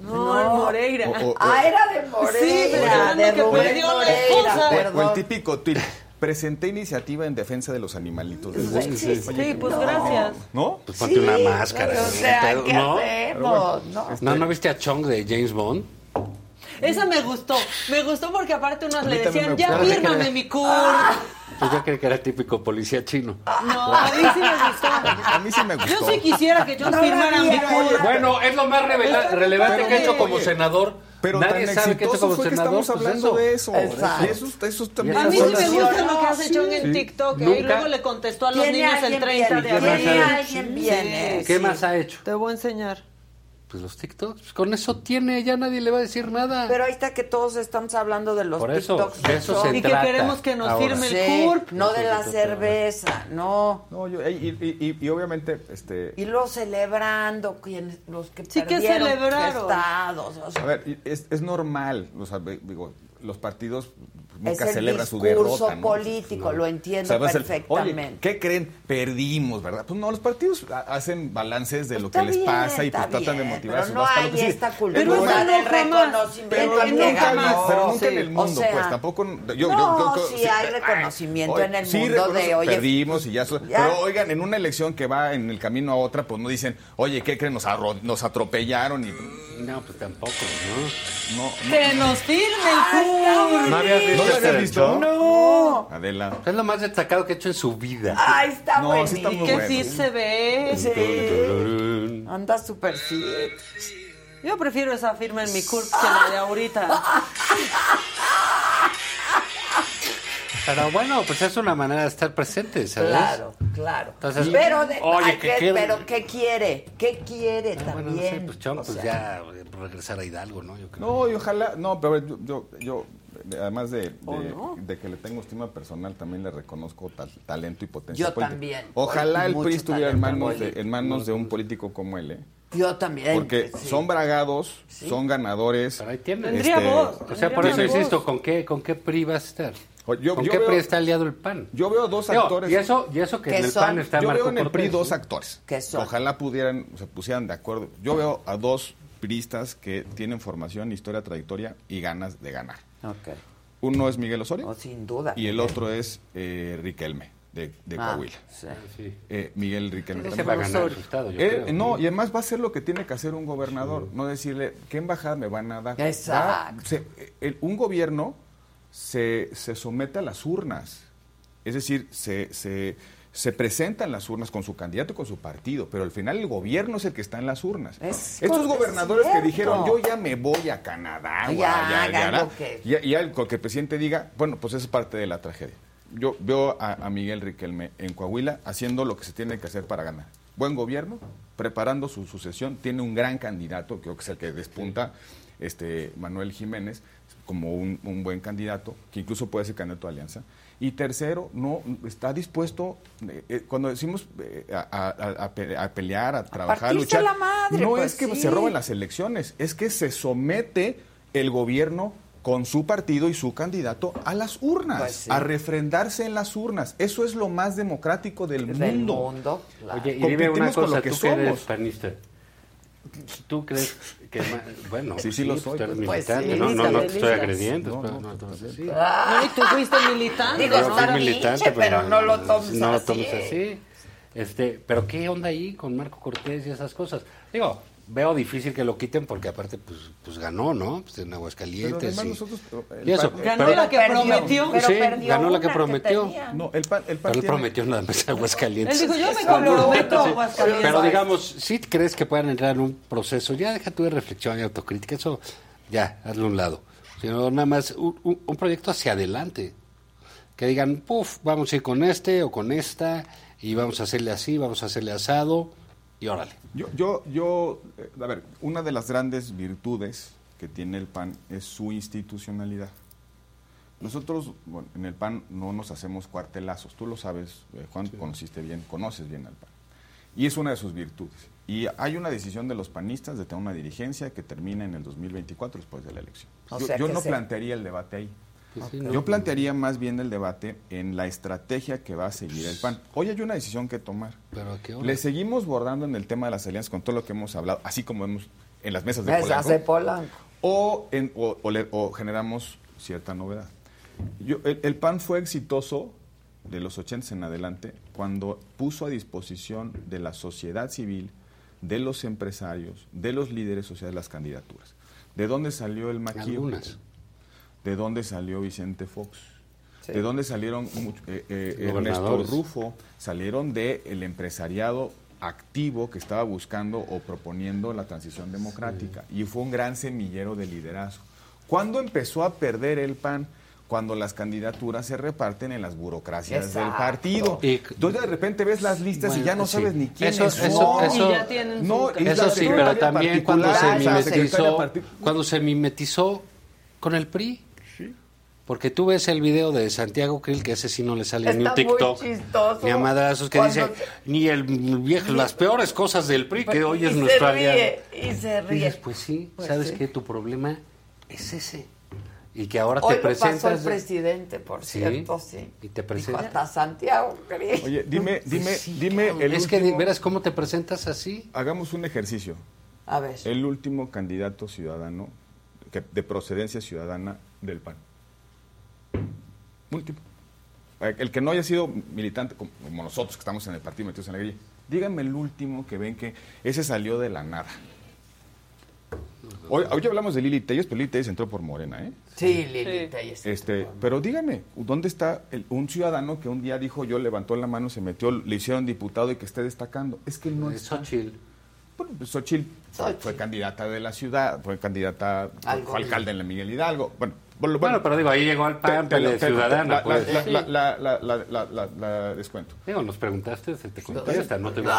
No, No. Moreira. O- o- Ah, era de Moreira. Sí, pensando de que Rubén perdió la Moreira, esposa. O- el típico tweet. Presenté iniciativa en defensa de los animalitos. del bosque. Sí, Sí, Oye, pues no. gracias. ¿No? Pues ponte Sí, una máscara. O ¿no? sea, Pero, ¿qué ¿no? hacemos? No. ¿No, ¿No viste a Chong de James Bond? Esa me gustó. Me gustó porque aparte unos le decían, ya fírmame mi CUR. Pues yo creí que era típico policía chino. No, a mí sí me gustó. A mí sí me gustó. Yo sí quisiera que yo firmara mi CUR. Bueno, es lo más relevante que he hecho como senador. Pero Nadie tan sabe que exitoso como fue que estamos pues hablando de eso. Exacto. Eso, eso también A mí sí me gusta lo que has hecho en Sí. TikTok. ¿eh? Y luego le contestó a los niños el alguien 30 de abril. ¿eh? ¿Qué más ha hecho? Te voy a enseñar. Pues los TikToks. Pues con eso tiene, ya nadie le va a decir nada. Pero ahí está que todos estamos hablando de los Por eso, TikToks. de eso se Y que queremos que nos ahora. firme el Sí, CURP. no de la cerveza, no. No, yo, y, y- y- y obviamente, este, Y luego celebrando quienes, los que Sí, que perdieron celebraron. estados. o sea, a ver, y es, es normal, o sea, digo, los partidos nunca es el celebran su discurso derrota, ¿no? político, lo entiendo O sea, a perfectamente. Oye, ¿qué creen? Perdimos, ¿verdad? Pues no, los partidos ha- hacen balances de lo que Está les bien, pasa y pues está tratan de bien, motivar a pero su no base para lo hay esta Es cultura normal, del jamás. reconocimiento pero nunca, ganó. pero nunca Sí, en el mundo, o sea, pues tampoco. Yo, yo- no, yo- yo- sí hay reconocimiento en el sí, mundo de, oye, perdimos y ya, ya. Pero oigan, en una elección que va en el camino a otra, pues no dicen, oye, ¿qué creen? Nos, arro- nos atropellaron y. No, pues tampoco, ¿no? No, Que nos firme el CUR. ¿No habías visto ¿No lo habías visto? No. Adela. Es lo más destacado que ha hecho en su vida. Ay, está No, bueno. sí está muy bueno. fit se ve. Sí. Anda súper fit. Yo prefiero esa firma en mi CURP que la de ahorita. Pero bueno, pues es una manera de estar presente, ¿sabes? Claro, claro. Entonces, pero, de- oye, ay, que ¿qué- pero ¿qué quiere? ¿Qué quiere Bueno, no también? sé, pues Chon, O pues sea, ya regresar a Hidalgo, ¿no? Yo creo. No, y ojalá, no, pero yo, yo, yo, además de, de, ¿O no? de que le tengo estima personal, también le reconozco tal- talento y potencia. Yo también. Ojalá el PRI estuviera en manos, de, en manos de un político como él, ¿eh? Yo también. Porque sí. son bragados, son ganadores. Pero ahí tienen. Tendría este, voz. O sea, por eso insisto, ¿con qué, con qué PRI va a estar? Yo, ¿Con yo qué veo, PRI está aliado el PAN? yo veo dos actores. y eso, y eso que ¿Qué en el son? PAN está yo Marco veo en el PRI dos actores. ¿Qué son? Ojalá pudieran, se pusieran de acuerdo. Yo veo a dos priistas que tienen formación, historia, trayectoria y ganas de ganar. Ok. Uno es Miguel Osorio. Oh, sin duda. Y el otro es eh, Riquelme, de, de Ah, Coahuila. sí. Sí. Eh, Miguel Riquelme. También. va a ganar el estado, yo Eh, creo. no, y además va a hacer lo que tiene que hacer un gobernador, no decirle qué embajada me van a dar. Exacto. Va- se- el- un gobierno se, se somete a las urnas, es decir, se, se, se presenta en las urnas con su candidato y con su partido, pero al final el gobierno es el que está en las urnas. Es Estos gobernadores es que dijeron, yo ya me voy a Canadá, Ya, ya, ya, ya el, que el presidente diga, bueno, pues es parte de la tragedia. Yo veo a, a Miguel Riquelme en Coahuila haciendo lo que se tiene que hacer para ganar. Buen gobierno, preparando su sucesión, tiene un gran candidato, creo que es el que despunta, este Manuel Jiménez, como un, un buen candidato, que incluso puede ser candidato a alianza. Y tercero, no está dispuesto, eh, eh, cuando decimos eh, a, a- a pe- a pelear, a trabajar, a luchar, la madre, no pues es que sí. se roben las elecciones, es que se somete el gobierno con su partido y su candidato a las urnas, Pues sí. a refrendarse en las urnas. Eso es lo más democrático del, Del mundo. mundo. claro. Oye, y dime una con cosa, lo que tú que eres somos. panista, ¿tú crees que... ma- Bueno, Sí, sí lo pues soy, tú eres pues. Pues militante, sí, no, no, no te estoy agrediendo. No, y tú fuiste militante. Digo, fui militante, pinche, pero no lo tomes no lo así. tomes así. Este, pero qué onda ahí con Marco Cortés y esas cosas. Digo, veo difícil que lo quiten porque aparte pues pues ganó, ¿no? Pues en Pero Aguascalientes. además y- nosotros, y eso, Ganó pero- la que Perdió, prometió. pero Sí, perdió ganó la que prometió. no, el PAN, el PAN Pero él tiene- prometió nada más Aguascalientes. Él dijo, yo me comprometo a. Aguascalientes. Pero digamos, si crees que puedan entrar en un proceso, ya deja tú de reflexión y autocrítica, eso ya, hazlo a un lado. Sino nada más un, un- un proyecto hacia adelante. Que digan, puf, vamos a ir con este o con esta, y vamos a hacerle así, vamos a hacerle asado, y órale. Yo, yo, yo, eh, a ver, una de las grandes virtudes que tiene el PAN es su institucionalidad. Nosotros bueno, en el PAN no nos hacemos cuartelazos, tú lo sabes, eh, Juan, conociste bien, conoces bien al PAN. Y es una de sus virtudes. Y hay una decisión de los panistas de tener una dirigencia que termina en el 2024 después de la elección. O yo no plantearía el debate ahí. Pues sí, ¿no? Yo plantearía más bien el debate en la estrategia que va a seguir el PAN. Hoy hay una decisión que tomar. Pero ¿a qué hora? Le seguimos bordando en el tema de las alianzas con todo lo que hemos hablado, así como hemos en las mesas de Mesas Polanco, de Polanco. o, en- o- o le- o generamos cierta novedad. Yo- el, el PAN fue exitoso de los 80 en adelante cuando puso a disposición de la sociedad civil, de los empresarios, de los líderes sociales las candidaturas. ¿De dónde salió el maquillo? Algunas. ¿De dónde salió Vicente Fox? Sí. ¿De dónde salieron eh, eh, Ernesto. Rufo? Salieron del el empresariado activo que estaba buscando o proponiendo la transición democrática. Y fue un gran semillero de liderazgo. ¿Cuándo empezó a perder el PAN? Cuando las candidaturas se reparten en las burocracias del partido. Y- Entonces de repente ves las listas y ya no sí. sabes ni quiénes Eso- son. eso- eso- Y ya tienen No, y Eso sí, pero también cuando se particular, la secretaria mimetizó, cuando se mimetizó con el PRI. Porque tú ves el video de Santiago Krill, que ese sí no le sale ni un TikTok. chistoso. Ni a madrazos que dice, ni el viejo, las peores cosas del PRI, que hoy Y es se nuestro ríe, aliado. y se Y ríe. dices, pues sí, Pues ¿sabes sí. qué? Tu problema es ese. Y que ahora Hoy te lo pasó presentas... el presidente, por Sí, cierto, sí. Y te Dijo presentas... hasta Santiago, creo. Oye, dime, dime, dime el Es que verás cómo te presentas así. Hagamos un ejercicio. A ver. El último candidato ciudadano que- de procedencia ciudadana del PAN. Último. Eh, El que no haya sido militante como nosotros que estamos en el partido metidos en la grilla. Díganme el último que ven que ese salió de la nada. Hoy, hoy hablamos de Lili Telles, pero Lili Telles entró por Morena, ¿eh? Sí, Lili Telles. Este, pero dígame, ¿dónde está el- un ciudadano que un día dijo yo, levantó la mano, se metió, le hicieron diputado y que esté destacando? Es que no es Xochitl. Bueno, pues Xochitl fue- fue candidata de la ciudad, fue candidata, Algo. fue alcalde en la Miguel Hidalgo. Bueno, bueno, Bueno, pero digo, ahí llegó al PAN, de ciudadana, la- pues. la- la- la- la- la- la- la- la descuento. Digo, nos preguntaste, se te contesta, no te gustó.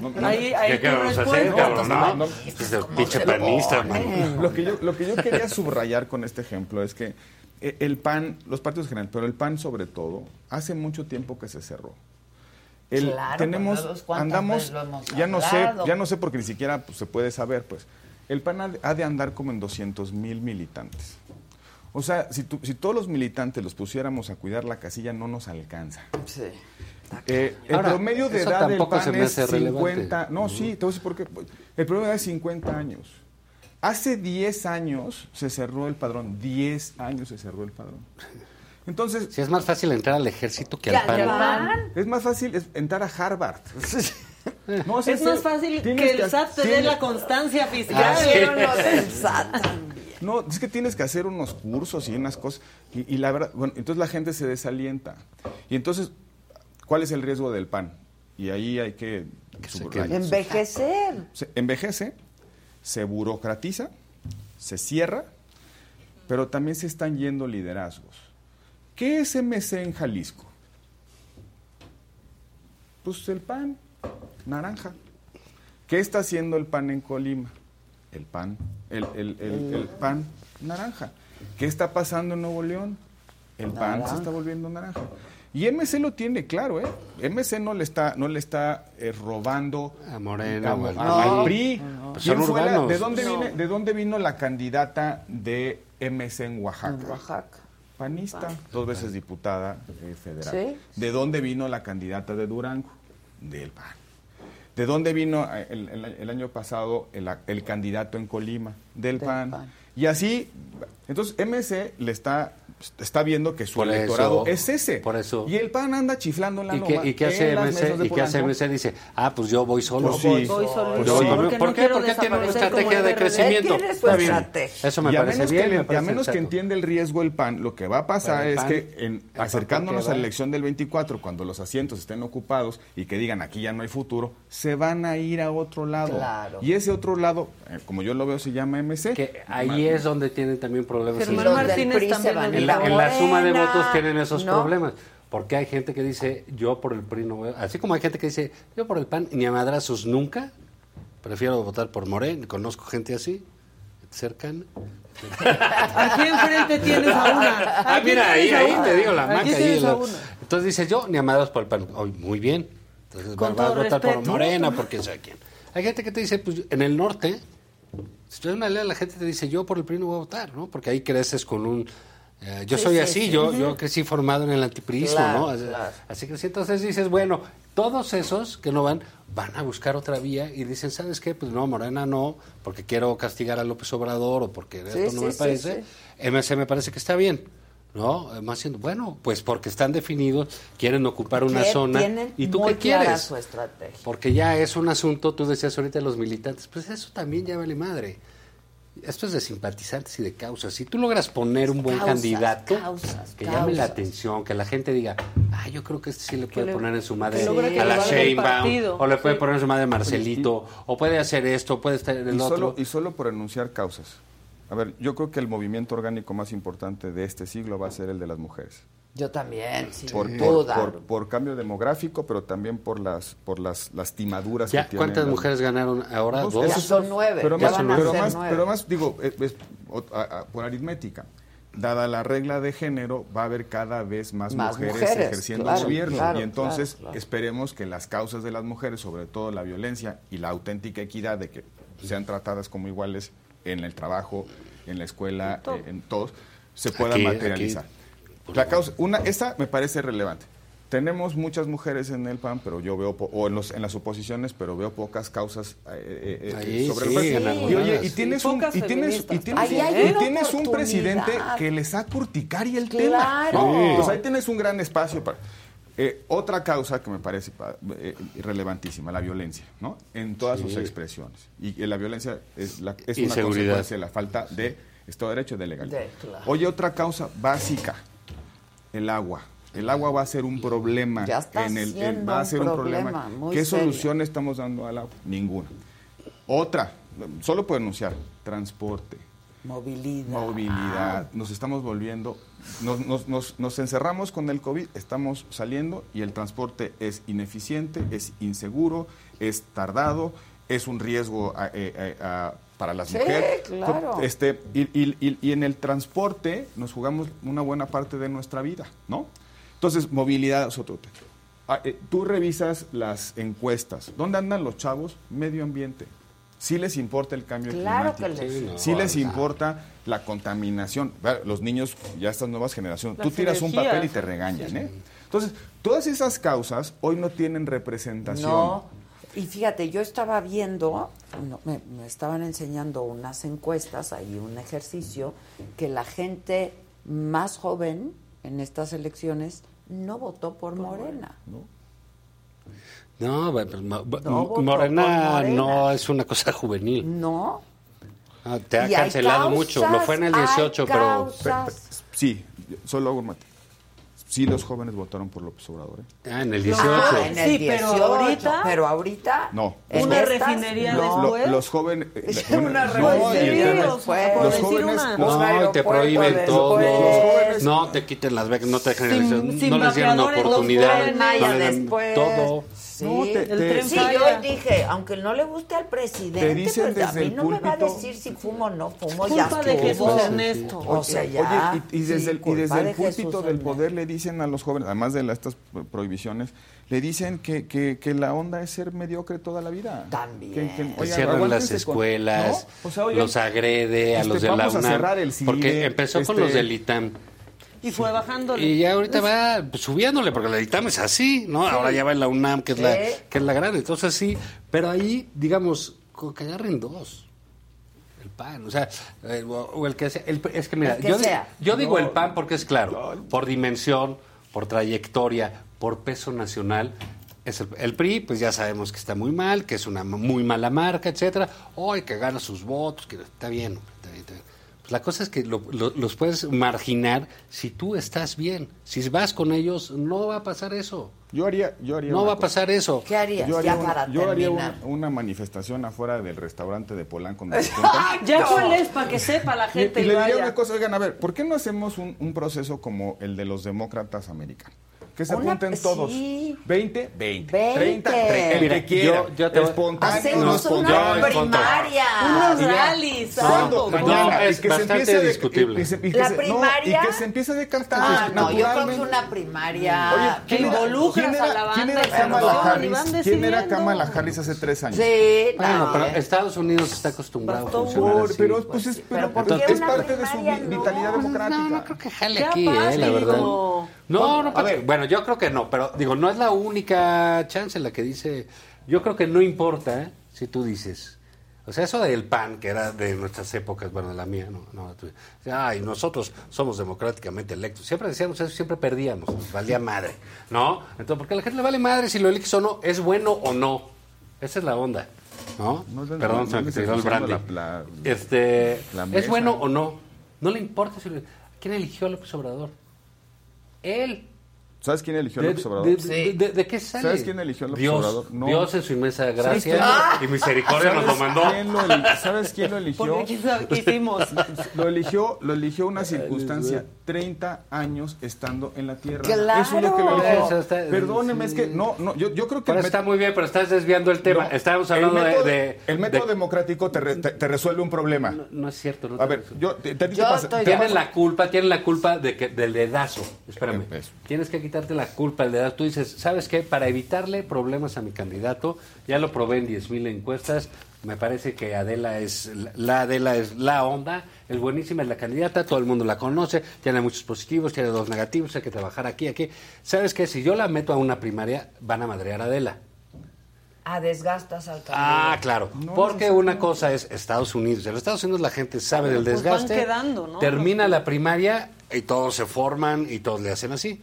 No, no, Ahí- ahí ¿Qué tu queremos hacer, cabrón? No, No, no. Es de pinche panista, man. Lo que, yo, lo que yo quería subrayar con este ejemplo es que eh, el PAN, los partidos generales, pero el PAN sobre todo, hace mucho tiempo que se cerró. El- Claro, tenemos, Carlos, ¿cuántas andamos, ya no sé, ya no sé porque ni siquiera pues, se puede saber, pues. El PAN ha de- ha de andar como en 200 mil militantes. O sea, si, tu- si todos los militantes los pusiéramos a cuidar la casilla, no nos alcanza. Sí. Eh, el Ahora, promedio de edad del PAN se me es hace relevante. 50. No, sí, te voy a decir por qué. El promedio de edad es 50 años. Hace 10 años se cerró el padrón. 10 años se cerró el padrón. Entonces. Si es más fácil entrar al ejército que al PAN. Es más fácil es entrar a Harvard. No, Es sí, sí, más fácil que el SAT te dé la constancia fiscal. Ah, sí. Pero no del SAT. No, es que tienes que hacer unos cursos y unas cosas. Y, y la verdad, bueno, entonces la gente se desalienta. Y entonces, ¿cuál es el riesgo del PAN? Y ahí hay que... subrayar. Envejecer. Se envejece, se burocratiza, se cierra, pero también se están yendo liderazgos. ¿Qué es MC en Jalisco? Pues el PAN, naranja. ¿Qué está haciendo el PAN en Colima? El PAN, el, el- el- el PAN naranja. ¿Qué está pasando en Nuevo León? El PAN se está volviendo naranja. Y MC lo tiene claro, ¿eh? MC no le está, no le está eh, robando A Morena o al a- al PRI. PRI. No, pues ¿Quién son fue la- urbanos. ¿de, dónde No. viene, ¿De dónde vino la candidata de MC en Oaxaca? En Oaxaca. Panista, dos veces diputada eh, federal. Sí. ¿De dónde vino la candidata de Durango? Del PAN. ¿De dónde vino eh, el, el- el año pasado el, el candidato en Colima? Del, Del PAN. PAN. Y así, entonces MC le está, está viendo que su Por electorado eso, es ese. por eso. Y el PAN anda chiflando en la ¿Y qué, loma, y qué hace MC? ¿Y qué hace. MC? Dice, ah, pues yo voy solo. Pues sí. Voy Pues sí. Porque ¿Por no qué? Porque tiene una estrategia de crecimiento. Está bien. estrategia. Eso me y parece bien. que, me y a parece menos que entienda el riesgo el PAN, lo que va a pasar es que en- acercándonos a la elección del 24, cuando los asientos estén ocupados y que digan aquí ya no hay futuro, se van a ir a otro lado. Claro. Y ese otro lado, eh, como yo lo veo, se llama MC. Que ahí es donde tienen también problemas. Germán Martínez también En la, en suma de Morena. votos tienen esos ¿No? problemas. Porque hay gente que dice, yo por el PRI no voy a-". Así como hay gente que dice, yo por el PAN ni a madrazos nunca. Prefiero votar por Moreno. Conozco gente así, cercana. Aquí enfrente tienes a una. Ah, mira, ahí, ahí te digo la maca. ahí la-. Entonces dice yo, ni a madrazos por el PAN. Ay, muy bien. Entonces Con va- vas a votar por respeto. Morena, porque sabe quién. Hay gente que te dice, pues en el norte, si tú eres una ley, la gente te dice, yo por el PRI no voy a votar, ¿no? Porque ahí creces con un... eh, yo Sí, soy sí, así, sí. yo, yo crecí formado en el antipriismo, Claro, ¿no? Así, claro. así entonces dices, bueno, todos esos que no van, van a buscar otra vía y dicen, ¿sabes qué? Pues no, Morena no, porque quiero castigar a López Obrador o porque esto no me parece. MC me parece que está bien. ¿No? Más siendo, bueno, pues porque están definidos, quieren ocupar una zona. ¿Y tú muy qué quieres? su estrategia. Porque ya es un asunto, tú decías ahorita los militantes, pues eso también ya vale madre. Esto es de simpatizantes y de causas. Si tú logras poner un buen Causas, candidato causas, que llame la atención, que la gente diga, ah, yo creo que este sí le puede le- poner en su madre a la Sheinbaum, o le puede Sí. poner en su madre a Marcelito, o puede hacer esto, puede estar en el y otro. solo, y solo por enunciar causas. A ver, yo creo que el movimiento orgánico más importante de este siglo va a ser el de las mujeres. Yo también, sin Por, por, duda. por- por cambio demográfico, pero también por las por las lastimaduras Ya, que tienen. ¿Cuántas las- mujeres ganaron ahora? Dos, Ya son nueve, Pero ya más, van a pero ser más, nueve. pero más, digo, es- es- o- a- a- por aritmética. Dada la regla de género, va a haber cada vez más, Más mujeres, mujeres, ejerciendo claro, gobierno. claro, y entonces claro, claro. esperemos que las causas de las mujeres, sobre todo la violencia y la auténtica equidad de que sean tratadas como iguales en el trabajo, en la escuela, En todo. eh, en todos, se puedan Aquí- materializar. aquí- La causa, una, esta me parece relevante. Tenemos muchas mujeres en el PAN, pero yo veo, po- o en, los, en las oposiciones, pero veo pocas causas eh, eh, eh, Ahí sobre sí, el PAN. Y oye, y tienes un, y tienes, y tienes, y tienes un presidente que les saca urticaria el Claro. tema. Sí. Entonces ahí tienes un gran espacio para... Eh, otra causa que me parece pa- eh, relevantísima, la violencia, ¿no? En todas Sí. sus expresiones. Y la violencia es, la, es una Inseguridad. consecuencia de la falta de Estado de Derecho y de legalidad. De- claro. Oye, otra causa básica, el agua. El agua va a ser un problema. Ya está en el, siendo va a ser un problema problema. muy ¿Qué serio. solución estamos dando al agua? Ninguna. Otra, solo puedo enunciar, transporte, Movilidad. movilidad. Nos estamos volviendo, nos, nos- nos- nos encerramos con el COVID, estamos saliendo y el transporte es ineficiente, es inseguro, es tardado, es un riesgo a- eh, eh, a- para las Sí, mujeres. claro. Este, y, y- y- y en el transporte nos jugamos una buena parte de nuestra vida, ¿no? Entonces, movilidad es otro tema. Ah, eh, tú revisas las encuestas. ¿Dónde andan los chavos? Medio ambiente. Sí les importa el cambio Claro que climático. les Sí. Sí les importa la contaminación. Los niños, ya estas nuevas generaciones, Las tú tiras un papel y te regañan, ¿eh? Entonces, todas esas causas hoy no tienen representación. No. Y fíjate, yo estaba viendo, no, me, me estaban enseñando unas encuestas, ahí un ejercicio, que la gente más joven en estas elecciones no votó por Morena. No, bueno, pues, No Morena, Morena. no es una cosa juvenil. No. Ah, te ha Y cancelado mucho. Lo fue en el causas, 18, hay pero... Sí, solo hago un mate. Sí, los jóvenes votaron por López Obrador. ¿eh? Ah, en el 18. Ah, en el Sí, pero 18, ahorita- pero ahorita No. en Una estas, refinería no. Lo- después. los jóvenes. eh, Una no, refinería y el tema es- después. los jóvenes. una. los- No, y te prohíben todo. después. No te quiten las becas, no te dejan Sin- sin no les dieron vapeadores, oportunidad. los Tren Maya no le dan después. todo. Sí. No, te- El te- tren Sí, yo dije, aunque no le guste al presidente, Te dicen pues a desde mí el no me va a decir si fumo o no fumo, Es ya culpa de. Jesús Ernesto. O sea, ya. Oye, y, y desde Sí, el, y culpa desde de el púlpito del poder le dicen a los jóvenes, además de la- estas pro- prohibiciones, le dicen que, que, que la onda es ser mediocre toda la vida. También. Que- que, oigan, cierran las aguántense con- escuelas, ¿no? O sea, oigan, los agrede a este, los de la a UNAM. cerrar el CIDE, porque empezó con este- los del ITAM. Y fue bajándole. Y ya ahorita va subiéndole, porque la ITAM es así, ¿no? Ahora ya va en la UNAM, que es, la, que es la grande. Entonces sí, pero ahí, digamos, que agarren dos. El PAN, o sea, eh, o, el que sea. el- es que mira, que yo, digo el PAN porque es claro, por dimensión, por trayectoria, por peso nacional. Es el, el PRI, pues ya sabemos que está muy mal, que es una muy mala marca, etcétera. Hoy que gana sus votos, que está bien, está bien. Pues la cosa es que lo- lo- los puedes marginar si tú estás bien. Si vas con ellos, no va a pasar eso. Yo haría, yo haría No una va a pasar eso. ¿Qué harías? Yo haría, ya una, para yo haría una, una manifestación afuera del restaurante de Polanco. Ya cuál es para que sepa la Y, gente y y, le diría vaya. una cosa, oigan, a ver, ¿por qué no hacemos un, un proceso como el de los demócratas americanos? Que se Una- apunten sí. todos. 20, 20. 20. 30, 30. El que quiera. yo- yo te espontáneo, Hacemos no una espontáneo. primaria. Unos rallies, ¿Cuándo? Mañana. Es que se empiece discutible. y- y se- y que ¿La se- no, primaria? y que se empiece a decantar. Ah, no, yo creo que una primaria. Oye, Que ¿quién era- involucras quién era- a la ¿Quién banda era y Kamala Harris? ¿Quién era decidiendo. Kamala Harris hace tres años? Sí, Bueno, no. pero Estados Unidos está acostumbrado a funcionar Por- así. pero, pues, es, pero, Pero ¿por porque qué es parte de su vitalidad democrática. No, no creo que jale aquí, eh, la verdad. No, no, A ver. bueno, yo creo que no, pero digo, no es la única chance la que dice, yo creo que no importa ¿eh? si tú dices, o sea, eso del PAN, que era de nuestras épocas, bueno, de la mía, no, no, tú- ay, nosotros somos democráticamente electos, siempre decíamos eso, siempre perdíamos, nos valía madre, ¿no? Entonces, porque a la gente le vale madre si lo eliges o no, es bueno o no, esa es la onda. ¿no? No Perdón, no se me tiró el brandy. la- la- este, la ¿Es bueno o no? No le importa. si le- ¿Quién eligió a López Obrador? Él. ¿Sabes quién eligió a ¿De, López Obrador? de- de- de- de qué sale? ¿Sabes quién eligió a López Dios, Obrador? No. Dios en su inmensa ¿Sabes gracia y misericordia nos lo ¿Sabes mandó. quién lo ¿Sabes quién lo eligió? Qué hicimos. Lo eligió, lo eligió una circunstancia, 30 años estando en la tierra. ¡Claro! Eso es lo que lo eligió. Está- Perdóneme, sí. es que no, no, yo, yo creo que Pero el está muy bien, pero estás desviando el tema. No, Estábamos el hablando de- método- de, El método de- democrático te, re- te- te resuelve un problema. No es cierto. No a ver, yo, te, te- te Yo pasa- estoy- te tienen la culpa, tienen la culpa de que, del dedazo. Espérame. Tienes que quitarte la culpa del dedazo. Tú dices, ¿sabes qué? Para evitarle problemas a mi candidato, ya lo probé en 10.000 encuestas. Me parece que Adela es la- la Adela es la onda, es buenísima, es la candidata, todo el mundo la conoce, tiene muchos positivos, tiene dos negativos, hay que trabajar aquí, aquí. ¿Sabes qué? Si yo la meto a una primaria, van a madrear a Adela. Ah, desgastas al candidato. Ah, claro. Porque una cosa es Estados Unidos. En Estados Unidos la gente sabe Pero del pues van desgaste. quedando, ¿no? Termina la primaria y todos se forman y todos le hacen así.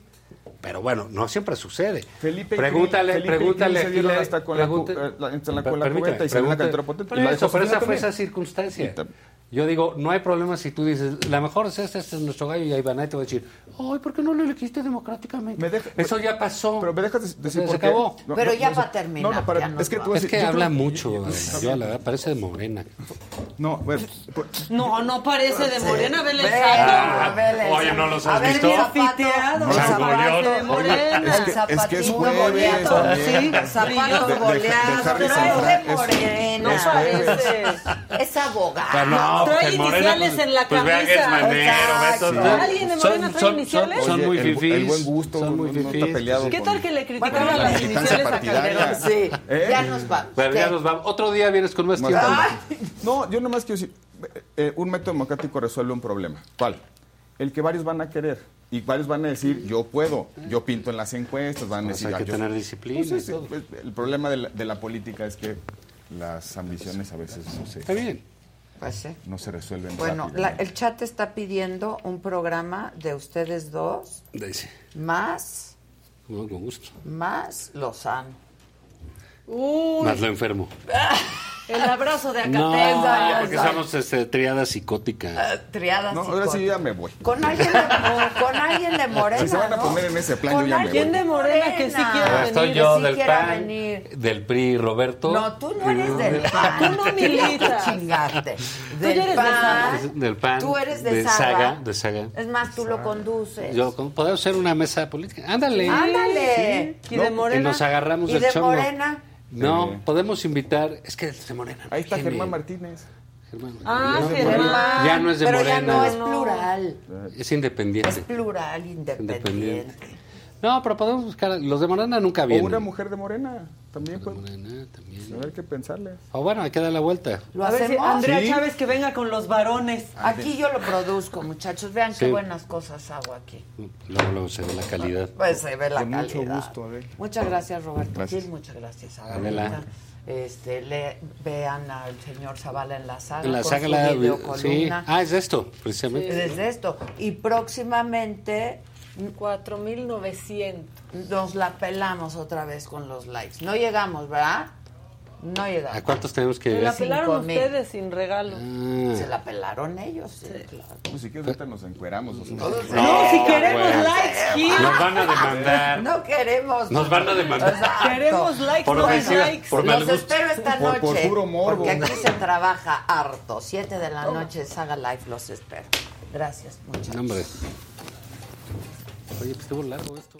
Pero bueno, no siempre sucede. Felipe pregúntale, Felipe pregúntale. Se dieron hasta con la pregunte- eh, la- la Per- permíteme, cubeta y Y la de eso, pero esa fue esa circunstancia. Yo digo, no hay problema si tú dices, la mejor es esta, este es nuestro gallo, y ahí van a te va a decir, ay, ¿por qué no lo elegiste democráticamente? Eso ya pasó. Pero me dejas de- decir se por qué. acabó. No, Pero no, ya no, para no, terminar. no, para- ya nos es que tú a Es que yo habla creo- mucho, yo, la verdad, parece de morena. No, bueno, por- No, no parece de morena, vele el Ve, saco. vele el Oye. ¿no los A has ver, visto? el zapato, Fiteado. el zapato Changoleón. de morena, Es que- es es jueves sí, zapatos Harry pero es de es- morena. es jueves. Es abogado. No, Trae iniciales pues- en la pues vea que es camisa. manero, ve Exacto. estos- ¿Alguien de son- Morena trae son- iniciales? Son, son muy fifís. el buen gusto, Son muy no- no está fifís. peleado ¿Qué tal que le criticaron Bueno, las iniciales a. Calderón? Sí, ¿Eh? ya nos vamos. Pero ya nos vamos. Otro día vienes con más tiempo. No, yo nomás quiero decir, eh, un método democrático resuelve un problema. ¿Cuál? El que varios van a querer. Y varios van a decir, yo puedo, yo pinto en las encuestas, van a Pues decir, hay "Ah, que yo-". tener disciplina Pues y es- todo. pues, el problema de la, de la política es que las ambiciones a veces no se, Está bien. Pues sí. no se resuelven Bueno, la- el chat está pidiendo un programa de ustedes dos, Dice, más, no, con gusto. más Lozano. Uy, Más lo enfermo. el abrazo de No, Acateza. porque somos este, triada psicótica. Triada No, ahora sí ya me voy. Con alguien de, con alguien de Morena, Si se van a ¿no? poner en ese plan, Con yo ya me alguien voy. de Morena que sí quiere Morena. Estoy venir, yo sí del quiera PAN, venir. del PRI, Roberto. No, tú no eres del PAN. Tú no Tú militas. Del eres de PAN. Del PAN. Tú eres de, de Saga. Saga. De Saga. Es más, tú lo conduces. Yo, ¿cómo podemos hacer una mesa política? Ándale. Ándale. ¿Y de Y Morena? nos agarramos ¿Y del de chongo. Morena? No, Sí. podemos invitar. Es que es de Morena. Ahí está. Germán Martínez. Germán. Ah, Ya- Germán. Ya no es de Pero ya Morena. no es plural. Es independiente. Es plural, independiente. Independiente. No, pero podemos buscar. Los de Morena nunca O vienen. una mujer de Morena. También, pues. Morena también. A ver qué pensarle. O bueno, hay que dar la vuelta. ¿Lo A ver si hacemos? Andrea Sí. Chávez que venga con los varones. Aquí yo lo produzco, muchachos. Vean qué buenas cosas hago aquí. Luego, luego se ve la calidad. Pues se ve la Con mucho calidad. gusto, Adel. Muchas gracias, Roberto Gracias. Muchas gracias, Adela. Adela. Este, le, vean al señor Zavala en la saga. En la con saga su la. Sí. Ah, es de esto, precisamente. Desde esto. Y próximamente 4.900. nos la pelamos otra vez con los likes. No llegamos, ¿verdad? No ¿A llegamos. cuántos tenemos que Se la pelaron ustedes sin regalo. Ah. Se la pelaron ellos, sí, claro. Pues si quieres, ahorita nos encueramos. unos. No, si queremos bueno. likes. Nos van a demandar. No queremos. Nos van a demandar. Exacto. Queremos likes, Por no likes. por Los espero esta Por- noche. por puro morbo. Porque aquí se trabaja harto. Siete de la noche, Saga Live, los espero. Gracias, muchachos. Oye, pues estuvo largo esto.